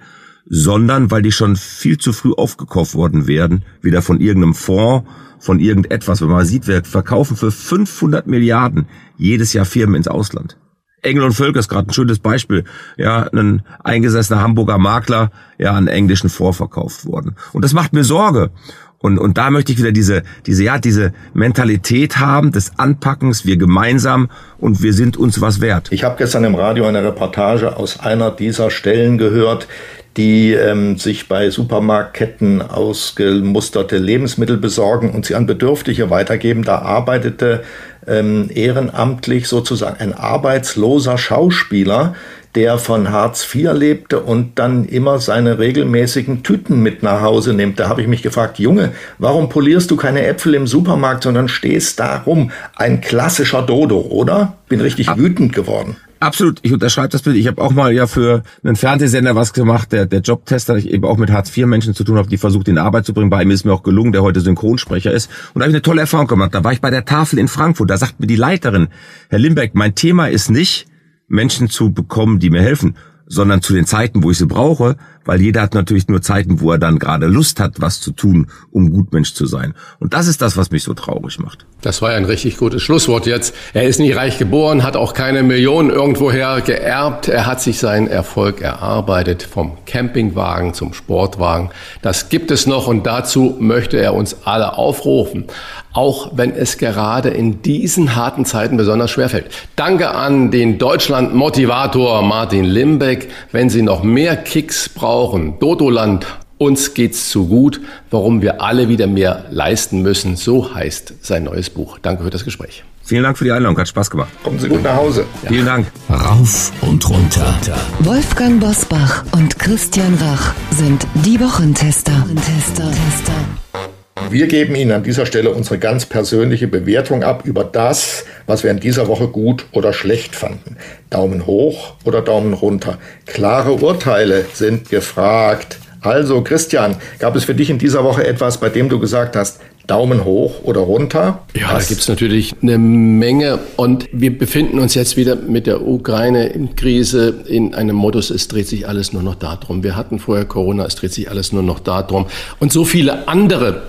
I: sondern weil die schon viel zu früh aufgekauft worden werden, wieder von irgendeinem Fonds, von irgendetwas. Wenn man sieht, wir verkaufen für 500 Milliarden jedes Jahr Firmen ins Ausland. Engel und Völker ist gerade ein schönes Beispiel. Ja, ein eingesessener Hamburger Makler, ja, an englischen Fonds verkauft worden. Und das macht mir Sorge. Und, und da möchte ich wieder diese, diese, ja, diese Mentalität haben des Anpackens, wir gemeinsam und wir sind uns was wert.
A: Ich habe gestern im Radio eine Reportage aus einer dieser Stellen gehört, die ähm, sich bei Supermarktketten ausgemusterte Lebensmittel besorgen und sie an Bedürftige weitergeben. Da arbeitete ähm, ehrenamtlich sozusagen ein arbeitsloser Schauspieler, der von Hartz IV lebte und dann immer seine regelmäßigen Tüten mit nach Hause nimmt. Da habe ich mich gefragt, Junge, warum polierst du keine Äpfel im Supermarkt, sondern stehst da rum? Ein klassischer Dodo, oder? Bin richtig wütend geworden.
I: Absolut, ich unterschreibe das Bild. Ich habe auch mal ja für einen Fernsehsender was gemacht, der, der Jobtester, ich eben auch mit Hartz-IV-Menschen zu tun habe, die versucht, in Arbeit zu bringen. Bei ihm ist mir auch gelungen, der heute Synchronsprecher ist. Und da habe ich eine tolle Erfahrung gemacht. Da war ich bei der Tafel in Frankfurt. Da sagt mir die Leiterin, Herr Limbeck, mein Thema ist nicht, Menschen zu bekommen, die mir helfen, sondern zu den Zeiten, wo ich sie brauche, weil jeder hat natürlich nur Zeiten, wo er dann gerade Lust hat, was zu tun, um Gutmensch zu sein. Und das ist das, was mich so traurig macht.
B: Das war ein richtig gutes Schlusswort jetzt. Er ist nicht reich geboren, hat auch keine Millionen irgendwoher geerbt. Er hat sich seinen Erfolg erarbeitet, vom Campingwagen zum Sportwagen. Das gibt es noch und dazu möchte er uns alle aufrufen auch wenn es gerade in diesen harten Zeiten besonders schwerfällt. Danke an den Deutschland-Motivator Martin Limbeck. Wenn Sie noch mehr Kicks brauchen, Dodoland, uns geht's zu gut, warum wir alle wieder mehr leisten müssen, so heißt sein neues Buch. Danke für das Gespräch.
I: Vielen Dank für die Einladung, hat Spaß gemacht.
A: Kommen Sie gut nach Hause.
I: Ja. Vielen Dank.
C: Rauf und runter.
E: Wolfgang Bosbach und Christian Rach sind die Wochentester. Wochentester.
A: Wir geben Ihnen an dieser Stelle unsere ganz persönliche Bewertung ab über das, was wir in dieser Woche gut oder schlecht fanden. Daumen hoch oder Daumen runter. Klare Urteile sind gefragt. Also Christian, gab es für dich in dieser Woche etwas, bei dem du gesagt hast, Daumen hoch oder runter?
B: Ja, Was? da gibt's natürlich eine Menge. Und wir befinden uns jetzt wieder mit der Ukraine-Krise in einem Modus, es dreht sich alles nur noch darum. Wir hatten vorher Corona, es dreht sich alles nur noch darum. Und so viele andere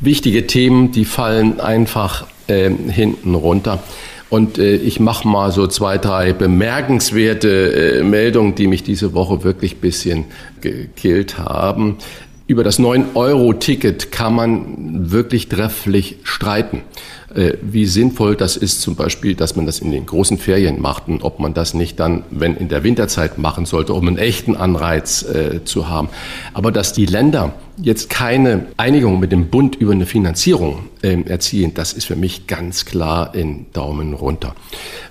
B: wichtige Themen, die fallen einfach äh, hinten runter. Und äh, ich mache mal so zwei, drei bemerkenswerte äh, Meldungen, die mich diese Woche wirklich bisschen gekillt haben. Über das 9-Euro-Ticket kann man wirklich trefflich streiten. Äh, wie sinnvoll das ist, zum Beispiel, dass man das in den großen Ferien macht und ob man das nicht dann, wenn in der Winterzeit machen sollte, um einen echten Anreiz äh, zu haben. Aber dass die Länder jetzt keine Einigung mit dem Bund über eine Finanzierung äh, erzielen, das ist für mich ganz klar in Daumen runter.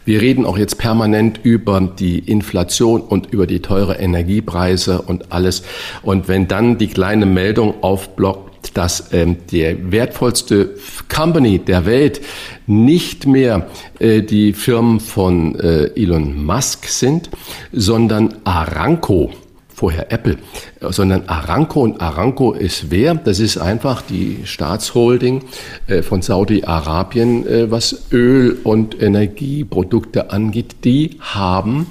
B: Wir reden auch jetzt permanent über die Inflation und über die teure Energiepreise und alles. Und wenn dann die kleine Meldung aufblockt, dass ähm, der wertvollste Company der Welt nicht mehr äh, die Firmen von äh, Elon Musk sind, sondern Aramco vorher Apple, sondern Aramco. Und Aramco ist wer? Das ist einfach die Staatsholding äh, von Saudi-Arabien, äh, was Öl und Energieprodukte angeht. Die haben,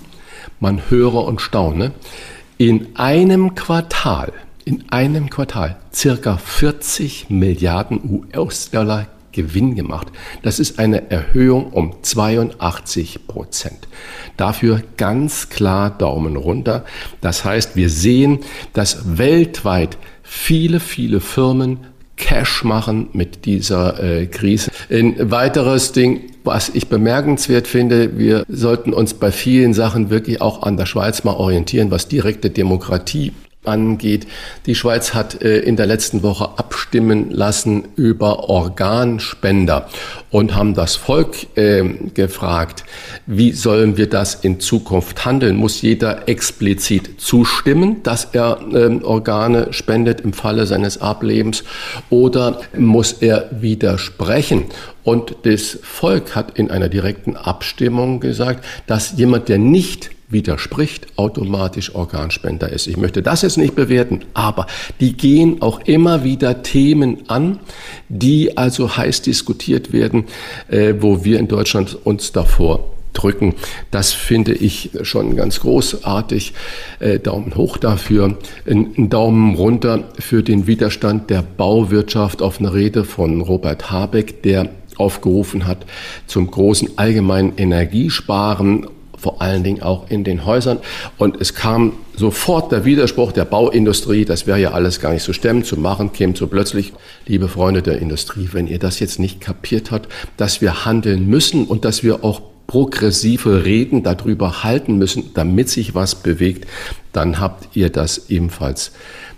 B: man höre und staune, in einem Quartal in einem Quartal circa 40 Milliarden US-Dollar Gewinn gemacht. Das ist eine Erhöhung um 82 Prozent. Dafür ganz klar Daumen runter. Das heißt, wir sehen, dass weltweit viele, viele Firmen Cash machen mit dieser äh, Krise. Ein weiteres Ding, was ich bemerkenswert finde, wir sollten uns bei vielen Sachen wirklich auch an der Schweiz mal orientieren, was direkte Demokratie angeht. Die Schweiz hat äh, in der letzten Woche abstimmen lassen über Organspender und haben das Volk äh, gefragt, wie sollen wir das in Zukunft handeln? Muss jeder explizit zustimmen, dass er äh, Organe spendet im Falle seines Ablebens oder muss er widersprechen? Und das Volk hat in einer direkten Abstimmung gesagt, dass jemand, der nicht widerspricht, automatisch Organspender ist. Ich möchte das jetzt nicht bewerten, aber die gehen auch immer wieder Themen an, die also heiß diskutiert werden, äh, wo wir in Deutschland uns davor drücken. Das finde ich schon ganz großartig. Äh, Daumen hoch dafür. Ein Daumen runter für den Widerstand der Bauwirtschaft auf eine Rede von Robert Habeck, der aufgerufen hat zum großen allgemeinen Energiesparen vor allen Dingen auch in den Häusern. Und es kam sofort der Widerspruch der Bauindustrie, das wäre ja alles gar nicht zu stemmen, zu machen, käme so plötzlich, liebe Freunde der Industrie, wenn ihr das jetzt nicht kapiert habt, dass wir handeln müssen und dass wir auch progressive Reden darüber halten müssen, damit sich was bewegt, dann habt ihr das ebenfalls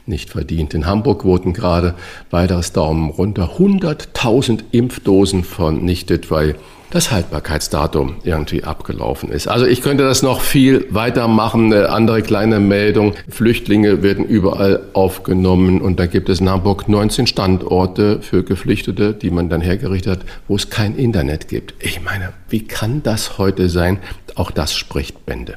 B: nicht verdient. In Hamburg wurden gerade weiteres Daumen runter 100.000 Impfdosen vernichtet, weil das Haltbarkeitsdatum irgendwie abgelaufen ist. Also ich könnte das noch viel weitermachen. Eine andere kleine Meldung. Flüchtlinge werden überall aufgenommen und da gibt es in Hamburg 19 Standorte für Geflüchtete, die man dann hergerichtet hat, wo es kein Internet gibt. Ich meine, wie kann das heute sein? Auch das spricht Bände.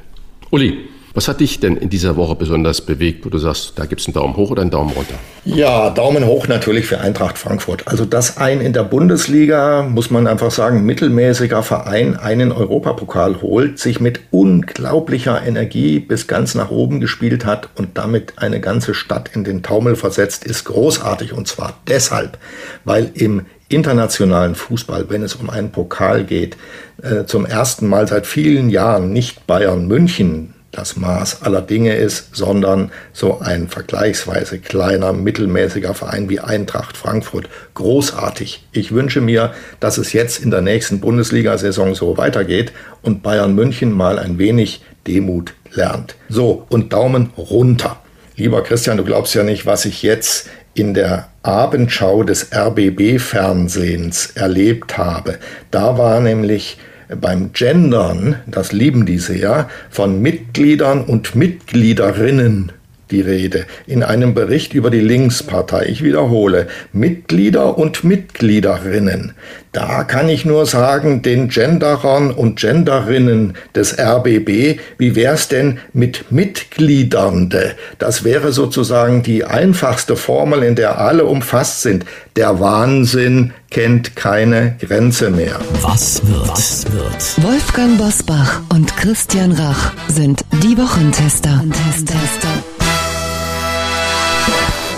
B: Uli, was hat dich denn in dieser Woche besonders bewegt, wo du sagst, da gibt es einen Daumen hoch oder einen Daumen runter?
A: Ja, Daumen hoch natürlich für Eintracht Frankfurt. Also dass ein in der Bundesliga, muss man einfach sagen, mittelmäßiger Verein einen Europapokal holt, sich mit unglaublicher Energie bis ganz nach oben gespielt hat und damit eine ganze Stadt in den Taumel versetzt, ist großartig. Und zwar deshalb, weil im internationalen Fußball, wenn es um einen Pokal geht, äh, zum ersten Mal seit vielen Jahren nicht Bayern München das Maß aller Dinge ist, sondern so ein vergleichsweise kleiner, mittelmäßiger Verein wie Eintracht Frankfurt. Großartig. Ich wünsche mir, dass es jetzt in der nächsten Bundesliga-Saison so weitergeht und Bayern München mal ein wenig Demut lernt. So, und Daumen runter. Lieber Christian, du glaubst ja nicht, was ich jetzt in der Abendschau des RBB-Fernsehens erlebt habe. Da war nämlich beim Gendern, das lieben die sehr, von Mitgliedern und Mitgliederinnen die Rede in einem Bericht über die Linkspartei. Ich wiederhole, Mitglieder und Mitgliederinnen. Da kann ich nur sagen, den Genderern und Genderinnen des RBB, wie wär's denn mit Mitgliedernde? Das wäre sozusagen die einfachste Formel, in der alle umfasst sind. Der Wahnsinn kennt keine Grenze mehr.
E: Was wird? Was wird? Wolfgang Bosbach und Christian Rach sind die Wochentester. Tester.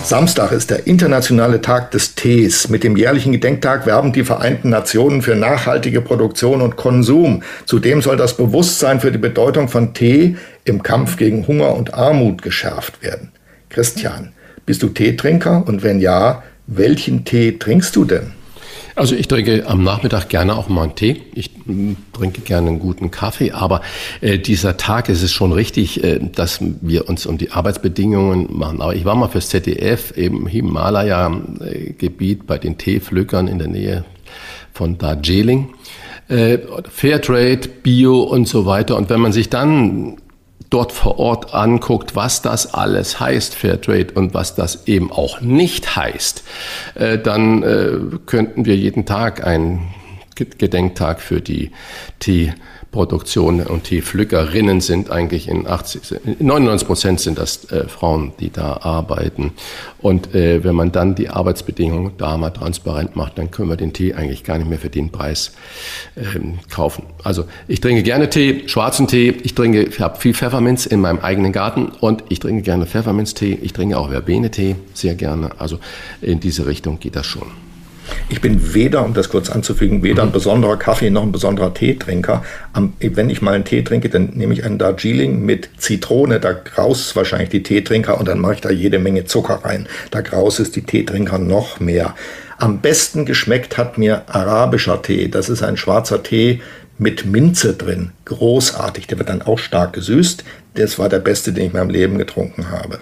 A: Samstag ist der internationale Tag des Tees. Mit dem jährlichen Gedenktag werben die Vereinten Nationen für nachhaltige Produktion und Konsum. Zudem soll das Bewusstsein für die Bedeutung von Tee im Kampf gegen Hunger und Armut geschärft werden. Christian, bist du Teetrinker? Und wenn ja, welchen Tee trinkst du denn?
B: Also ich trinke am Nachmittag gerne auch mal einen Tee. Ich hm, trinke gerne einen guten Kaffee. Aber äh, dieser Tag ist es schon richtig, äh, dass wir uns um die Arbeitsbedingungen machen. Aber ich war mal fürs ZDF im Himalaya-Gebiet bei den Teepflückern in der Nähe von Darjeeling. Äh, Fairtrade, Bio und so weiter. Und wenn man sich dann dort vor Ort anguckt, was das alles heißt, Fairtrade, und was das eben auch nicht heißt, äh, dann äh, könnten wir jeden Tag einen Gedenktag für die Tee Produktion und Teepflückerinnen sind eigentlich in 80, 99 Prozent sind das äh, Frauen, die da arbeiten. Und äh, wenn man dann die Arbeitsbedingungen da mal transparent macht, dann können wir den Tee eigentlich gar nicht mehr für den Preis ähm, kaufen. Also ich trinke gerne Tee, schwarzen Tee. Ich trinke, ich habe viel Pfefferminz in meinem eigenen Garten und ich trinke gerne Pfefferminztee. Ich trinke auch Verbene-Tee sehr gerne. Also in diese Richtung geht das schon.
A: Ich bin weder, um das kurz anzufügen, weder ein besonderer Kaffee noch ein besonderer Teetrinker. wenn ich mal einen Tee trinke, dann nehme ich einen Darjeeling mit Zitrone. Da graus wahrscheinlich die Teetrinker und dann mache ich da jede Menge Zucker rein. Da graus ist die Teetrinker noch mehr. Am besten geschmeckt hat mir arabischer Tee. Das ist ein schwarzer Tee mit Minze drin. Großartig. Der wird dann auch stark gesüßt. Das war der beste, den ich in meinem Leben getrunken habe.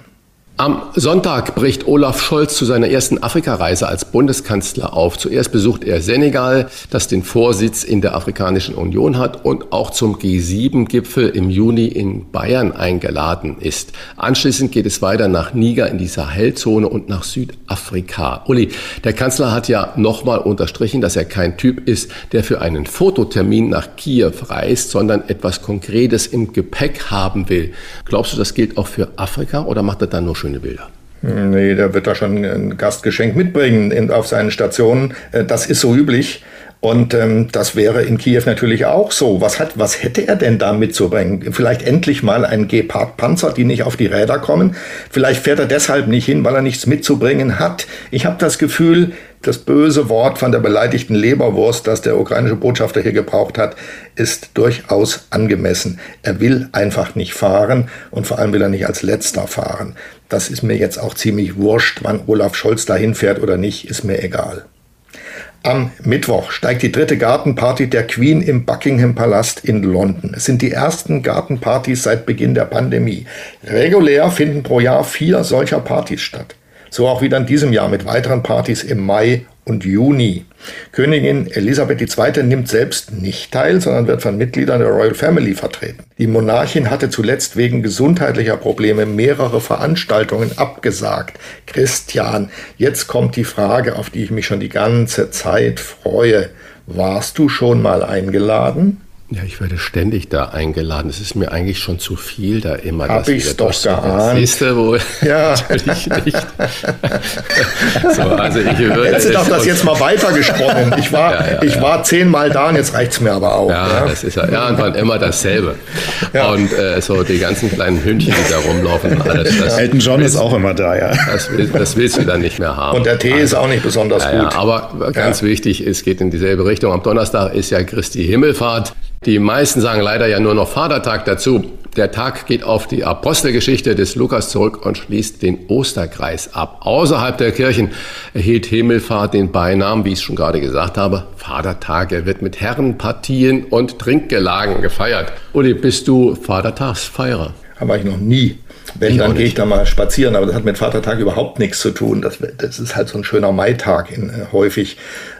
B: Am Sonntag bricht Olaf Scholz zu seiner ersten Afrikareise als Bundeskanzler auf. Zuerst besucht er Senegal, das den Vorsitz in der Afrikanischen Union hat und auch zum G7-Gipfel im Juni in Bayern eingeladen ist. Anschließend geht es weiter nach Niger in die Sahelzone und nach Südafrika. Uli, der Kanzler hat ja nochmal unterstrichen, dass er kein Typ ist, der für einen Fototermin nach Kiew reist, sondern etwas Konkretes im Gepäck haben will. Glaubst du, das gilt auch für Afrika oder macht er dann nur schöne Bilder.
A: Nee, der wird da schon ein Gastgeschenk mitbringen auf seinen Stationen. Äh, das ist so üblich. Und ähm, das wäre in Kiew natürlich auch so. Was, hat, was hätte er denn da mitzubringen? Vielleicht endlich mal ein Gepard-Panzer, die nicht auf die Räder kommen. Vielleicht fährt er deshalb nicht hin, weil er nichts mitzubringen hat. Ich habe das Gefühl, das böse Wort von der beleidigten Leberwurst, das der ukrainische Botschafter hier gebraucht hat, ist durchaus angemessen. Er will einfach nicht fahren und vor allem will er nicht als letzter fahren. Das ist mir jetzt auch ziemlich wurscht, wann Olaf Scholz dahin fährt oder nicht, ist mir egal. Am Mittwoch steigt die dritte Gartenparty der Queen im Buckingham Palast in London. Es sind die ersten Gartenpartys seit Beginn der Pandemie. Regulär finden pro Jahr vier solcher Partys statt. So auch wieder in diesem Jahr mit weiteren Partys im Mai und Juni. Königin Elisabeth II. nimmt selbst nicht teil, sondern wird von Mitgliedern der Royal Family vertreten. Die Monarchin hatte zuletzt wegen gesundheitlicher Probleme mehrere Veranstaltungen abgesagt. Christian, jetzt kommt die Frage, auf die ich mich schon die ganze Zeit freue. Warst du schon mal eingeladen?
B: Ja, ich werde ständig da eingeladen. Es ist mir eigentlich schon zu viel da immer.
A: Hab ich's doch geahnt.
B: Siehst du wohl?
A: Ja. (laughs)
B: Natürlich nicht. (laughs)
A: so, also ich würde, Hättest du doch das jetzt mal weitergesprochen. Ich war, ja, ja, ich war zehnmal da und jetzt reicht's mir aber auch.
B: Ja, ja. das ist ja, ja, und wann immer dasselbe. Ja. Und äh, so die ganzen kleinen Hündchen, die da rumlaufen. Alles,
D: das, (laughs) Elton John ist auch immer da, ja.
B: Das, das, willst du dann nicht mehr haben.
A: Und der Tee also, ist auch nicht besonders gut. Ja,
B: aber ganz wichtig, es geht in dieselbe Richtung. Am Donnerstag ist ja Christi Himmelfahrt. Die meisten sagen leider ja nur noch Vatertag dazu. Der Tag geht auf die Apostelgeschichte des Lukas zurück und schließt den Osterkreis ab. Außerhalb der Kirchen erhielt Himmelfahrt den Beinamen, wie ich es schon gerade gesagt habe, Vatertag. Er wird mit Herrenpartien und Trinkgelagen gefeiert. Uli, bist du Vatertagsfeierer?
A: Aber ich noch nie. Wenn, dann gehe ich da mal spazieren, aber das hat mit Vatertag überhaupt nichts zu tun. Das, das ist halt so ein schöner Maitag in, äh, häufig.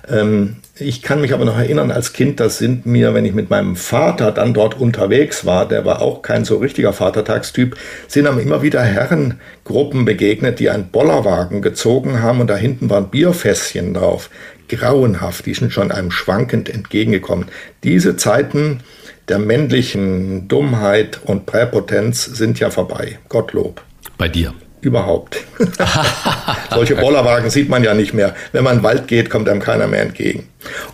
A: Ähm, ich kann mich aber noch erinnern, als Kind, das sind mir, wenn ich mit meinem Vater dann dort unterwegs war, der war auch kein so richtiger Vatertagstyp, sind einem immer wieder Herrengruppen begegnet, die einen Bollerwagen gezogen haben und da hinten waren Bierfässchen drauf. Grauenhaft, die sind schon einem schwankend entgegengekommen. Diese Zeiten der männlichen Dummheit und Präpotenz sind ja vorbei. Gottlob.
B: Bei dir.
A: Überhaupt. (laughs) Solche Bollerwagen sieht man ja nicht mehr. Wenn man in den Wald geht, kommt einem keiner mehr entgegen.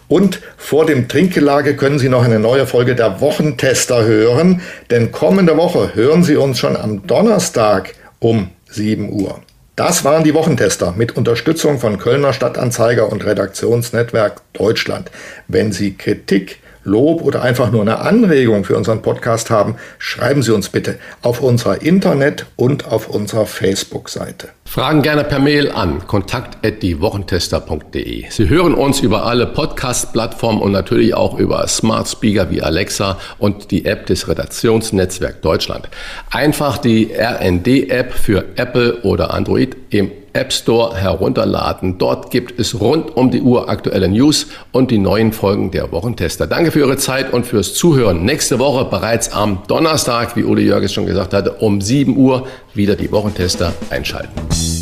A: Und vor dem Trinkgelage können Sie noch eine neue Folge der Wochentester hören, denn kommende Woche hören Sie uns schon am Donnerstag um 7 Uhr. Das waren die Wochentester mit Unterstützung von Kölner Stadtanzeiger und Redaktionsnetzwerk Deutschland. Wenn Sie Kritik, Lob oder einfach nur eine Anregung für unseren Podcast haben, schreiben Sie uns bitte auf unserer Internet- und auf unserer Facebook-Seite.
B: Fragen gerne per Mail an kontakt@diewochentester.de. Sie hören uns über alle Podcast-Plattformen und natürlich auch über Smart Speaker wie Alexa und die App des Redaktionsnetzwerk Deutschland. Einfach die RND-App für Apple oder Android im App Store herunterladen. Dort gibt es rund um die Uhr aktuelle News und die neuen Folgen der Wochentester. Danke für Ihre Zeit und fürs Zuhören. Nächste Woche bereits am Donnerstag, wie Uli Jörges schon gesagt hatte, um 7 Uhr wieder die Wochentester einschalten.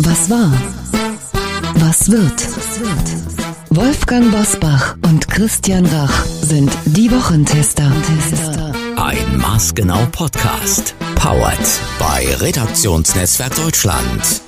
E: Was war? Was wird? Wolfgang Bosbach und Christian Rach sind die Wochentester.
C: Ein maßgenau Podcast. Powered bei Redaktionsnetzwerk Deutschland